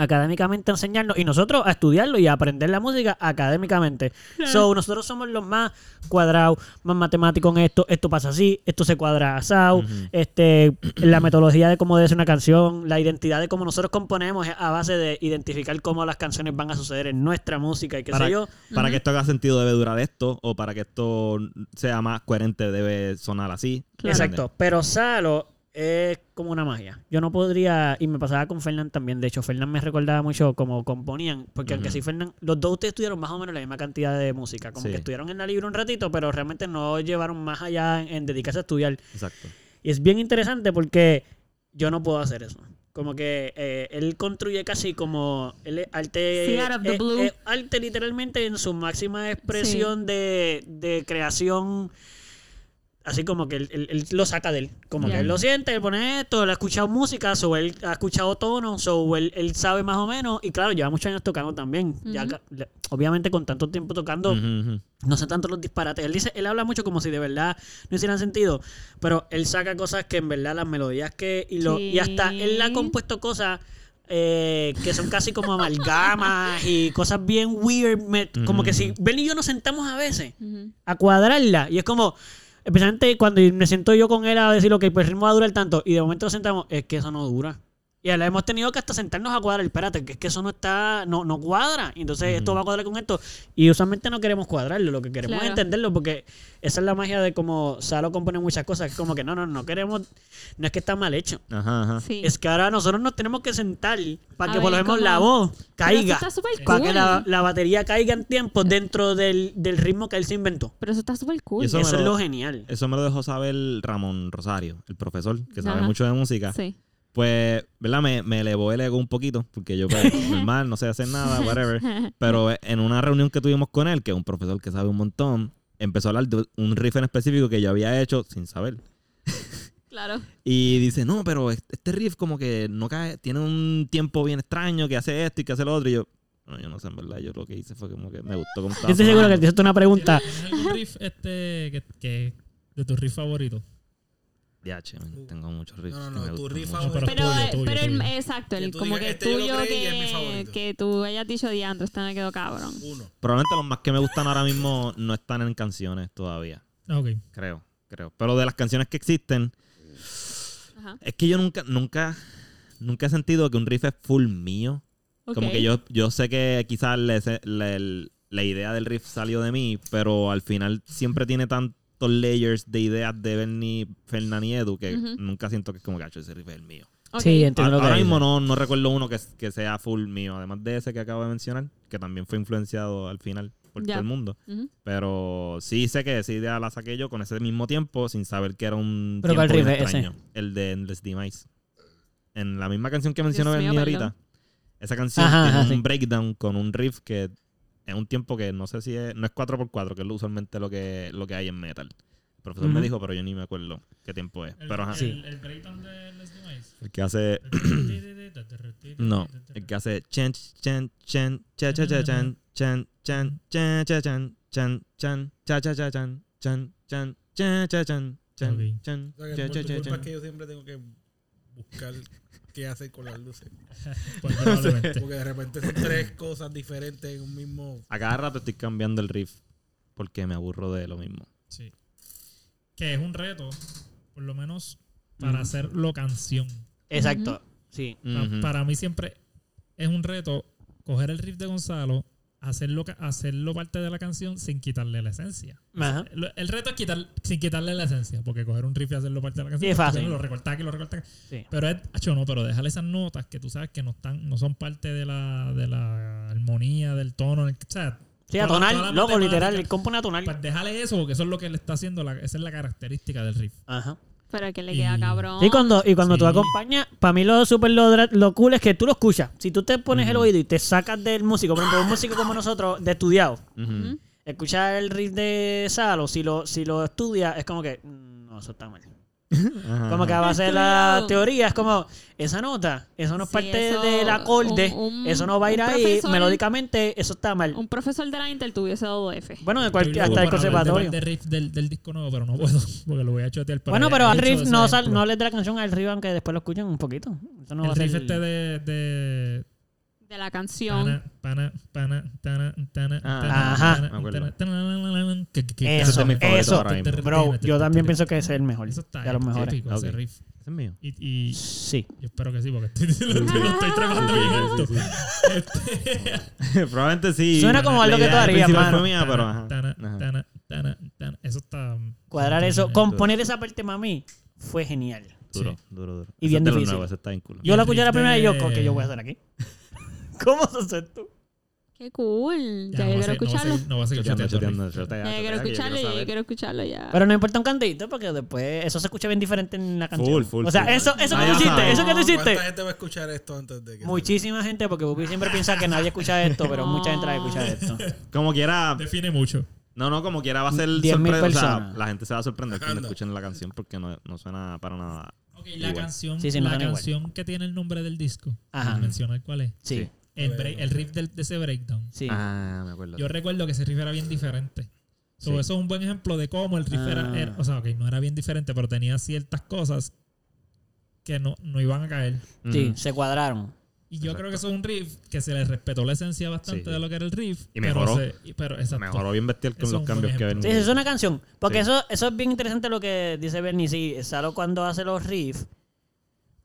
académicamente a enseñarnos y nosotros a estudiarlo y a aprender la música académicamente. So, nosotros somos los más cuadrados, más matemáticos en esto. Esto pasa así, esto se cuadra asado. Este, la metodología de cómo debe ser una canción, la identidad de cómo nosotros componemos es a base de identificar cómo las canciones van a suceder en nuestra música y qué Para- sé yo. Para que esto haga sentido debe durar esto o para que esto sea más coherente debe sonar así. Claro. Exacto. Pero Salo es como una magia. Yo no podría, y me pasaba con Fernán también. De hecho, Fernán me recordaba mucho como componían, porque aunque sí, Fernán, los dos ustedes estudiaron más o menos la misma cantidad de música. Como Sí. que estuvieron en la libre un ratito, pero realmente no llevaron más allá en, en dedicarse a estudiar. Exacto. Y es bien interesante porque yo no puedo hacer eso. Como que eh, él construye casi como él es arte, Sí, out of the eh, blue. eh, arte literalmente en su máxima expresión de, de creación. Así como que él, él- él lo saca de él. Como que él lo siente, él pone esto, él ha escuchado música, o él ha escuchado tonos, o él, él sabe más o menos. Y claro, lleva muchos años tocando también. Ya le- obviamente con tanto tiempo tocando, no sé tanto los disparates. Él dice, él habla mucho como si de verdad no hicieran sentido, pero él saca cosas que en verdad las melodías que y lo y hasta él ha compuesto cosas eh, que son casi como amalgamas y cosas bien weird, me- como que si Ben y yo nos sentamos a veces a cuadrarla y es como especialmente cuando me siento yo con él a decir ok pues el ritmo va a durar tanto y de momento nos sentamos es que eso no dura y ahora hemos tenido que hasta sentarnos a cuadrar espérate que es que eso no está no, no cuadra y entonces esto va a cuadrar con esto y usualmente no queremos cuadrarlo lo que queremos es entenderlo porque esa es la magia de cómo Salo compone muchas cosas es como que no no no queremos no es que está mal hecho Ajá, ajá. Sí. es que ahora nosotros nos tenemos que sentar para A que por lo ver, menos ¿cómo? la voz Pero eso caiga está súper para cool. que la, la batería caiga en tiempo dentro del, del ritmo que él se inventó Pero eso está súper cool. Y eso es lo- lo genial Eso me lo dejó saber Ramón Rosario, el profesor, que sabe Ajá. mucho de música. Sí. Pues, ¿verdad? Me, me elevó el ego un poquito, porque yo, pues, <laughs> normal, no sé hacer nada, whatever. Pero en una reunión que tuvimos con él, que es un profesor que sabe un montón, empezó a hablar de un riff en específico que yo había hecho sin saber. Claro. Y dice, no, pero este riff como que no cae, tiene un tiempo bien extraño, que hace esto y que hace lo otro. Y yo, no, yo no sé, en verdad, yo lo que hice fue como que me gustó como yo estaba estoy seguro que te hiciste una pregunta ¿Tienes algún riff este, que, que- de tu riff favorito? DH, man, tengo muchos riffs. No, no, no, tu riff. No, pero Pero, tuyo, tuyo, pero el- exacto, el, como que "Este tuyo que, favorito". que tú hayas dicho diantro, este me quedó cabrón. Uno. Probablemente los más que me gustan ahora mismo no están en canciones todavía. Ok. Creo, creo. Pero de las canciones que existen, Ajá. es que yo nunca, nunca, nunca he sentido que un riff es full mío. Como que yo, yo sé que quizás le- se- le- la idea del riff salió de mí, pero al final siempre tiene tantos layers de ideas de Bernie, Fernán y Edu que Ujú. nunca siento que es como que "Acho, ese riff es el mío. Sí entiendo lo Ahora que ahora mismo no, no recuerdo uno que, que sea full mío, además de ese que acabo de mencionar, que también fue influenciado al final por todo el mundo. Pero sí sé que esa idea la saqué yo con ese mismo tiempo sin saber que era un ¿Pero tiempo bien riff ese? extraño. El de Endless Demise. En la misma canción que mencionó Bernie ahorita. Esa canción Ajá, tiene ajá, un sí. breakdown con un riff que es un tiempo que no sé si es... No es 4x4, que es usualmente lo que, lo que hay en metal. El profesor me dijo, pero yo ni me acuerdo qué tiempo es. El, Pero ajá. el, el breakdown de Les Demise. El que hace... <clears throat> <clears throat> No, el que hace chan chan chan cha cha cha chan chan chan chan cha chan chan chan cha cha cha chan chan chan cha cha chan chan chan por tu culpa es chan. que yo siempre tengo que buscar qué hacer con las luces. <laughs> Pues probablemente. Porque de repente son tres cosas diferentes en un mismo. A cada rato estoy cambiando el riff porque me aburro de lo mismo. Sí. Que es un reto, por lo menos para hacerlo canción. exacto sí. Para mí siempre es un reto coger el riff de Gonzalo, hacerlo, hacerlo parte de la canción sin quitarle la esencia. Ajá. El reto es quitar, sin quitarle la esencia, porque coger un riff y hacerlo parte de la canción Sí, es fácil. Lo recortas aquí, lo recortas aquí. Sí. Pero es, acho, no, pero déjale esas notas que tú sabes que no están, no son parte de la, de la armonía, del tono. el- o sea, Sí, a toda la- tonal, toda la loco, literal, él compone a tonal. Pues déjale eso, porque eso es lo que le está haciendo, la- esa es la característica del riff. Ajá. Pero que le queda Y- cabrón. Y cuando, y cuando tú acompañas, para mí lo super lo, cool es que tú lo escuchas. Si tú te pones el oído y te sacas del músico, por ejemplo, un músico como nosotros, de estudiado. Ujú. escuchar el riff de Salo, si lo, si lo estudia, es como que, mm, no, eso está mal. Ajá, Como que a base de la teoría, es como, esa nota, eso no es Sí, parte eso, del acorde, un- un- eso no va a ir ahí, profesor- melódicamente, eso está mal. Un profesor de la Intel tuviese dado F. Bueno, de cualquier, hasta el para de- conservatorio. De, riff del, del disco nuevo, pero no puedo, <laughs> porque lo voy a chotear. pero Bueno, pero al riff no, sal, no le dé la canción al riff, aunque después lo escuchen un poquito. Eso no va a el ser... riff este de, de De la canción. Pana, pana, pana, tana, tana, Ah, ajá. tana, Me acuerdo. tana, que- que- que- Eso, Ese es mi favorito eso. ahora mismo. Bro, yo también pienso que ese es el mejor. Eso está de los mejores. épico, ese Ok. riff. Ese es mío. Y, y Sí. yo espero que sí, porque estoy, <laughs> lo, estoy, lo estoy tremando bien alto. <laughs> Probablemente sí. Suena como La algo que idea tú harías, principal mano. fue mía, pero ajá. tana, Ajá. tana, tana, tana. Eso está. Cuadrar eso, componer esa parte, mami, fue genial. Duro, Sí. duro, duro. Y Ese bien es de los difícil. nuevos, ese está bien cool. Yo la el escuché la primera y yo, ¿qué yo voy a hacer aquí? ¿Cómo se hace esto? Qué cool. Ya, yo va a quiero va a escucharlo. No va a seguir Ya, yo quiero escucharlo, quiero ya, yo quiero escucharlo ya. Pero no importa un cantito porque después eso se escucha bien diferente en la canción. Full, full, o sea, full. eso, eso que tú hiciste, eso que tú hiciste. ¿Cuánta gente va a escuchar esto antes de que Muchísima gente, porque Pupi siempre piensa que nadie escucha esto, pero mucha gente la escucha esto. Como quiera, Define mucho. no, no, como quiera va a ser 10.000 sorpresa. O sea, personas. la gente se va a sorprender cuando escuchen la canción porque no, no suena para nada. Ok, la Igual. canción, Sí, sí, no la igual. canción que tiene el nombre del disco. Ajá. Mencionar cuál es. Sí, El, break- el riff del- de ese breakdown. sí. Ah, me acuerdo. Yo recuerdo que ese riff era bien diferente. So, Sí. Eso es un buen ejemplo de cómo el riff era, Ah. era- O sea, ok, no era bien diferente, pero tenía ciertas cosas que no, no iban a caer. Sí, se cuadraron. Y yo Exacto. creo que eso es un riff que se le respetó la esencia bastante Sí, de lo que era el riff. Y pero mejoró. se- pero, exacto. Mejoró bien bestial con Eso los cambios que ven. ejemplo. Sí, eso es una canción. Porque Sí. eso, eso es bien interesante lo que dice Bernie. Sí, Salo cuando hace los riffs,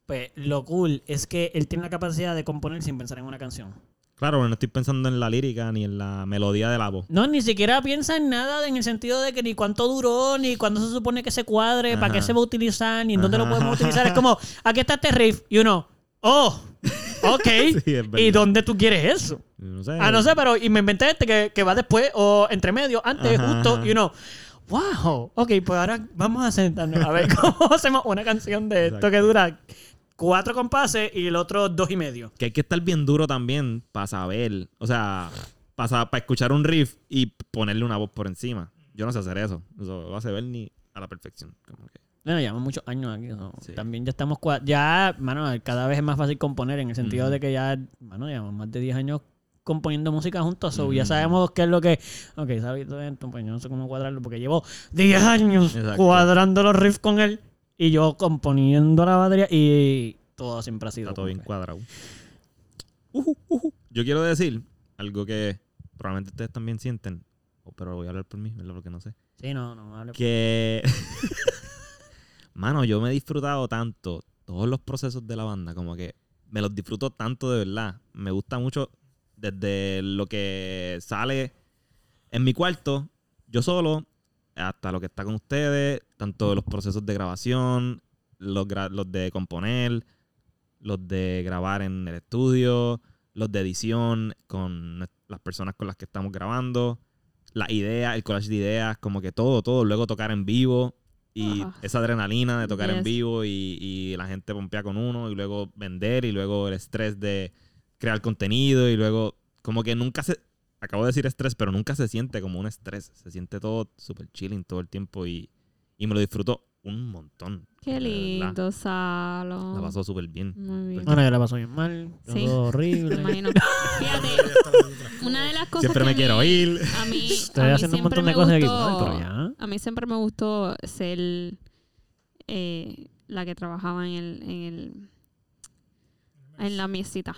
pues lo cool es que él tiene la capacidad de componer sin pensar en una canción. Claro, no estoy pensando en la lírica ni en la melodía de la voz. No, ni siquiera piensa en nada en el sentido de que ni cuánto duró, ni cuándo se supone que se cuadre, para qué se va a utilizar, ni en dónde lo podemos utilizar. Es como, aquí está este riff, y uno, oh, ok. <laughs> Sí. ¿Y dónde tú quieres eso? No sé. Ah, no sé, pero y me inventé este que, que va después o entre medio, antes, Ajá, justo, y uno, wow, ok, pues ahora vamos a sentarnos a ver <laughs> cómo hacemos una canción de esto Exacto. que dura cuatro compases y el otro dos y medio. Que hay que estar bien duro también para saber. O sea, para, para escuchar un riff y ponerle una voz por encima. Yo no sé hacer eso. Eso lo hace ver ni a la perfección. Como que- Bueno, llevamos muchos años aquí. ¿no? Sí. También ya estamos, ya, mano, cada vez es más fácil componer en el sentido de que ya, mano, llevamos más de 10 años componiendo música juntos. so ya Ujú. sabemos qué es lo que, ok, sabes esto, pues yo no sé cómo cuadrarlo porque llevo 10 años Exacto. cuadrando los riffs con él y yo componiendo la batería y todo siempre ha sido. Está todo bien que- cuadrado. Yo quiero decir algo que probablemente ustedes también sienten. Pero voy a hablar por mí, ¿verdad? Porque no sé. Sí, no, no, hable. Que. <laughs> Mano, yo me he disfrutado tanto todos los procesos de la banda, como que me los disfruto tanto de verdad. Me gusta mucho desde lo que sale en mi cuarto, yo solo, hasta lo que está con ustedes, tanto los procesos de grabación, los, gra- los de componer, los de grabar en el estudio, los de edición con las personas con las que estamos grabando, la idea, el collage de ideas, como que todo, todo. Luego tocar en vivo y esa adrenalina de tocar en vivo y, y la gente pompea con uno y luego vender y luego el estrés de crear contenido y luego como que nunca se... Acabo de decir estrés, pero nunca se siente como un estrés. Se siente todo súper chilling todo el tiempo y, y me lo disfruto un montón. Qué lindo, Salo. La pasó súper bien. Muy bien. Bueno, yo la paso bien mal. Sí. Todo Me horrible. imagino. <laughs> Fíjate, una de las cosas Siempre que me a quiero mí- ir. A mí, <laughs> Estoy a mí haciendo un siempre montón de me cosas aquí. gustó- Ay, pero ya. A mí siempre me gustó ser eh, la que trabajaba en el, en el en la mesita.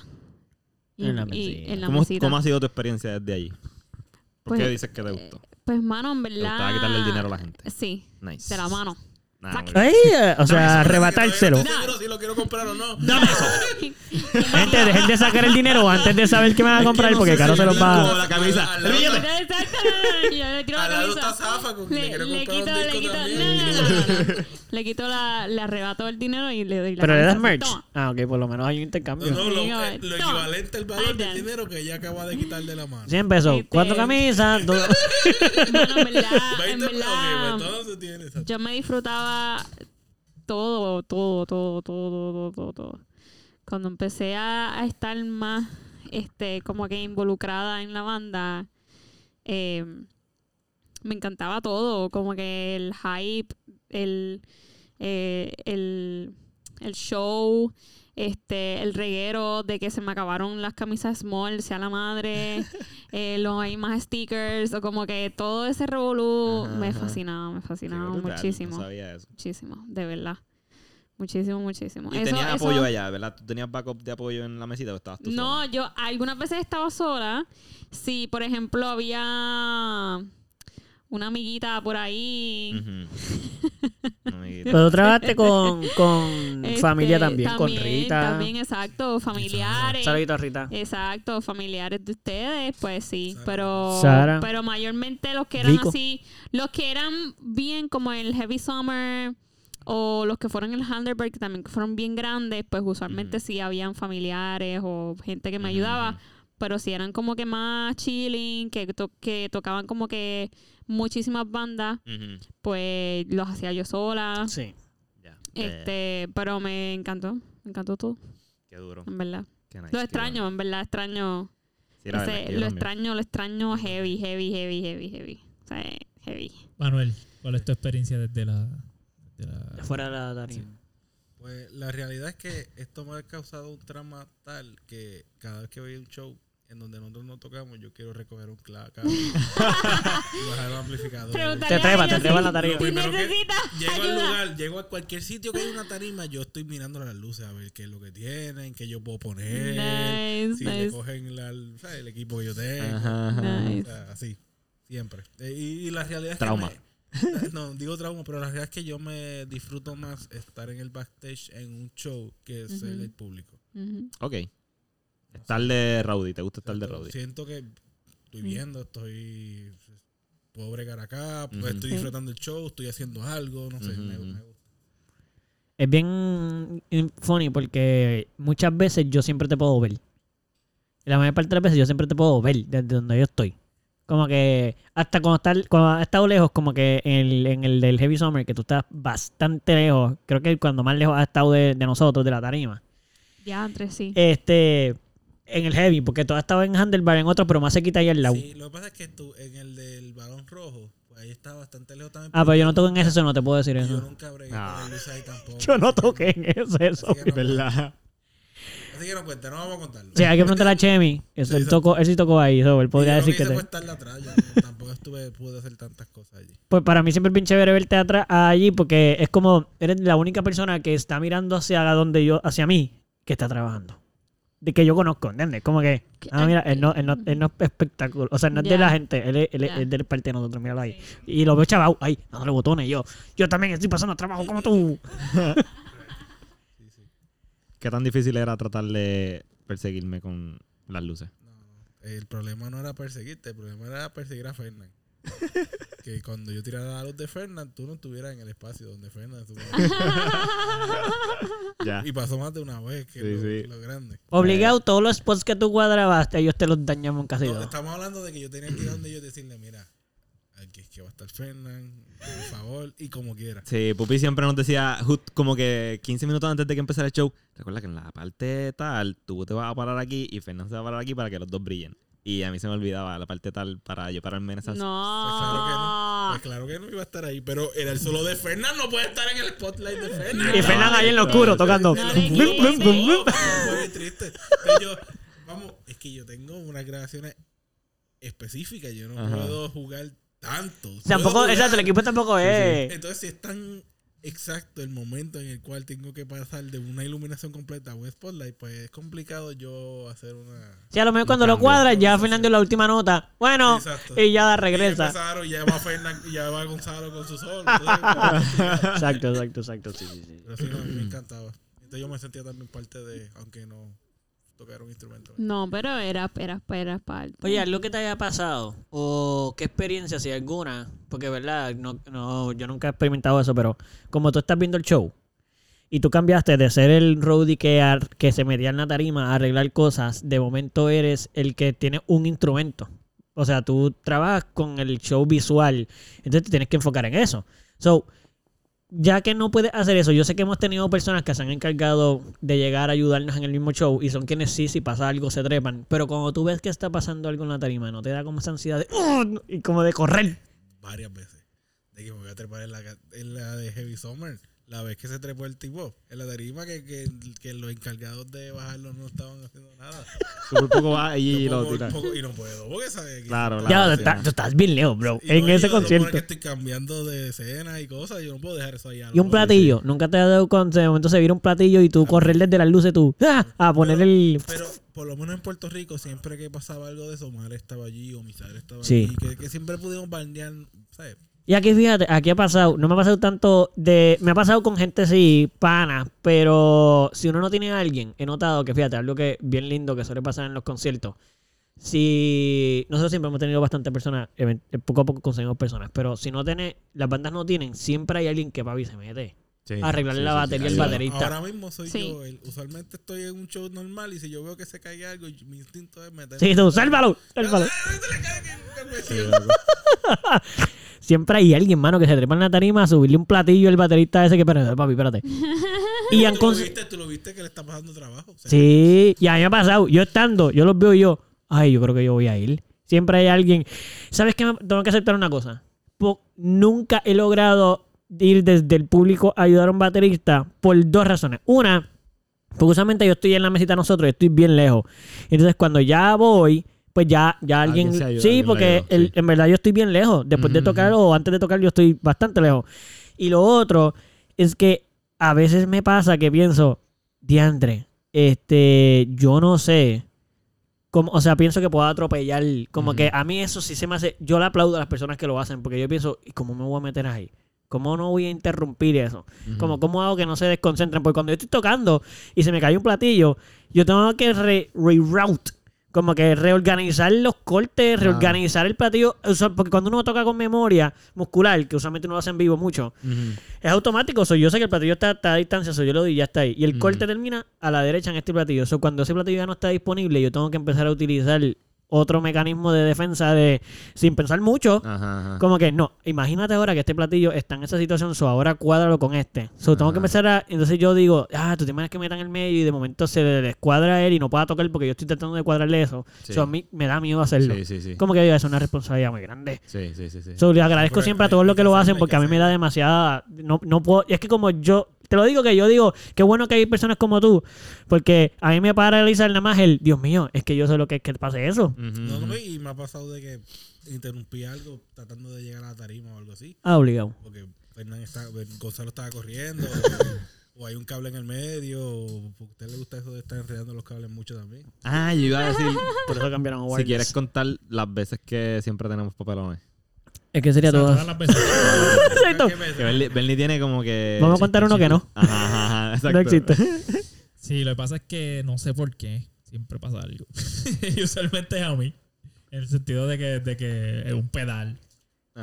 Y- En la y- en la ¿Cómo, mesita. cómo ha sido tu experiencia desde allí? ¿Por Pues, qué dices que te gustó? Pues mano, en ¿Te verdad. gustaba quitarle el dinero a la gente? Sí, Nice. de la mano. Nah. Ay, o sea, arrebatárselo. No estoy seguro si lo quiero comprar o no. Gente, dejen de sacar el dinero antes de saber qué me van a comprar porque Caro se los va a... la camisa. Al Exacto. Yo le la camisa. Zafa, que le quito, le quito, no, no. Le quito la, le arrebato el dinero y le doy la Pero le das merch. Toma. Ah, ok, por lo menos hay un intercambio. no, lo, eh, lo equivalente al valor del dinero que ella acaba de quitar de la mano. 100 pesos, Este- cuatro camisas, dos... <laughs> Bueno, en verdad, <laughs> en 20 ok, verdad, pues yo me disfrutaba todo, todo, todo, todo, todo, todo, todo. Cuando empecé a, a estar más, este, como que involucrada en la banda, eh, me encantaba todo, como que el hype, el, eh, el, el show, este, el reguero de que se me acabaron las camisas small, sea la madre, <laughs> eh, los hay más stickers, o como que todo ese revolú Ajá, me fascinaba, me fascinaba brutal, muchísimo, No sabía eso. muchísimo, de verdad. Muchísimo, muchísimo. Y Eso- tenías eso- apoyo allá, ¿verdad? ¿Tú tenías backup de apoyo en la mesita o estabas tú No, sola? yo algunas veces estaba sola. Si, por ejemplo, había una amiguita por ahí. <laughs> Amiguita. Pero trabajaste con, con este, familia también, con Rita. También, exacto. Familiares. Saludito a Rita. Exacto, familiares de ustedes, pues sí, Sara. pero Sara. pero mayormente los que eran Rico. así, los que eran bien como el Heavy Summer o los que fueron en el Handelberg, que también fueron bien grandes, pues usualmente sí habían familiares o gente que me ayudaba. Pero si eran como que más chilling, que, to- que tocaban como que muchísimas bandas, pues los hacía yo sola. Sí. Ya. Eh, Este, pero me encantó, me encantó todo, qué duro. en verdad. Qué nice, Lo extraño, bueno. en verdad, extraño. Sí, verdad lo extraño, lo extraño heavy, heavy, heavy, heavy, heavy. O sea, heavy. Manuel, ¿cuál es tu experiencia desde la. desde la- Fuera de la tarima. Pues la realidad es que esto me ha causado un trauma tal que cada vez que voy a un show en donde nosotros no tocamos, yo quiero recoger un clavo <laughs> y bajar el amplificador. Te a trepa, ellos te trepa si- la tarima. Primero que- Llego al lugar, llego a cualquier sitio que hay una tarima, yo estoy mirando las luces a ver qué es lo que tienen, qué yo puedo poner, Nice, si le nice. cogen la- el equipo que yo tengo. Ajá, ajá. Nice. O sea, así, siempre. Eh, Y, y la realidad es Trauma. que me- no, digo trauma, pero la realidad es que yo me disfruto más estar en el backstage en un show que ser Ujú. el público. Ujú. Ok. Estar de Rowdy, ¿te gusta estar de Rowdy? Siento que estoy Mm. viendo, estoy puedo bregar acá, pues estoy disfrutando el show, estoy haciendo algo, no sé, me, ujú. me gusta. Es bien funny porque muchas veces yo siempre te puedo ver. La mayor parte de las veces yo siempre te puedo ver desde donde yo estoy. Como que hasta cuando, está, cuando has estado lejos, como que en el, en el del Heavy Summer, que tú estás bastante lejos, creo que cuando más lejos has estado de, de nosotros, de la tarima. Ya, entre sí. Este, en el Heavy, porque tú has estado en Handlebar, en otro, pero más se quita ahí al lado. Sí, lo que pasa es que tú, en el del balón rojo, pues ahí está bastante lejos también. Ah, pero yo no toco en ese, eso no te puedo decir y Yo eso. nunca bregué Ah. con el ahí tampoco. Yo no toqué en ese, eso. Así que no, ¿Verdad? así que no cuenta, no vamos a contarlo. Sí, hay que preguntarle a Chemi. Eso, Sí, él, sí. tocó, él sí tocó ahí, eso, él podría yo decir que... te- fue estar atrás, yo no- tampoco estuve, pude hacer tantas cosas allí. Pues para mí siempre es bien chévere verte atrás allí porque es como eres la única persona que está mirando hacia donde yo, hacia mí, que está trabajando. De que yo conozco, ¿entiendes? Como que, ah, mira, él no, él no, él no es espectáculo. O sea, no es de la gente, él es, él es parte de nosotros, míralo ahí. Y lo veo chaval, ahí, dándole botones. Y yo, yo también estoy pasando trabajo como tú. Sí, <laughs> sí. ¿Qué tan difícil era tratar de perseguirme con las luces? No, no. El problema no era perseguirte, el problema era perseguir a Fernán. <laughs> que cuando yo tirara la luz de Fernán, tú no estuvieras en el espacio donde Fernán estuvo. <laughs> Ya. y pasó más de una vez, que Sí, lo, sí. lo grande. Obligado, todos los spots que tú cuadrabaste, ellos te los dañamos casi No, estamos hablando de que yo tenía que ir donde ellos decirle, mira, aquí es que va a estar Fernán, por favor, y como quiera. Sí, Pupi siempre nos decía, just como que 15 minutos antes de que empezara el show, recuerda que en la parte tal, tú te vas a parar aquí y Fernando se va a parar aquí para que los dos brillen. Y a mí se me olvidaba la parte tal para yo pararme en esa... Pues claro que no. No. Pues claro que no iba a estar ahí, pero era el solo de Fernán, no puede estar en el spotlight de Fernán. Y Fernan ahí en lo oscuro, tocando. No, no, no, no. bien triste. Yo, vamos, es que yo tengo unas grabaciones específicas, yo no Ajá. puedo jugar tanto. Tampoco, exacto, el equipo tampoco es. Entonces, si es tan exacto el momento en el cual tengo que pasar de una iluminación completa a un spotlight, pues es complicado yo hacer una. Sí, a lo mejor cuando lo cuadras, ya Fernando la última nota. Bueno, Exacto. y ya Y regresa. y ya va Fernan, y ya va Gonzalo con su pues, Exacto, exacto, exacto. Sí, sí, sí. Pero sí, no, a mí me encantaba. Entonces yo me sentía también parte de, aunque no tocara un instrumento. No, pero era, era, era parte. Oye, algo que te haya pasado, o qué experiencia, si alguna, porque verdad, no, no, yo nunca he experimentado eso, pero como tú estás viendo el show y tú cambiaste de ser el roadie que, ar- que se metía en la tarima a arreglar cosas, de momento eres el que tiene un instrumento. O sea, tú trabajas con el show visual, entonces te tienes que enfocar en eso. So, ya que no puedes hacer eso, yo sé que hemos tenido personas que se han encargado de llegar a ayudarnos en el mismo show y son quienes sí, si pasa algo se trepan. Pero cuando tú ves que está pasando algo en la tarima, ¿no te da como esa ansiedad de y como de correr? Varias veces. De que me voy a trepar en la, en la de Heavy Summer. La vez que se trepó el tipo. En la tarima que, que, que los encargados de bajarlo no estaban haciendo nada. <laughs> Súper poco va allí y Yo lo tira. poco- y no puedo, porque sabes que Claro, está- Ya, claro, tú, estás, no. tú estás bien lejos, bro. Y en no, ese yo concierto. que estoy cambiando de escena y cosas. Yo no puedo dejar eso ahí. a Y un lo- platillo. Nunca te has dado cuenta, de momento se vira un platillo y tú correr desde las luces tú ¡ah! a poner el... Pero por lo menos en Puerto Rico, siempre que pasaba algo de eso, Omar estaba allí o Misael estaba Sí. allí. Que, que siempre pudimos balnear, ¿sabes? Y aquí fíjate, aquí ha pasado, no me ha pasado tanto de, me ha pasado con gente sí, pana, pero si uno no tiene a alguien, he notado que fíjate, algo que bien lindo que suele pasar en los conciertos, si nosotros siempre hemos tenido bastantes personas, eh, poco a poco conseguimos personas, pero si no tiene, las bandas no tienen, siempre hay alguien que papi se mete. Sí, arreglarle sí, la sí, sí. batería al Ayuda. baterista. Ahora mismo soy Sí. yo. el- usualmente estoy en un show normal y si yo veo que se caiga algo, mi instinto es meter. Sí, tú, sálvalo, sálvalo. Siempre hay alguien, mano, que se trepa en la tarima a subirle un platillo al baterista ese que, espérate, papi, espérate. <laughs> Y han ¿Tú lo, viste, tú lo viste que le está pasando trabajo. O sea, Sí, y a mí me ha pasado. Yo estando, yo los veo y yo, ay, yo creo que yo voy a ir. Siempre hay alguien. ¿Sabes qué? Tengo que aceptar una cosa. Po- nunca he logrado ir desde el público a ayudar a un baterista por dos razones. Una, porque usualmente yo estoy en la mesita nosotros y estoy bien lejos. Entonces, cuando ya voy, pues ya, ya alguien. Alguien se ayuda, sí, alguien porque ayuda, el- sí. en verdad yo estoy bien lejos. Después de tocar o antes de tocar, yo estoy bastante lejos. Y lo otro es que a veces me pasa que pienso, diantre, este, yo no sé. Como, o sea, pienso que puedo atropellar. Como que a mí eso sí se me hace. Yo le aplaudo a las personas que lo hacen. Porque yo pienso, ¿y cómo me voy a meter ahí? ¿Cómo no voy a interrumpir eso? Ujú. Como, ¿cómo hago que no se desconcentren? Porque cuando yo estoy tocando y se me cae un platillo, yo tengo que re- reroute. Como que reorganizar los cortes, Claro. reorganizar el platillo. O sea, porque cuando uno toca con memoria muscular, que usualmente uno lo hace en vivo mucho, es automático. So, yo sé que el platillo está, está a distancia, so, yo lo doy y ya está ahí. Y el corte termina a la derecha en este platillo. So, cuando ese platillo ya no está disponible, yo tengo que empezar a utilizar otro mecanismo de defensa de sin pensar mucho. Ajá, ajá. Como que no, imagínate ahora que este platillo está en esa situación, so ahora cuádralo con este. So tengo que empezar a. Entonces yo digo, ah, tú te imaginas que me en el medio y de momento se le descuadra él y no pueda tocar porque yo estoy tratando de cuadrarle eso. Sí. So a mí me da miedo hacerlo. Sí, sí, sí. Como que es una responsabilidad muy grande. Sí, sí, sí. sí. So, le agradezco Pero siempre a todos los que lo hacen porque que a mí me da demasiada. No, no puedo. Y es que como yo. Te lo digo que yo digo, qué bueno que hay personas como tú. Porque a mí me paraliza nada más el, Dios mío, es que yo sé lo que es que pase eso. Ujú, No, no, ujú. y me ha pasado de que interrumpí algo tratando de llegar a la tarima o algo así. Ah, obligado. Porque Fernán está, Gonzalo estaba corriendo. o, <laughs> o hay un cable en el medio. O a usted le gusta eso de estar enredando los cables mucho también. Ah, yo iba a decir, <laughs> Por eso cambiaron a si quieres contar las veces que siempre tenemos papelones. Es que sería O sea, todo. todas las veces. <laughs> Exacto. Que Bernie, Bernie tiene como que... Vamos a contar uno que no. Ajá, ajá, ajá, exacto. No existe. <laughs> Sí, lo que pasa es que no sé por qué. Siempre pasa algo. <laughs> y usualmente es a mí. En el sentido de que, de que un pedal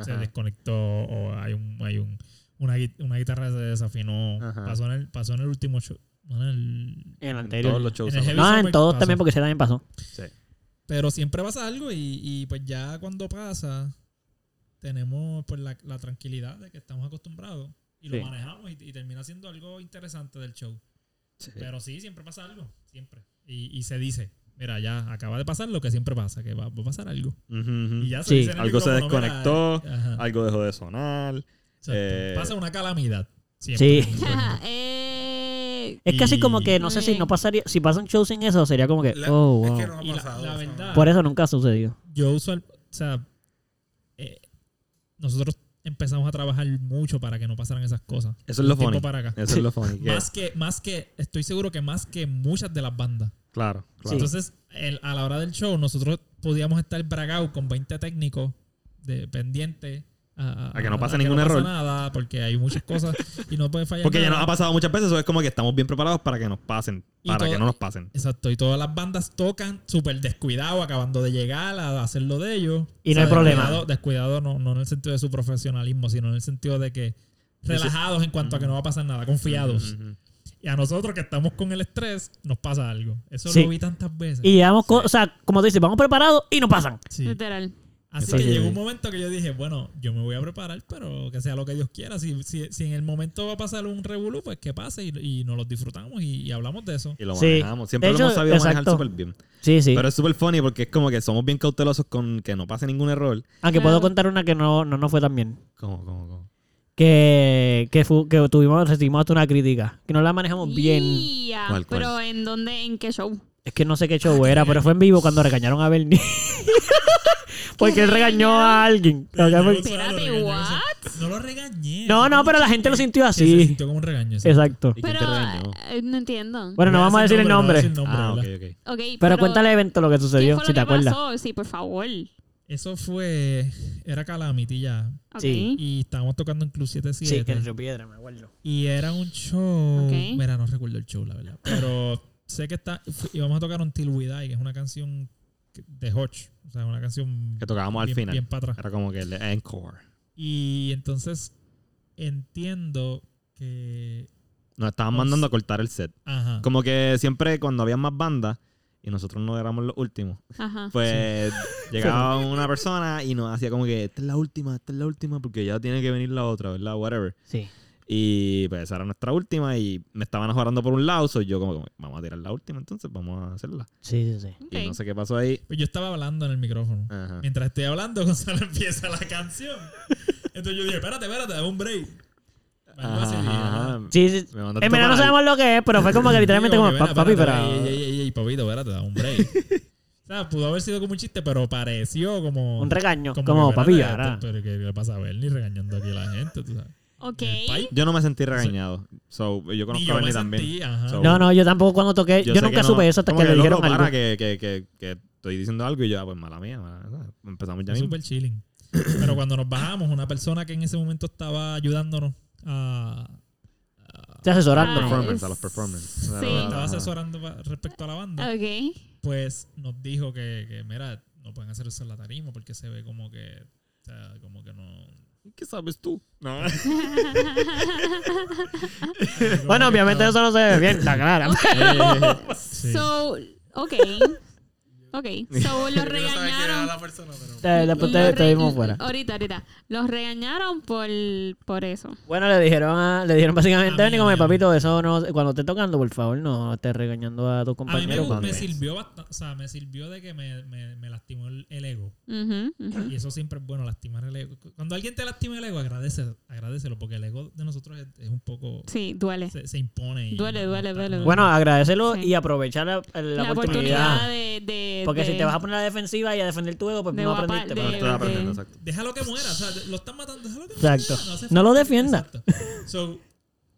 se desconectó o hay un, hay un una, una guitarra se desafinó. Ajá. Pasó en el, pasó en el último show. No en el. En el En anterior. todos los shows. En el No, en todos pasó. también, porque ese también pasó. Sí. Pero siempre pasa algo y, y pues ya cuando pasa, tenemos pues la, la tranquilidad de que estamos acostumbrados y lo Sí. manejamos y, y termina siendo algo interesante del show. Sí. Pero sí, siempre pasa algo, siempre. Y, y se dice, mira, ya acaba de pasar lo que siempre pasa, que va, va a pasar algo. Y ya se Sí. dice en el Algo se mira, desconectó, Algo dejó de sonar. eh, pasa una calamidad. Siempre. Sí. <laughs> eh, Es casi como que, no sé si no pasaría, si pasa un show sin eso, sería como que, oh, wow. Es que no ha la- pasado. la verdad- Por eso nunca ha sucedido. Yo usual, o sea, nosotros empezamos a trabajar mucho para que no pasaran esas cosas. Eso es lo funny. para acá. Eso es lo funny. <laughs> Más que, más que, estoy seguro que más que muchas de las bandas. Claro, claro. Entonces, el- a la hora del show, nosotros podíamos estar bragados con 20 técnicos de pendientes. A, A que no pase a ningún pase error. nada, porque hay muchas cosas y no puede fallar. Porque ya nos ha pasado muchas veces, eso es como que estamos bien preparados para que nos pasen, Y para todo- que no nos pasen. Exacto, y todas las bandas tocan súper descuidados, acabando de llegar a hacer lo de ellos. Y no hay problema. Descuidado, descuidado no, no en el sentido de su profesionalismo, sino en el sentido de que relajados en cuanto a que no va a pasar nada, confiados. Y a nosotros que estamos con el estrés, nos pasa algo. Eso Sí. lo vi tantas veces. Y llevamos, o sea, como tú dices, vamos preparados y no pasan. Sí. Literal. Así Eso que llegó un momento que yo dije, bueno, yo me voy a preparar, pero que sea lo que Dios quiera. Si, si, si en el momento va a pasar un revolú, pues que pase y, y nos lo disfrutamos y, y hablamos de eso. Y lo Sí. manejamos. Siempre lo hemos sabido manejar súper bien. Sí, sí. Pero es súper funny porque es como que somos bien cautelosos con que no pase ningún error. Aunque Claro. puedo contar una que no, no nos fue tan bien. Como, como, como. Que, que, fu- que tuvimos, recibimos hasta una crítica. Que no la manejamos bien. Ya, ¿Cuál, cuál? Pero ¿en dónde? ¿En qué show? Es que no sé qué show era, pero fue en vivo cuando regañaron a Bernie. Porque él regañó a alguien. Espérate, what? No lo regañé. No, no, pero la gente lo sintió Sí, se así. sintió como un regaño. sí. Exacto. ¿Y quién Pero te regañó? eh, no entiendo. Bueno, no vamos a decir el no nombre. decir nombre, Ah, ok, ¿verdad? ok. Ok, Pero cuéntale el evento lo que ¿qué sucedió, si te acuerdas. pasó? Sí, por favor. Eso fue. Era Calamity ya. Sí. Y estábamos tocando en Club Sí, 77. que en Río Piedra, me acuerdo. Y era un show. Mira, no recuerdo el show, la verdad. Pero sé que está. fu- íbamos a tocar Until We Die, que es una canción de Hodge. O sea, una canción. Que tocábamos al final. Bien para atrás. Era como que el encore. Y entonces entiendo que Nos estaban Nos- mandando a cortar el set. ajá. Como que siempre cuando había más bandas y nosotros no éramos los últimos, Ajá. pues <laughs> llegaba una persona y nos hacía como que esta es la última, esta es la última porque ya tiene que venir la otra, ¿verdad? Whatever. Sí. Y pues esa era nuestra última y me estaban ajorando por un lado, soy yo como, como, vamos a tirar la última entonces, vamos a hacerla. Sí, sí, sí. Y no sé qué pasó ahí. Pues yo estaba hablando en el micrófono. Ajá. Mientras estoy hablando, <laughs> Gonzalo empieza la canción. Entonces yo dije, espérate, espérate, dame un break. Ajá. Sí, sí. Me En verdad no sabemos lo que es, pero fue como que literalmente como, papi, espérate, pero... Ey, ey, ey, ey, papito, espérate, da un break. <laughs> o sea, pudo haber sido como un chiste, pero pareció como... Un regaño, como, como, papi, ahora. Pero que le pasa a ver ni regañando aquí a la gente, tú sabes. Ok. Yo no me sentí regañado. So, yo conozco a yo Bernie también. sentí, ajá. So, No, no, yo tampoco cuando toqué, yo, nunca no- supe eso hasta que le dijeron loco, algo. para que, que, que, que estoy diciendo algo y yo, ah, pues mala mía. mala- Empezamos ya mismo. súper chilling. Pero cuando nos bajamos, una persona que en ese momento estaba ayudándonos a... Asesorando. Ah, Performance, a los performance. sí. estaba asesorando respecto a la banda. Ok. pues nos dijo que, que, mira, no pueden hacer eso en la tarima porque se ve como que, o sea, como que no... ¿Qué sabes tú? No. <laughs> Bueno, obviamente eso no se ve bien, la clara. <laughs> Sí. So, ok. Ok. <laughs> So, los regañaron. la persona, pero... Después te, vimos fuera. Ahorita, ahorita. Los regañaron por, por eso. Bueno, le dijeron a, le dijeron básicamente mí, a mí. papito, eso no, cuando esté tocando, por favor, no estés regañando a tu A mí me, me sirvió bastante, o sea, me sirvió de que me, me, me lastimó el, el ego. Y eso siempre es bueno, lastimar el ego. Cuando alguien te lastima el ego, agradece, agradecelo, porque el ego de nosotros es, es un poco... Sí, duele. Se, se impone. y Duele, no- no duele, duele. no- Bueno, agradecelo Sí. y aprovechar la, la La oportunidad. oportunidad de. de Porque si te vas a poner a la defensiva y a defender tu ego, pues de no aprendiste. de- pero- aprendiendo, exacto. Déjalo que muera, o sea, lo están matando, déjalo que Exacto. muera. hace No lo defienda. Exacto. So,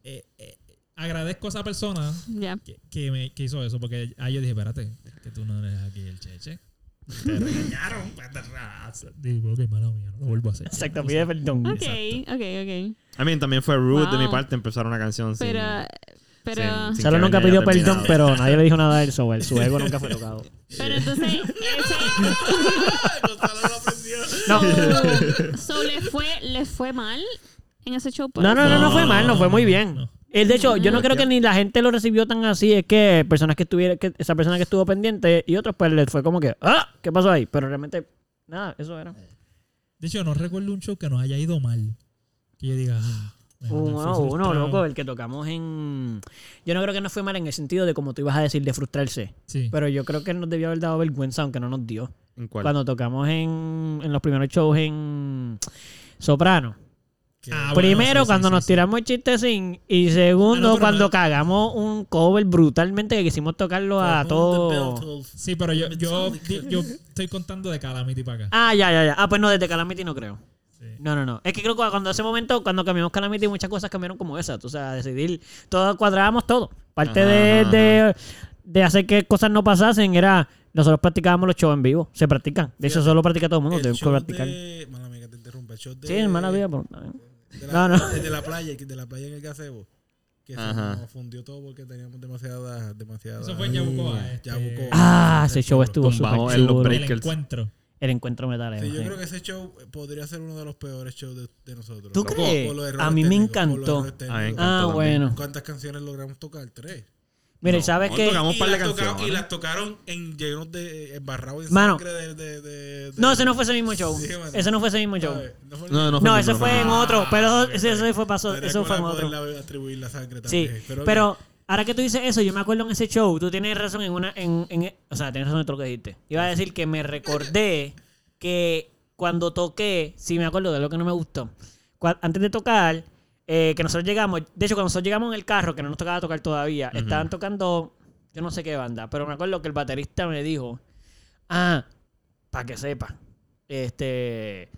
eh, eh, agradezco a esa persona que, que me, que hizo eso, porque ahí yo dije, espérate, que tú no eres aquí el cheche. Te <laughs> regañaron. pues, te ra- Digo, ok, mala mía, no lo vuelvo a hacer. Exacto, pide perdón. Ok, Exacto. ok, ok. I mean, también fue rude de mi parte empezar una canción sin... Pero. Sin- sin Salo nunca pidió perdón, terminado. pero nadie le dijo nada a él, so, él- su ego <laughs> nunca fue tocado. Pero entonces. <laughs> ese-. No. so, so, le fue, le fue mal en ese show. No, no, eso? no, no fue mal, no fue muy bien. no. Él, de hecho, yo no creo que ni la gente lo recibió tan así. Es que personas que estuvieron, que esa persona que estuvo pendiente y otros, pues les fue como que, ¡ah! ¿Qué pasó ahí? Pero realmente, nada, eso era. De hecho, no recuerdo un show que nos haya ido mal. Que yo diga, ah, Uno, uno, frustrado. loco, el que tocamos en. Yo no creo que nos fue mal en el sentido de como tú ibas a decir, de frustrarse. Sí. Pero yo creo que nos debió haber dado vergüenza, aunque no nos dio. ¿En cuál? Cuando tocamos en, en los primeros shows en Soprano. Ah, Primero, sí, cuando sí, nos sí. tiramos el chistecín. Y segundo, Ah, no, pero cuando no- cagamos un cover brutalmente que quisimos tocarlo a From todo. the bell tolls. Sí, pero yo, yo, yo estoy contando de Calamity para acá. Ah, ya, ya, ya. Ah, pues no, desde Calamity no creo. Sí. No, no, no. Es que creo que cuando ese momento, cuando cambiamos Calamity, muchas cosas cambiaron como esa. O sea, decidir, todo, cuadrábamos todo. Parte Ajá, de, ajá, de, de hacer que cosas no pasasen era, nosotros practicábamos los shows en vivo. Se practican. De hecho, solo practica todo el mundo. El Tenemos que show practicar. de... Mala que te interrumpa. El show de... Sí, hermana vida. pues, De la, No, no. De, la playa, de la playa en el gazebo. Que se Ajá. nos fundió todo porque teníamos demasiada... demasiada Eso fue en Yabucoa. Este, Yabucoa. Ah, ese show estuvo súper en los chulo. El Breakers. encuentro. El encuentro metal. Sí, yo creo que ese show podría ser uno de los peores shows de, de nosotros. ¿Tú crees? A mí me encantó. Ah, también. bueno. ¿Cuántas canciones logramos tocar? Tres. Mira, y No, sabes par de las canciones. y las tocaron en llenos de embarrados en Mano. sangre de, de, de- de- No, ese no fue ese mismo show. Sí. Ese no fue ese mismo show. ¿sabes? No, fue- No, no No, el ese fue en otro. Pero Ah, ese, fue pasó, eso fue en otro. poderle atribuir la sangre Sí, pero ahora que tú dices eso, yo me acuerdo en ese show, tú tienes razón en una, en, en- o sea, tienes razón en todo lo que dijiste. Iba a decir que me recordé que cuando toqué, sí me acuerdo de lo que no me gustó. Antes de tocar, eh, que nosotros llegamos, de hecho cuando nosotros llegamos en el carro, que no nos tocaba tocar todavía, estaban tocando, yo no sé qué banda, pero me acuerdo que el baterista me dijo, ah, para que sepa, este,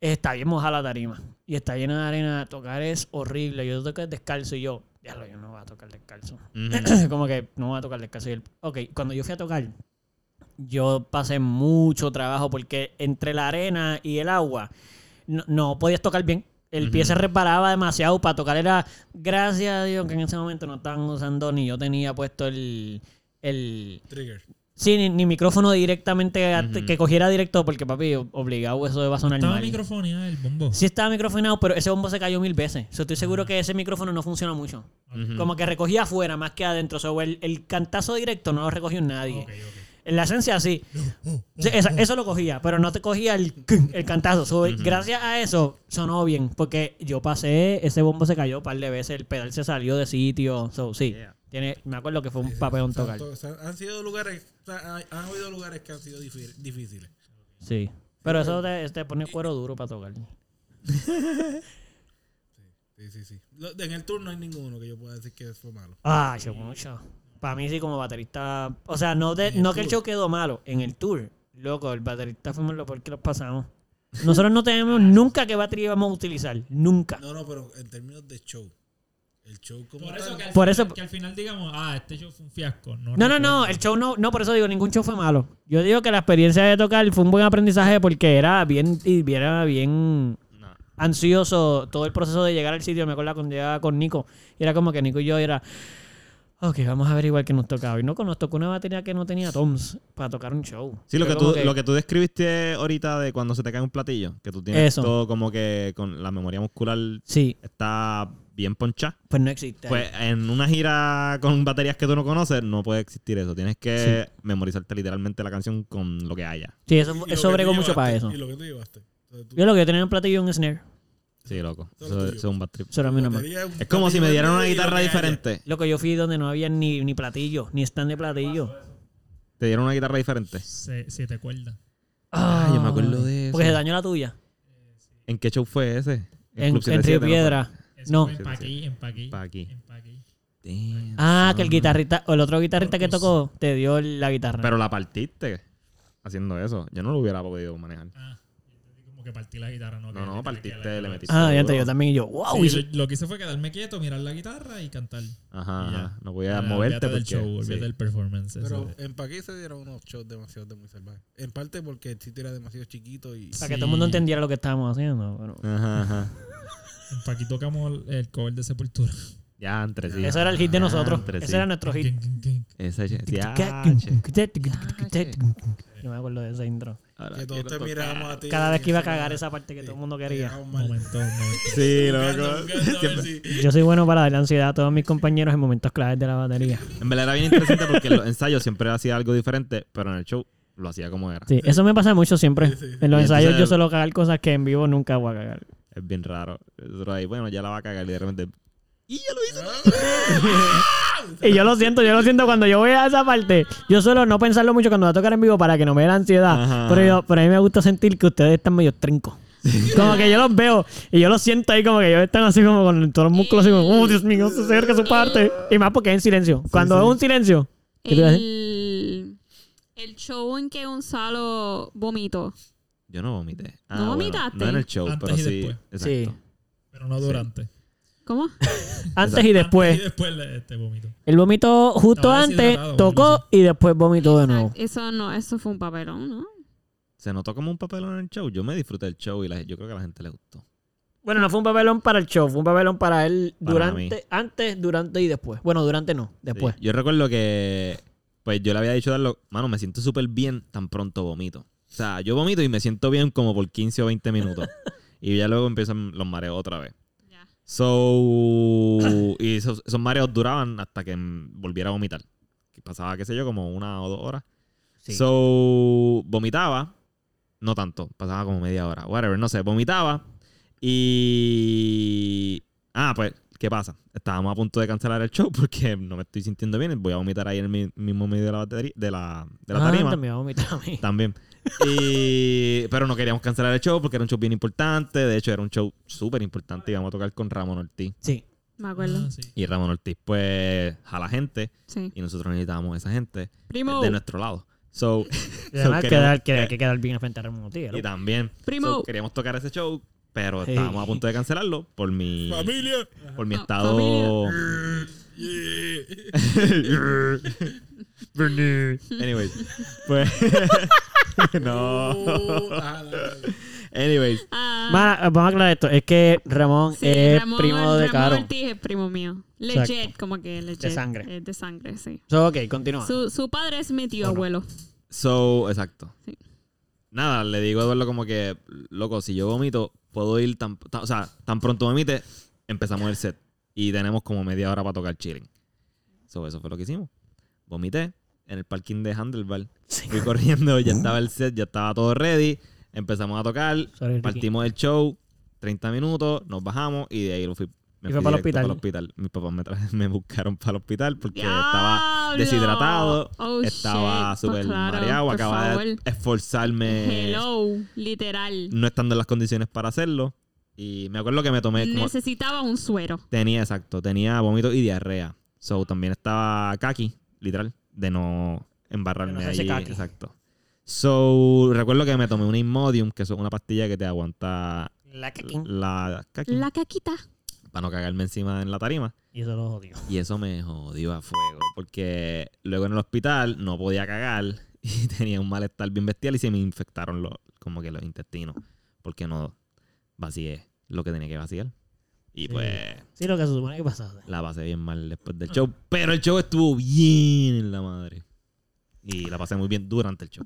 está bien mojada la tarima y está llena de arena, tocar es horrible, yo toqué descalzo y yo, ya lo, yo no voy a tocar descalzo. <clears throat> Como que no voy a tocar descalzo. Y él, ok, cuando yo fui a tocar, yo pasé mucho trabajo porque entre la arena y el agua no, no podías tocar bien. El pie se reparaba demasiado para tocar. Era, gracias a Dios, que en ese momento no estaban usando ni yo tenía puesto el, el, Trigger. Sí, ni, ni micrófono directamente a- Ujú. que cogiera directo, porque papi, obligado eso va a sonar Estaba mal. el bombo. Sí estaba microfonado, pero ese bombo se cayó mil veces. So, estoy seguro que ese micrófono no funciona mucho. Ujú. Como que recogía afuera más que adentro. So, el, el cantazo directo no lo recogió nadie. Ok, ok. En la esencia sí. Sí, esa- eso lo cogía, pero no te cogía el, el cantazo. So, Gracias a eso sonó bien, porque yo pasé, ese bombo se cayó un par de veces, el pedal se salió de sitio. So, sí, Yeah. Tiene, me acuerdo que fue un papelón tocar. han sido lugares, o sea, han, han habido lugares que han sido difí- difíciles. Sí. Pero eso te, te pone cuero duro para tocar. <laughs> Sí, sí, sí. En el tour no hay ninguno que yo pueda decir que fue malo. Ah, yo mucho. Para mí sí como baterista, o sea, no de, no que el show quedó malo, en el tour, loco, el baterista fuimos lo peor que nos pasamos. Nosotros no tenemos <laughs> nunca qué batería íbamos a utilizar, nunca. No, no, pero en términos de show. El show como Por eso, que al, Por final, eso- que al final digamos, ah, este show fue un fiasco. No, No, no, el show no, no, por eso digo, ningún show fue malo. Yo digo que la experiencia de tocar fue un buen aprendizaje porque era bien, y era bien No. ansioso todo el proceso de llegar al sitio. Me acuerdo cuando llegaba con Nico. Y era como que Nico y yo era, ok, vamos a ver igual que nos tocaba. Y no, nos tocó una batería que no tenía toms para tocar un show. Sí, lo que, tú, lo que tú describiste ahorita de cuando se te cae un platillo, que tú tienes Eso. todo como que con la memoria muscular Sí, está bien ponchada. pues no existe. Pues en una gira con baterías que tú no conoces, no puede existir eso. Tienes que memorizarte literalmente la canción con lo que haya. sí, eso, eso bregó mucho para eso. Y lo que tú llevaste. O sea, tú- Yo lo que yo tenía un platillo y un snare. Sí, loco. Eso, es un bad trip. Eso era mi nombre. Es como si me dieran una guitarra diferente. Lo que yo fui donde no había ni, ni platillo, ni stand de platillo. Te dieron una guitarra diferente. Se- siete cuerdas. Ah, yo me acuerdo de eso. Porque se dañó la tuya. ¿En qué show fue ese? En, Club en 77, Río ¿no? Piedra. Eso No. fue. Damn, Ah, que el guitarrista, o el otro guitarrista que tocó, te dio la guitarra. Pero la partiste haciendo eso. Yo no lo hubiera podido manejar. Ah, como que partí la guitarra, ¿no? No, no, partiste, le metiste. ah, ya te yo también. Y yo, wow. y- lo, lo que hice fue quedarme quieto, mirar la guitarra y cantar. Ajá, Y ya. ajá. No podías Ah, moverte olvídate del show, olvídate sí. del performance. Pero en Paquí se dieron unos shows demasiado de muy salvajes. En parte porque el sitio era demasiado chiquito y. para que todo el mundo entendiera lo que estábamos haciendo. pero- Ajá, ajá. En Paquí tocamos el cover de Sepultura. Ya, entre sí. Eso era el hit de nosotros. Ese sí. era nuestro hit. Ese... Ya, Yo me acuerdo de ese intro. Ahora Que todos te a ti. Cada vez que iba a cagar esa parte que todo el mundo quería. mal. Momento, momento. Sí, loco. Yo soy bueno para darle ansiedad a todos mis compañeros en momentos claves de la batería. En verdad era bien interesante porque en los ensayos siempre hacía algo diferente, pero en el show lo hacía como era. Sí, eso me pasa mucho siempre. En los ensayos yo suelo cagar cosas que en vivo nunca voy a cagar. Es bien raro. Nosotros ahí, bueno, ya la va a cagar y de repente... Y ya lo hizo. <laughs> Y yo lo siento, yo lo siento cuando yo voy a esa parte. Yo suelo no pensarlo mucho cuando voy a tocar en vivo para que no me dé la ansiedad. Ajá. Pero, yo, pero a mí me gusta sentir que ustedes están medio trincos. Como que yo los veo y yo los siento ahí como que ellos están así como con todos los músculos así como, oh Dios mío, se acerca su parte. Y más porque es en silencio. Cuando sí. es un silencio, ¿qué te iba a decir? El, el show en que Gonzalo vomitó. Yo no vomité. Ah, ¿No bueno, vomitaste? no en el show, Antes pero y sí. después. Exacto. Sí. Pero no durante. ¿Cómo? <laughs> Antes y después. Antes y después le- este vómito. El vómito justo Estaba antes, tocó y después vomitó de nuevo. Eso no, eso fue un papelón, ¿no? Se notó como un papelón en el show. Yo me disfruté del show y la- yo creo que a la gente le gustó. Bueno, no fue un papelón para el show, fue un papelón para él Para durante, antes, durante y después. Bueno, durante no, después. Sí. Yo recuerdo que, pues yo le había dicho a Darlo, mano, me siento súper bien tan pronto vomito. O sea, yo vomito y me siento bien como por 15 o 20 minutos. <laughs> y ya luego empiezan los mareos otra vez. Ya. So, y esos, esos mareos duraban hasta que volviera a vomitar. Pasaba, qué sé yo, como una o dos horas. Sí. So, vomitaba. No tanto, pasaba como media hora. Whatever, no sé, vomitaba. Y. Ah, pues, ¿qué pasa? Estábamos a punto de cancelar el show porque no me estoy sintiendo bien. Voy a vomitar ahí en el mi- mismo medio de la, batería, de la, de la Ah, tarima. también va a vomitar a mí. También. <laughs> Y, pero no queríamos cancelar el show porque era un show bien importante. De hecho, era un show súper importante. Íbamos a tocar con Ramón Ortiz. Sí. Me acuerdo. Ah, sí. Y Ramón Ortiz, pues, jala gente. Sí. Y nosotros necesitábamos a esa gente Primo. de nuestro lado. So, Y <laughs> además so quedar, queríamos- que hay que quedar bien frente a Ramón Ortiz, ¿no? y también Primo. so, queríamos tocar ese show, pero Sí. estábamos a punto de cancelarlo por mi, ¡Familia! por mi Ah, estado. Yeah. <laughs> Anyways, pues. <laughs> no. La- Anyways, Ah, vamos a aclarar esto. Es que Ramón Sí, es Ramón- primo de Ramón Caro. Ortiz es primo mío. Legit, Exacto. como que legit. De sangre. Es de sangre, sí. So, ok, continúa. Su, su padre es mi tío abuelo. So, exacto. Sí. Nada, le digo a Eduardo como que, loco, si yo vomito, puedo ir tan, tan- o sea, tan pronto vomite, empezamos el set. Y tenemos como media hora para tocar chilling. So, eso fue lo que hicimos. Vomité en el parking de Handlebar. Fui corriendo, ya estaba el set, ya estaba todo ready. Empezamos a tocar, Sorry, partimos el show, 30 minutos, nos bajamos y de ahí lo fui. Me ¿Y fue para el hospital? hospital. Mis papás me, <laughs> me buscaron para el hospital porque ¡Diablo! estaba deshidratado, Oh, estaba. Pues súper claro, mareado, acababa favor. de esforzarme Hello, literal. no estando en las condiciones para hacerlo. Y me acuerdo que me tomé como... Necesitaba un suero. Tenía, exacto, tenía vómito y diarrea. So, también estaba kaki, literal, de no embarrarme De no kaki. Exacto. So, recuerdo que me tomé una Imodium, que es una pastilla que te aguanta La la La caquita. para no cagarme encima en la tarima. Y eso lo odio. Y eso me jodió a fuego, porque luego en el hospital no podía cagar <laughs> y tenía un malestar bien bestial y se me infectaron los, como que los intestinos, porque no vacié lo que tenía que vaciar. Y Sí. pues Sí, lo que se supone que pasaba. la pasé bien mal después del show, pero el show estuvo bien en la madre. Y la pasé muy bien durante el show.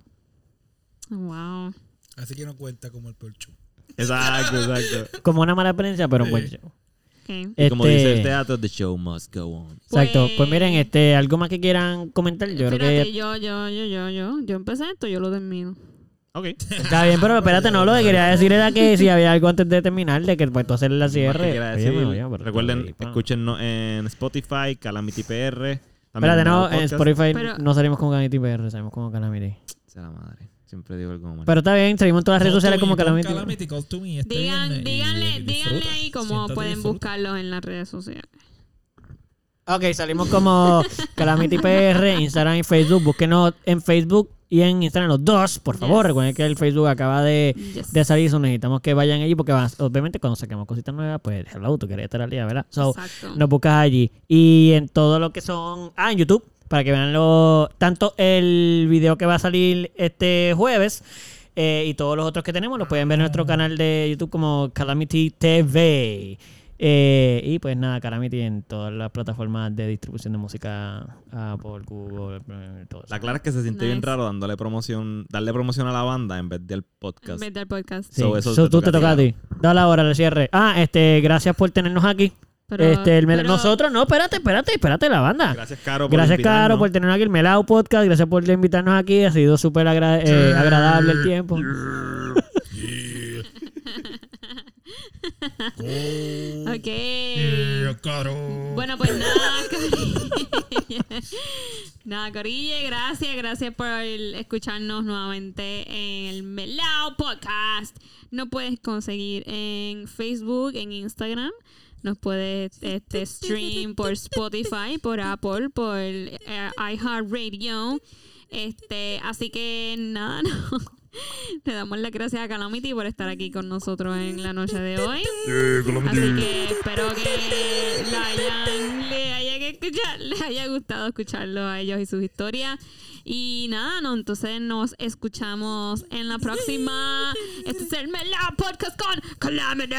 Wow. Así que no cuenta como el peor show. Exacto, exacto. <laughs> Como una mala experiencia, pero un buen show. Ok. Y como Este- dice el teatro, the show must go on. Exacto. Pues, Pues- miren, este, algo más que quieran comentar. Yo creo que yo, yo, yo, yo, yo. Yo empecé esto, yo lo termino. Ok. está bien, pero espérate, no, lo que quería decir era que si había algo antes de terminar, de que pues tú hacer la cierre. Oye, decir, me voy a- pero recuerden, ahí, en Spotify, Calamity PR. Espérate, no, en. Spotify Pero- no salimos como Calamity PR, salimos como Calamity. Sea la madre. Siempre digo algo mal. Pero está bien, salimos en todas las redes sociales me, como Calamity. Calamity, call to me este Digan, y- díganle, y díganle ahí cómo pueden disfruta. buscarlos en las redes sociales. Ok, salimos como <laughs> Calamity PR, Instagram y Facebook. Búsquenos en Facebook y en Instagram los dos, por favor. Yes. Recuerden que el Facebook acaba de, Yes. de salir, so necesitamos que vayan allí porque obviamente cuando saquemos cositas nuevas, pues hello, tú querías estar al día, ¿verdad? So, Exacto. nos buscas allí. Y en todo lo que son. Ah, en YouTube, para que vean lo, tanto el video que va a salir este jueves eh, y todos los otros que tenemos, los pueden ver en nuestro canal de YouTube como Calamity TV. Eh, y pues nada, Calamity en todas las plataformas de distribución de música, Apple, Google, eh, todo eso. La clara es que se siente bien raro dándole promoción, darle promoción a la banda en vez del En podcast. vez del podcast. Sí, So, eso so te tú toca te a toca a ti. Dale ahora el cierre. Ah, este, gracias por tenernos aquí. Pero- este, el pero- nosotros, no, espérate, espérate, espérate, la banda. Gracias, Caro, por Gracias, Caro, por tenernos aquí el Melao Podcast. Gracias por invitarnos aquí. Ha sido súper agra- eh, agradable el tiempo. Ok. Eh, caro. Bueno, pues nada, Corille. <laughs> nada, Corille, gracias, gracias por escucharnos nuevamente en el Melao Podcast. Nos puedes conseguir en Facebook, en Instagram. Nos puedes este, stream por Spotify, por Apple, por eh, iHeartRadio. Este, así que nada, <laughs> no. <laughs> Le damos las gracias a Calamity por estar aquí con nosotros en la noche de <laughs> hoy. Así que espero que la hayan, le haya que escuchar, <laughs> les haya gustado escucharlo a ellos y sus historias. Y nada, no, entonces nos escuchamos en la próxima. Este es el Mela Podcast con Calamity.